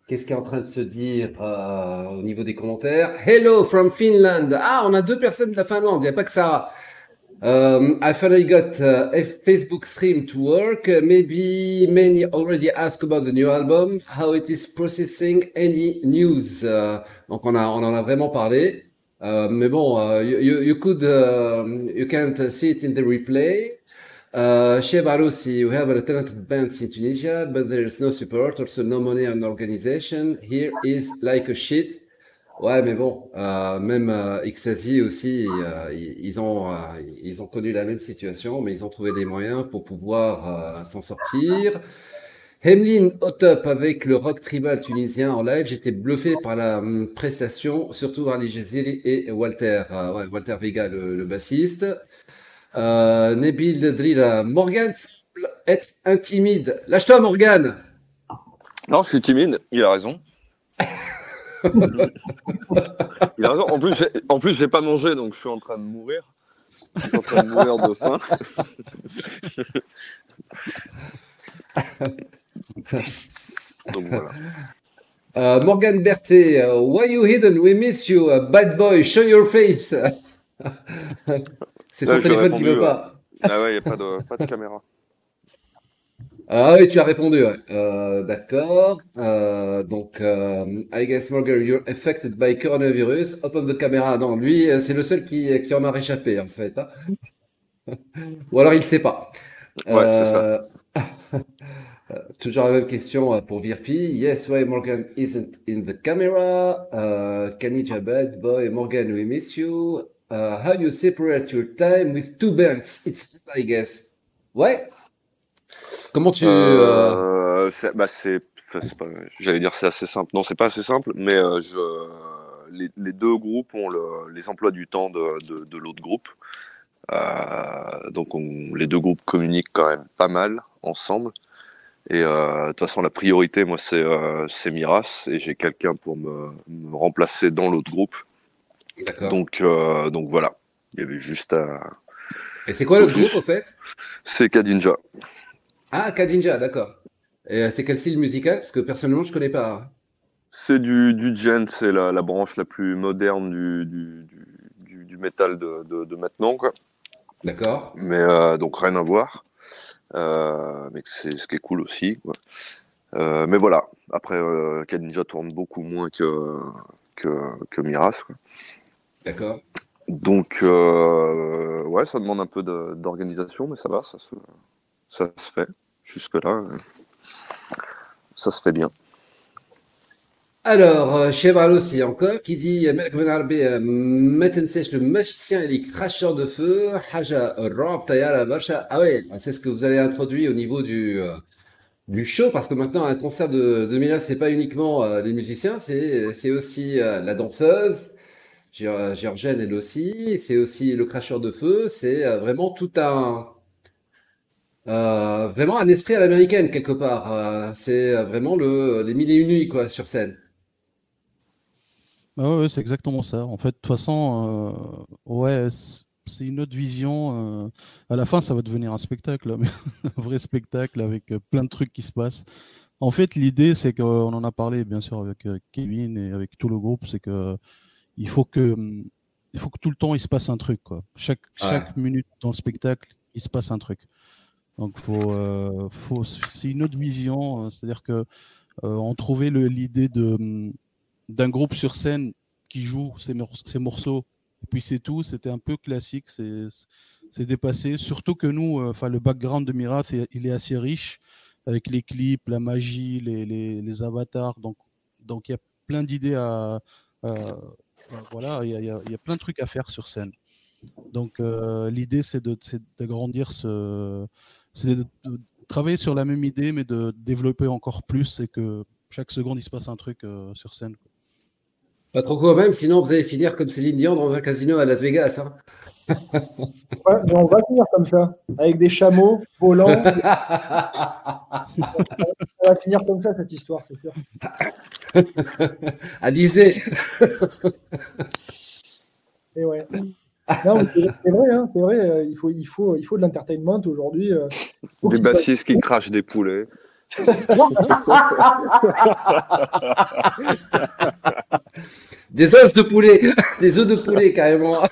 B: Qu'est-ce qui est en train de se dire au niveau des commentaires? Hello from Finland. Ah, on a deux personnes de la Finlande. Il n'y a pas que ça. Um, I finally got uh, a Facebook stream to work. Uh, maybe many already asked about the new album, how it is processing any news. Uh, donc on a on en a vraiment parlé. Uh, mais bon, uh, you, you, you could uh, you can't see it in the replay. Uh, Aroussi, we have a talented bands in Tunisia, but there is no support, also no money and organization. Here is like a shit. Ouais, mais bon, euh, même euh, aussi, euh, ils ils ont, euh, ils ont connu la même situation, mais ils ont trouvé des moyens pour pouvoir euh, s'en sortir. Hemlin au top avec le rock tribal tunisien en live. J'étais bluffé par la hum, prestation, surtout Ali Jaziri et Walter, euh, ouais, Walter Vega, le, le bassiste. Euh, Nabil Drilla, Morgan semble être intimide. Lâche-toi, Morgan!
E: Non, je suis timide, il a raison. il a raison. En plus, j'ai- en plus, j'ai pas mangé, donc je suis en train de mourir. Je suis en train de mourir de faim. donc voilà.
B: Euh, Morgan Berthet, euh, why you hidden? We miss you, uh, bad boy, show your face. C'est son téléphone qui veut pas.
E: Ah ouais, il n'y a pas de, pas de caméra.
B: Ah oui, tu as répondu, ouais. Euh, d'accord. Euh, donc, euh, I guess Morgan, you're affected by coronavirus. Open the camera. Non, lui, euh, c'est le seul qui, qui en a réchappé, en fait. hein. Ou alors, il ne sait pas.
E: Ouais, c'est ça.
B: Euh, Toujours la même question euh, pour Virpi. Yes, why Morgan isn't in the camera? Uh, Kanija bad boy, Morgan, we miss you. Uh, how you separate your time with two bands? It's, I guess. Ouais. Comment tu, euh,
E: bah, j'allais dire c'est assez simple. Non, c'est pas assez simple, mais euh, je, les, les deux groupes ont le- les emplois du temps de, de, de l'autre groupe. Euh, donc on- les deux groupes communiquent quand même pas mal ensemble. Et euh, de toute façon, la priorité, moi, c'est euh, Miras, et j'ai quelqu'un pour me, me remplacer dans l'autre groupe. Donc, euh, donc voilà. Il y avait juste à...
B: Et c'est quoi le groupe au fait?
E: C'est Kadinja.
B: Ah, Kadinja, d'accord. Et euh, c'est quel style musical? Parce que personnellement, je connais pas.
E: C'est du, du gent, c'est la, la branche la plus moderne du, du, du, métal de, de, de maintenant, quoi.
B: D'accord.
E: Mais euh, donc rien à voir. Euh, mais c'est ce qui est cool aussi. quoi. Euh, mais voilà. Après, euh, Kadinja tourne beaucoup moins que, que, que Miras. quoi.
B: D'accord.
E: Donc, ouais, ça demande un peu de- d'organisation, mais ça va, ça se, ça se fait. Jusque-là, hein. ça se fait bien.
B: Alors, euh, Cheval aussi encore, qui dit euh, ben euh, le magicien et les cracheurs de feu, Haja Ah ouais, bah, c'est ce que vous avez introduit au niveau du, du show, parce que maintenant, un concert de, de Mila, c'est pas uniquement les musiciens, c'est aussi la danseuse, Géorgienne elle aussi, c'est aussi le cracheur de feu, c'est vraiment tout un, euh, vraiment un esprit à l'américaine quelque part. Euh, c'est euh, vraiment le, les mille et une nuits, quoi, sur scène.
C: Ah ouais, c'est exactement ça. En fait, de toute façon, euh, ouais, c'est une autre vision. à la fin, ça va devenir un spectacle, hein, mais un vrai spectacle avec plein de trucs qui se passent. En fait, l'idée, c'est qu'on en a parlé, bien sûr, avec Kevin et avec tout le groupe, c'est que il faut que, il faut que tout le temps il se passe un truc, quoi. Chaque,
B: Ouais.
C: chaque minute dans le spectacle, il se passe un truc. Donc, faut, euh, faut, c'est une autre vision. euh, C'est-à-dire que euh, on trouvait l'idée de hum, d'un groupe sur scène qui joue ses, mor- ses morceaux, et puis c'est tout. C'était un peu classique, c'est dépassé. Surtout que nous, enfin, le background de Mirath, il est assez riche avec les clips, la magie, les, les, les avatars. Donc, donc il y a plein d'idées à, voilà, il y a, il y a- plein de trucs à faire sur scène. Donc, euh, l'idée, c'est d'agrandir ce, c'est de, de travailler sur la même idée, mais de développer encore plus et que chaque seconde, il se passe un truc euh, sur scène. quoi.
B: Pas trop quand même, sinon vous allez finir comme Céline Dion dans un casino à Las Vegas. hein.
D: Ouais, mais on va finir comme ça, avec des chameaux volants. on va finir comme ça, cette histoire, c'est sûr.
B: à Disney.
D: Et ouais. Non, c'est vrai, hein, c'est vrai. euh, il, faut, il, faut, il faut de l'entertainment aujourd'hui. euh,
E: Des bassistes qui crachent des poulets.
B: Des os de poulet, des œufs de poulet carrément.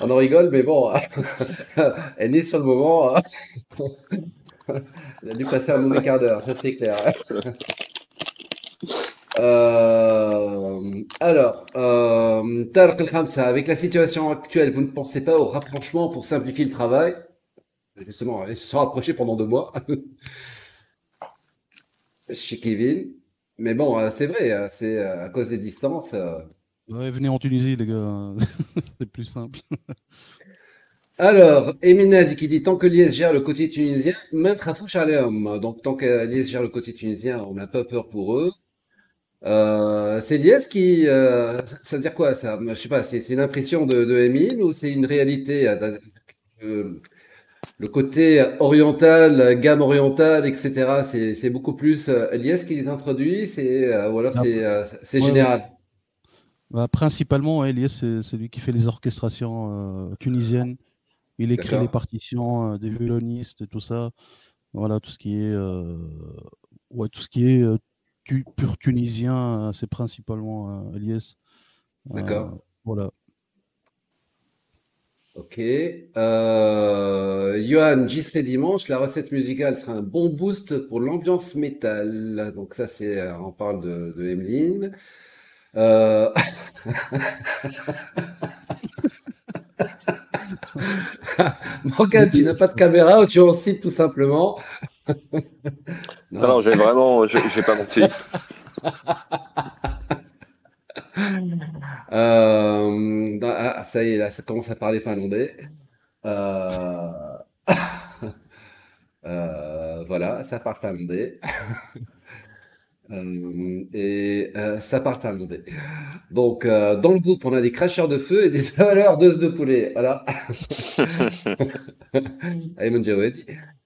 B: On en rigole, mais bon, elle est sur le moment. Elle a dû passer un mauvais quart d'heure, ça c'est clair. Euh, alors, euh, avec la situation actuelle, vous ne pensez pas au rapprochement pour simplifier le travail? Justement, ils se sont rapprochés pendant deux mois. chez Kevin. Mais bon, euh, c'est vrai, euh, c'est euh, à cause des distances.
C: Ouais, venez en Tunisie, les gars. c'est plus simple.
B: Alors, Emina dit qui dit tant que l'IS gère le côté tunisien, même Rafouch Aleum. Donc, tant que l'IS gère le côté tunisien, on n'a pas peur pour eux. Euh, c'est l'IS qui. euh, ça veut dire quoi ça? Je sais pas, c'est une impression de, de Emile ou c'est une réalité? euh, le côté oriental, gamme orientale, etc., c'est beaucoup plus euh, l'IS qui les introduit, c'est ou alors c'est c'est
C: ouais,
B: général?
C: Bah, principalement, ouais, Elias, c'est lui qui fait les orchestrations tunisiennes. Il écrit les partitions des violonistes et tout ça. Voilà, tout ce qui est, ouais, tout ce qui est tu- pur tunisien, euh, c'est principalement euh, Elias. Euh,
B: D'accord.
C: voilà.
B: Ok. Euh, Johan, serai dimanche. La recette musicale sera un bon boost pour l'ambiance métal. Donc ça, c'est, euh, on parle de, de Emeline. Euh, Morgane, tu n'as pas de caméra ou tu en cites tout simplement?
E: Non, non, j'ai vraiment, j'ai pas menti.
B: Euh, ah, ça y est, là, ça commence à parler finlandais. Euh, euh, voilà, ça parle finlandais. Et ça parle finlandais. Donc, dans le groupe, on a des cracheurs de feu et des avaleurs d'os de poulet. Voilà.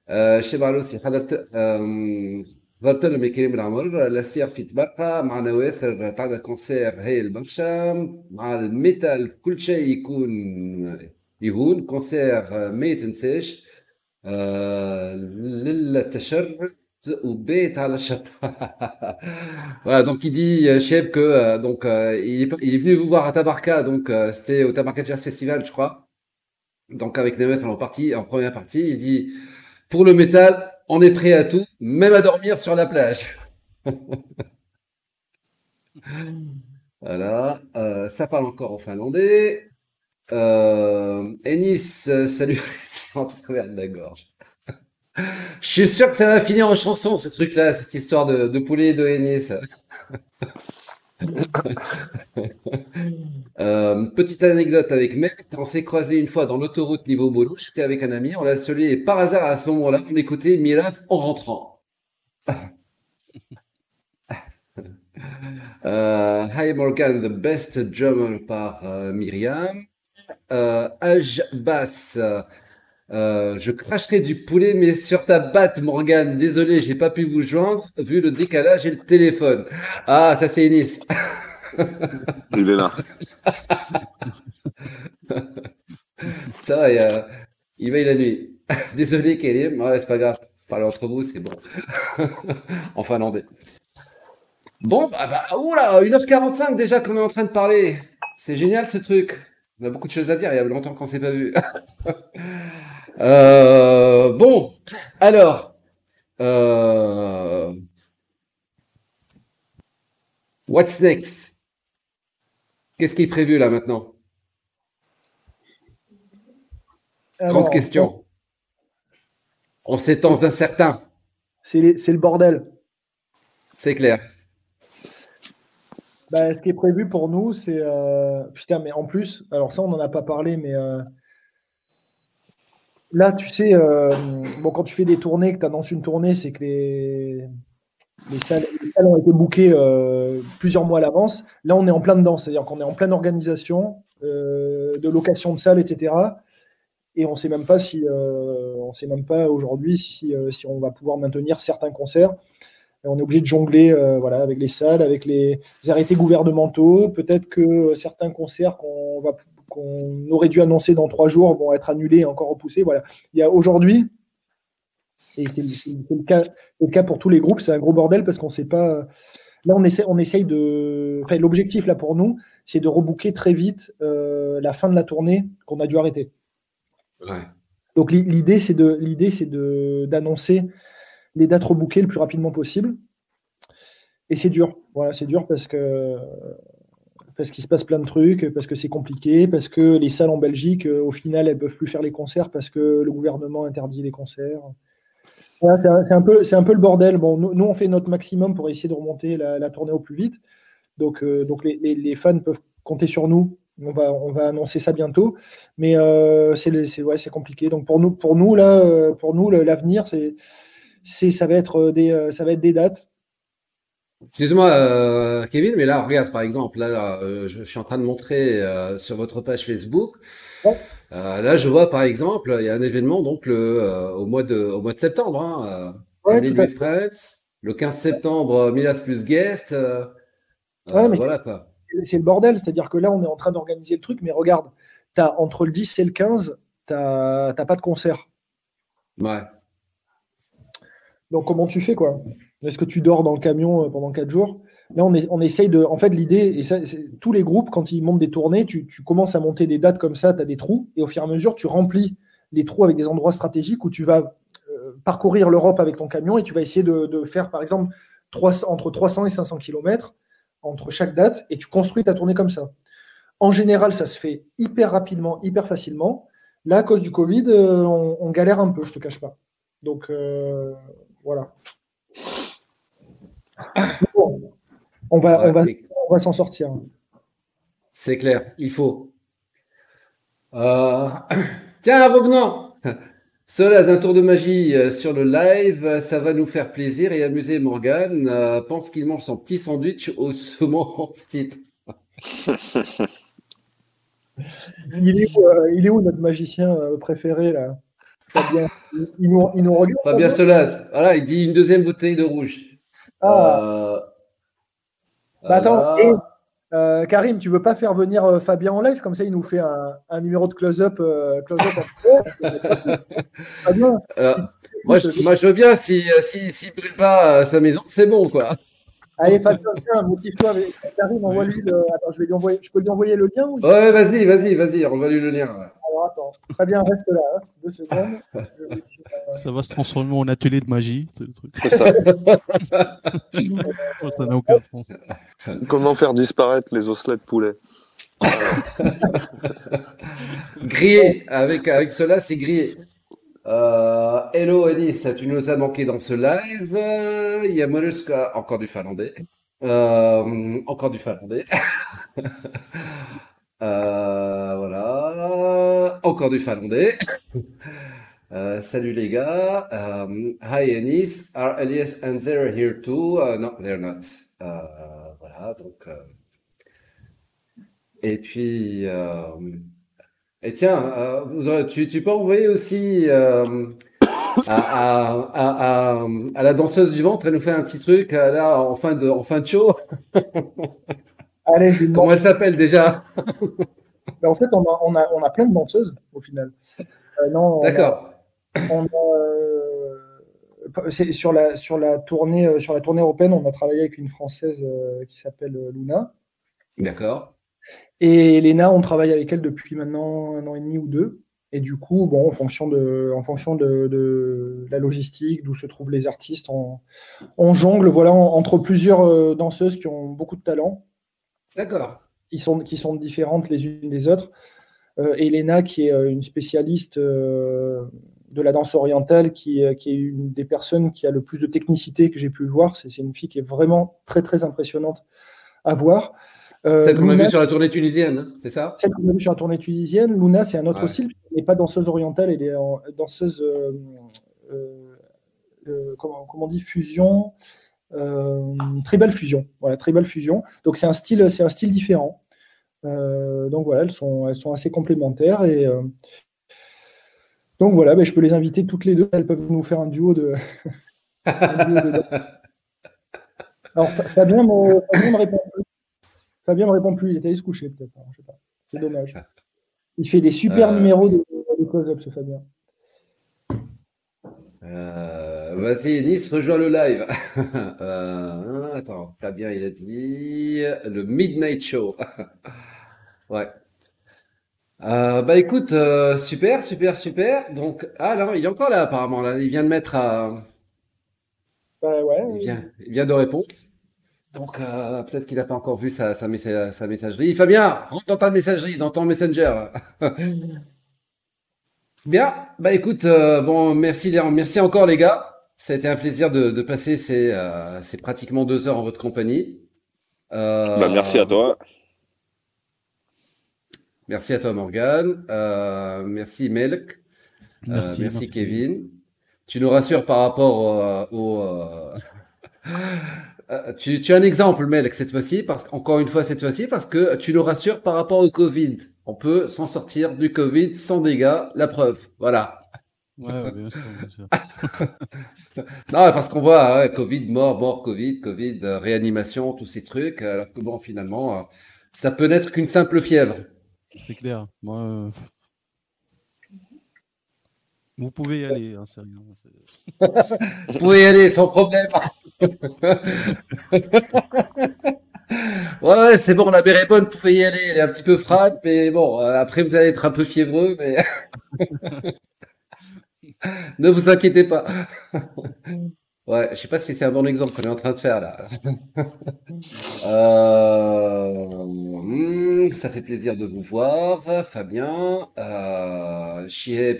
B: أيمن جوادي آه، شي بعلوسي حضرت آم، حضرت لهم كريم العمر لاسير في تبقى مع نواثر تاع كونسير هايل برشا مع الميتال كل شيء يكون يهون كونسير آه، ما يتنساش آه، للتشرد وبيت على الشط voilà donc il dit euh, Cheb que euh, donc euh, il est, il est venu vous voir à Tabarka donc euh, c'était au Tabarka Jazz Festival je crois donc avec Nemeth en partie, en première partie, il dit pour le métal, on est prêt à tout, même à dormir sur la plage. Voilà, euh, ça parle encore en finlandais. Euh, Ennis, salut, en travers de la gorge. Je suis sûr que ça va finir en chanson, ce truc-là, cette histoire de, de poulet de Henné, ça. Euh, petite anecdote avec mec, on s'est croisé une fois dans l'autoroute niveau Bolo, j'étais avec un ami, on l'a salué et par hasard à ce moment-là, on écoutait Milaf en rentrant. Euh, Hi Morgan, the best drummer par euh, Myriam. Euh, Aj Bass, euh, je cracherai du poulet, mais sur ta batte, Morgan. Désolé, j'ai pas pu vous joindre, vu le décalage et le téléphone. Ah, ça c'est Ennis.
E: Il est là.
B: Ça, va, il, a- il veille la nuit. Désolé, Kélim. Ouais, c'est pas grave. Parlez entre vous, c'est bon. en finlandais. Bon, bah, bah, oula, 1h45 déjà qu'on est en train de parler. C'est génial ce truc. On a beaucoup de choses à dire. Il y a longtemps qu'on s'est pas vu. Euh, bon, alors. euh, What's next? Qu'est-ce qui est prévu là maintenant? Grande
D: Alors,
B: question. En ces temps incertains,
D: C'est le bordel.
B: c'est clair.
D: Bah, ce qui est prévu pour nous, c'est. euh, Putain, mais en plus, alors ça, on n'en a pas parlé, mais. euh, Là, tu sais, euh, quand tu fais des tournées, que tu annonces une tournée, c'est que les... Les, salles, les salles ont été bookées euh, plusieurs mois à l'avance. Là, on est en plein dedans, c'est-à-dire qu'on est en pleine organisation euh, de location de salles, etc. Et on ne sait même pas si, euh, on sait même pas aujourd'hui si, on va pouvoir maintenir certains concerts. On est obligé de jongler avec les salles, avec les arrêtés gouvernementaux. Peut-être que certains concerts qu'on va- qu'on aurait dû annoncer dans trois jours vont être annulés et encore repoussés. Voilà. Il y a aujourd'hui, et c'est le, cas, c'est le cas pour tous les groupes, c'est un gros bordel parce qu'on ne sait pas. Là, on essaie, on essaye de. Enfin, l'objectif là pour nous, c'est de rebooker très vite euh, la fin de la tournée qu'on a dû arrêter.
B: Ouais.
D: Donc l'i- l'idée, c'est de l'idée, c'est de d'annoncer les dates rebookées le plus rapidement possible. Et c'est dur. Voilà, c'est dur parce que parce qu'il se passe plein de trucs, parce que c'est compliqué, parce que les salles en Belgique, euh, au final, elles peuvent plus faire les concerts parce que le gouvernement interdit les concerts. C'est un, peu un peu le bordel. Bon, nous, on fait notre maximum pour essayer de remonter la, tournée au plus vite. Donc euh, donc les, fans peuvent compter sur nous. On va, on va annoncer ça bientôt, mais euh, c'est ouais, compliqué. Donc pour nous, pour nous là, pour nous, l'avenir, c'est, ça va être des, ça va être des dates.
B: Excuse-moi, euh, Kevin, mais là, regarde, par exemple, là, euh, je, je suis en train de montrer euh, sur votre page Facebook.
D: Ouais.
B: Là, je vois, par exemple, il y a un événement donc le, au mois de, au mois de septembre. Hein,
D: Ouais,
B: Emily
D: tout à
B: with Friends. Le 15 septembre, Milad plus guest.
D: Ouais, mais c'est-
B: voilà quoi.
D: C'est le bordel, c'est-à-dire que là, on est en train d'organiser le truc, mais regarde, t'as entre le 10 et le 15, t'as, t'as pas de concert.
B: Ouais.
D: Donc comment tu fais quoi? Est-ce que tu dors dans le camion euh, pendant 4 jours? Là, on, essaye de. En fait, l'idée, et ça, tous les groupes, quand ils montent des tournées, tu, commences à monter des dates comme ça, tu as des trous, et au fur et à mesure, tu remplis les trous avec des endroits stratégiques où tu vas euh, parcourir l'Europe avec ton camion et tu vas essayer de, faire, par exemple, 300 entre 300 et 500 km entre chaque date, et tu construis ta tournée comme ça. En général, ça se fait hyper rapidement, hyper facilement. Là, à cause du Covid, euh, on, galère un peu, je te cache pas. Donc, voilà. Bon, on va,
B: Ouais,
D: on va, on va s'en sortir.
B: C'est clair, il faut. Euh, Tiens, revenons. Solaz, un tour de magie euh, sur le live, ça va nous faire plaisir et amuser Morgan. Euh, pense qu'il mange son petit sandwich au saumon en.
D: Il est où, euh, il est où notre magicien préféré là? Fabien il, il nous, il nous regarde
B: Fabien Solaz, voilà, il dit une deuxième bouteille de rouge.
D: Ah,
B: Euh,
D: bah attends, et, euh, Karim, tu veux pas faire venir euh, Fabien en live? Comme ça il nous fait un, un numéro de close-up close-up en- Fabien,
B: Euh, moi, je, moi, je veux bien, si, si, s'il brûle pas sa maison, c'est bon, quoi.
D: allez Fabien, viens, motive-toi Karim, envoie-lui le... Attends, je vais lui envoyer, je peux lui envoyer le lien ou...
B: Ouais, vas-y, vas-y, vas-y, envoie-lui le lien. ouais.
D: Alors attends, Fabien reste là, hein, deux secondes.
C: Ça va se transformer en atelier de magie, c'est le truc.
E: C'est ça.
C: Ça n'a aucun sens.
E: Comment faire disparaître les osselets de poulet
B: Grillé, avec, avec cela, c'est grillé. Euh, hello Elise, tu nous as manqué dans ce live. Il y a Molluska, encore du finlandais. Euh, encore du finlandais. Euh, voilà. Encore du finlandais. Euh, salut les gars. Um, hi Ennis. Are Elias and Zara here too? Uh, no, they're not. Euh, voilà, donc. euh, Et puis. euh, Et tiens, euh, tu, tu peux envoyer aussi euh, à, à, à, à, la danseuse du ventre, elle nous fait un petit truc euh, là en fin de, en fin de show.
D: Allez.
B: Comment elle s'appelle déjà?
D: Mais en fait, on a, on, a, on a plein de danseuses au final. Euh, non,
B: D'accord.
D: On a, euh, c'est sur la sur la tournée euh, sur la tournée européenne, on a travaillé avec une française euh, qui s'appelle Luna
B: D'accord.
D: et Elena, on travaille avec elle depuis maintenant un an et demi ou deux. Et du coup, bon, en fonction de en fonction de, de la logistique, d'où se trouvent les artistes, on, on jongle voilà en- entre plusieurs danseuses qui ont beaucoup de talent.
B: D'accord.
D: qui sont, qui sont différentes les unes des autres. Euh, Elena, qui est une spécialiste euh, de la danse orientale, qui, euh, qui est une des personnes qui a le plus de technicité que j'ai pu voir. C'est une fille qui est vraiment très, très impressionnante à voir. Euh,
B: Celle qu'on a vue sur la tournée tunisienne, hein, c'est ça?
D: celle qu'on a vue sur la tournée tunisienne. Luna, c'est un autre
B: Ouais.
D: style. Elle n'est pas danseuse orientale, elle est en- danseuse, euh, comment, comment on dit, fusion, tribal fusion. Voilà, tribal fusion. Donc c'est un style, c'est un style différent. Donc voilà, elles sont, elles sont assez complémentaires et donc voilà, ben, je peux les inviter toutes les deux. Elles peuvent nous faire un duo de. un duo de danse. Alors Fa- Fabien me, Fabien me répond plus. Fabien me répond plus. Il est allé se coucher peut-être. hein, je sais pas. C'est dommage. Il fait des super
B: Euh.
D: numéros de, de close-up, ce Fabien.
B: Euh, vas-y, Nice, rejoins le live. Euh, attends, Fabien, il a dit le Midnight Show. Ouais. Euh, bah écoute, euh, super, super, super. Donc, ah non, il est encore là apparemment. Là, il vient de mettre à,
D: Bah ouais.
B: il vient, il vient de répondre. Donc euh, peut-être qu'il n'a pas encore vu sa, sa, messa- sa messagerie. Fabien, rentre dans ta messagerie, dans ton messenger. Bien, bah écoute, euh, bon, merci, merci encore les gars. Ça a été un plaisir de, de passer ces, euh, ces pratiquement deux heures en votre compagnie. Euh,
E: Bah, merci à toi.
B: Merci à toi Morgane. Euh, merci Melk. Euh,
C: Merci,
B: merci,
C: merci.
B: Kevin. Tu nous rassures par rapport euh, au. euh, euh, tu, tu as un exemple, Melk, cette fois-ci, parce encore une fois cette fois-ci, parce que tu nous rassures par rapport au Covid. On peut s'en sortir du Covid sans dégâts. La preuve, voilà.
C: Ouais, bien sûr, bien sûr.
B: Non, parce qu'on voit hein, Covid, mort, mort, Covid, Covid, euh, réanimation, tous ces trucs. Alors que bon, finalement, euh, ça peut n'être qu'une simple fièvre.
C: C'est clair. Moi, euh, Vous pouvez y aller, hein, c'est rien. c'est-
B: Vous pouvez y aller sans problème. Ouais, c'est bon, la bière est bonne, vous pouvez y aller. Elle est un petit peu froide, mais bon, euh, après vous allez être un peu fiévreux, mais ne vous inquiétez pas. Ouais, je sais pas si c'est un bon exemple qu'on est en train de faire là. Euh, hmm, ça fait plaisir de vous voir, Fabien. Euh,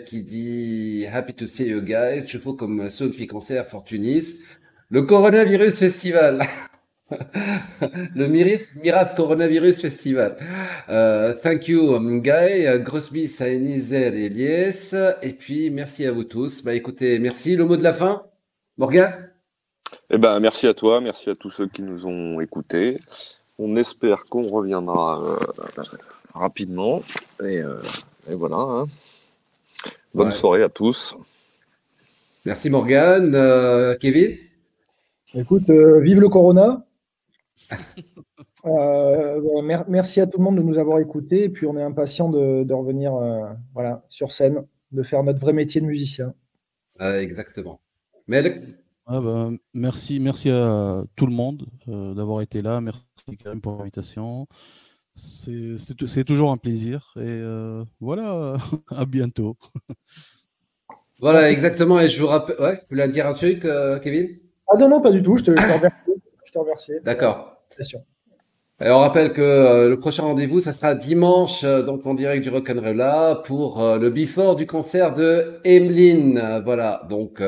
B: qui dit Happy to see you guys. Je fais comme Sophie Concert Fortunis. Le Coronavirus Festival. Le Mirat Coronavirus Festival. Euh, thank you, Guy. Enizer et Eliès. Et puis, merci à vous tous. Bah, écoutez, merci. Le mot de la fin? Morgan?
E: Eh ben, merci à toi, merci à tous ceux qui nous ont écoutés. On espère qu'on reviendra euh, rapidement. Et, euh, et voilà. hein. Bonne
B: Ouais.
E: soirée à tous.
B: Merci Morgan. Euh, Kevin?
D: Écoute, euh, vive le Corona. Euh, mer- merci à tout le monde de nous avoir écoutés. Et puis, on est impatient de, de revenir euh, voilà, sur scène, de faire notre vrai métier de musicien.
B: Euh, exactement.
C: Ah bah, merci, merci à tout le monde euh, d'avoir été là. Merci Karim pour l'invitation. C'est c'est tou- c'est toujours un plaisir. Et euh, voilà, à bientôt.
B: Voilà, exactement. Et je vous rappelle, ouais, vous voulez dire un truc, euh, Kevin?
D: Ah non, non, pas du tout. Je te, je te remercie. Je te remercie.
B: D'accord. Et on rappelle que euh, le prochain rendez-vous, ça sera dimanche, euh, donc en direct du Rock'n'Rolla pour euh, le before du concert de Emeline. Voilà, donc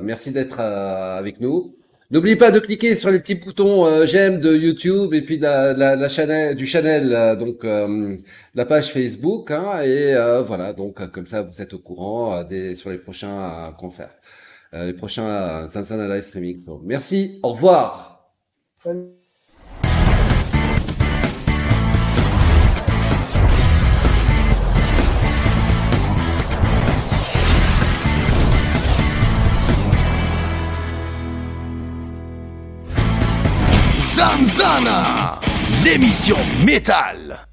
B: merci d'être avec nous. N'oubliez pas de cliquer sur les petits boutons j'aime de YouTube et puis la, la, la chaîne du channel, donc la page Facebook. Hein, et voilà, donc comme ça vous êtes au courant des, sur les prochains concerts, les prochains Zanzana live streaming. merci, au revoir.
A: Zanzana, l'émission métal.